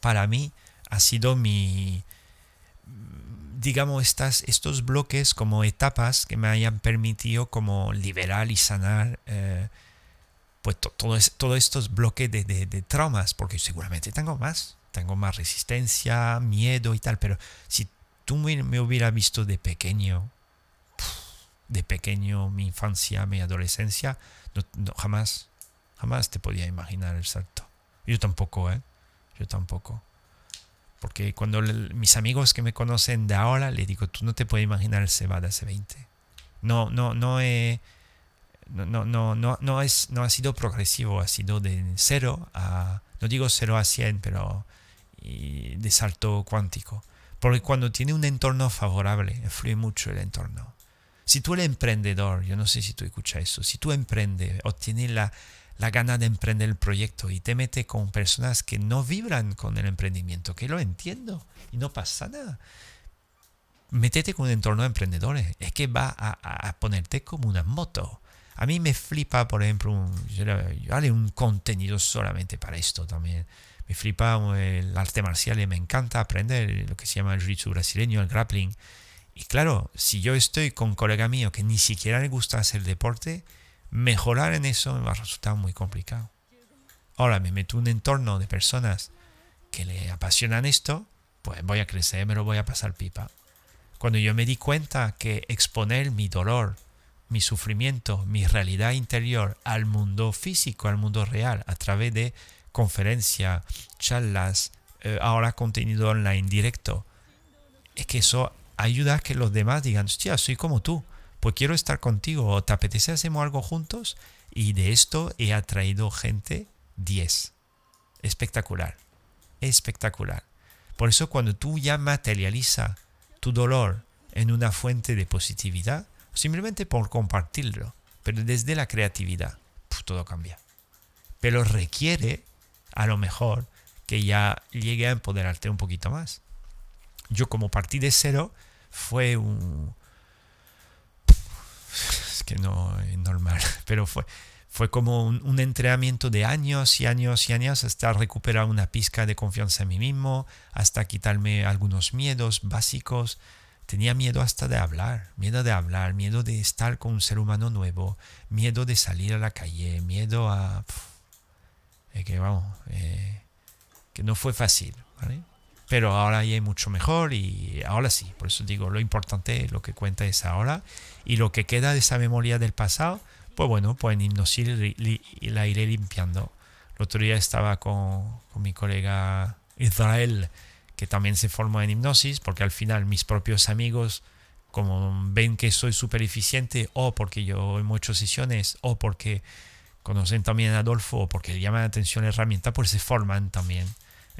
para mí ha sido mi, digamos, estas, estos bloques como etapas que me hayan permitido como liberar y sanar eh, pues todos todo estos bloques de, de, traumas, porque seguramente tengo más, tengo más resistencia, miedo y tal, pero si tú me, me hubieras visto de pequeño, de pequeño, mi infancia, mi adolescencia, jamás, jamás te podía imaginar el salto. Yo tampoco, ¿eh? Yo tampoco. Porque cuando mis amigos que me conocen de ahora, les digo, tú no te puedes imaginar el Seba de hace 20. No, no, no, he, no, no, no, no, es, no ha sido progresivo, ha sido de 0 a, no digo 0 a 100, pero de salto cuántico. Porque cuando tiene un entorno favorable, influye mucho el entorno. Si tú eres emprendedor, yo no sé si tú escuchas eso, si tú emprendes, obtienes la, la gana de emprender el proyecto y te mete con personas que no vibran con el emprendimiento, que lo entiendo y no pasa nada. Métete con un entorno de emprendedores, es que va a, ponerte como una moto. A mí me flipa, por ejemplo, un, yo, haré un contenido solamente para esto también. Me flipa el arte marcial y me encanta aprender lo que se llama el jiu brasileño, el grappling. Y claro, si yo estoy con un colega mío que ni siquiera le gusta hacer deporte, mejorar en eso me va a resultar muy complicado. Ahora me meto en un entorno de personas que le apasionan esto, pues voy a crecer, me lo voy a pasar pipa. Cuando yo me di cuenta que exponer mi dolor, mi sufrimiento, mi realidad interior al mundo físico, al mundo real, a través de conferencias, charlas, eh, ahora contenido online directo, es que eso ayuda a que los demás digan, hostia, soy como tú pues quiero estar contigo, o te apetece hacemos algo juntos. Y de esto he atraído gente 10. Espectacular, espectacular. Por eso cuando tú ya materializas tu dolor en una fuente de positividad, simplemente por compartirlo, pero desde la creatividad, todo cambia. Pero requiere, a lo mejor, que ya llegue a empoderarte un poquito más. Yo como partí de cero, fue un... Es que no es normal, pero fue, fue como un, entrenamiento de años y años y años hasta recuperar una pizca de confianza en mí mismo, hasta quitarme algunos miedos básicos. Tenía miedo hasta de hablar, miedo de hablar, miedo de estar con un ser humano nuevo, miedo de salir a la calle, miedo a... que vamos, eh, que no fue fácil, ¿vale? Pero ahora ya es mucho mejor y ahora sí, por eso digo, lo importante, lo que cuenta es ahora y lo que queda de esa memoria del pasado, pues bueno, pues en hipnosis la iré limpiando. El otro día estaba con, con mi colega Israel, que también se formó en hipnosis, porque al final mis propios amigos, como ven que soy súper eficiente, o porque yo he hecho sesiones, o porque conocen también a Adolfo, o porque llaman la atención la herramienta, pues se forman también.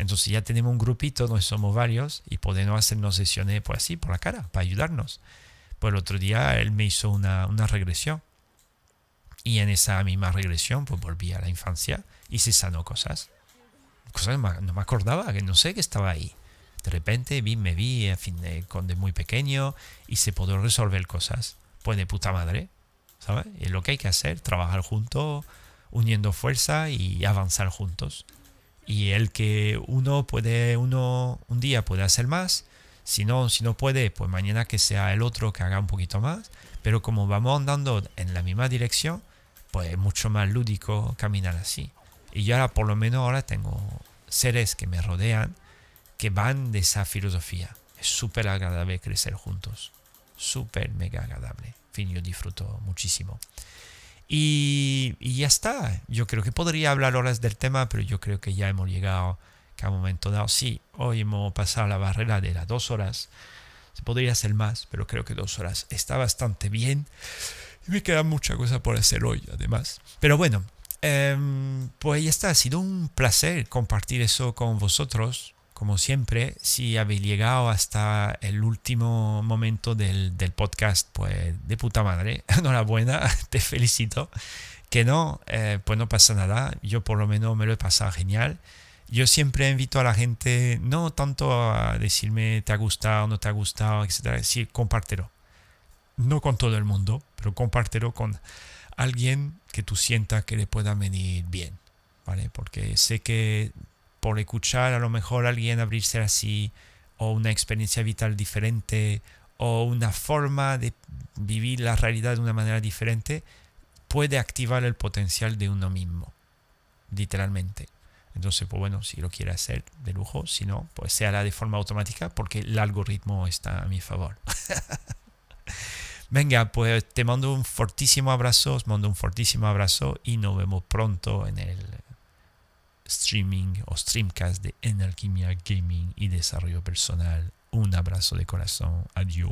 Entonces ya tenemos un grupito, no somos varios, y podemos hacernos sesiones pues así, por la cara, para ayudarnos. Pues el otro día él me hizo una, una regresión. Y en esa misma regresión, pues volví a la infancia y se sanó cosas. Cosas que no me acordaba, que no sé que estaba ahí. De repente vi, me vi, en fin, de, de muy pequeño y se pudo resolver cosas. Pues de puta madre, ¿sabes? Y lo que hay que hacer, trabajar juntos, uniendo fuerza y avanzar juntos y el que uno puede, uno un día puede hacer más, si no, si no puede, pues mañana que sea el otro que haga un poquito más, pero como vamos andando en la misma dirección, pues es mucho más lúdico caminar así. Y yo ahora, por lo menos ahora tengo seres que me rodean que van de esa filosofía. Es súper agradable crecer juntos. Súper mega agradable. En fin, yo disfruto muchísimo. Y, ya está. Yo creo que podría hablar horas del tema, pero yo creo que ya hemos llegado a un momento dado. Sí, hoy hemos pasado la barrera de las dos horas. Se podría hacer más, pero creo que dos horas está bastante bien. Y me queda mucha cosa por hacer hoy, además. Pero bueno, em, pues ya está. Ha sido un placer compartir eso con vosotros como siempre, si habéis llegado hasta el último momento del, podcast, pues de puta madre, enhorabuena, te felicito. Que no, eh, pues no pasa nada, yo por lo menos me lo he pasado genial. Yo siempre invito a la gente, no tanto a decirme te ha gustado, no te ha gustado, etc. Sí, compártelo. No con todo el mundo, pero compártelo con alguien que tú sientas que le pueda venir bien. ¿Vale? Porque sé que por escuchar a lo mejor a alguien abrirse así, o una experiencia vital diferente, o una forma de vivir la realidad de una manera diferente, puede activar el potencial de uno mismo, literalmente. Entonces, pues bueno, si lo quiere hacer de lujo, si no, pues se hará de forma automática porque el algoritmo está a mi favor. Venga, pues te mando un fortísimo abrazo, os mando un fortísimo abrazo y nos vemos pronto en el streaming o streamcast de Enalquimia Gaming y Desarrollo Personal. Un abrazo de corazón. Adiós.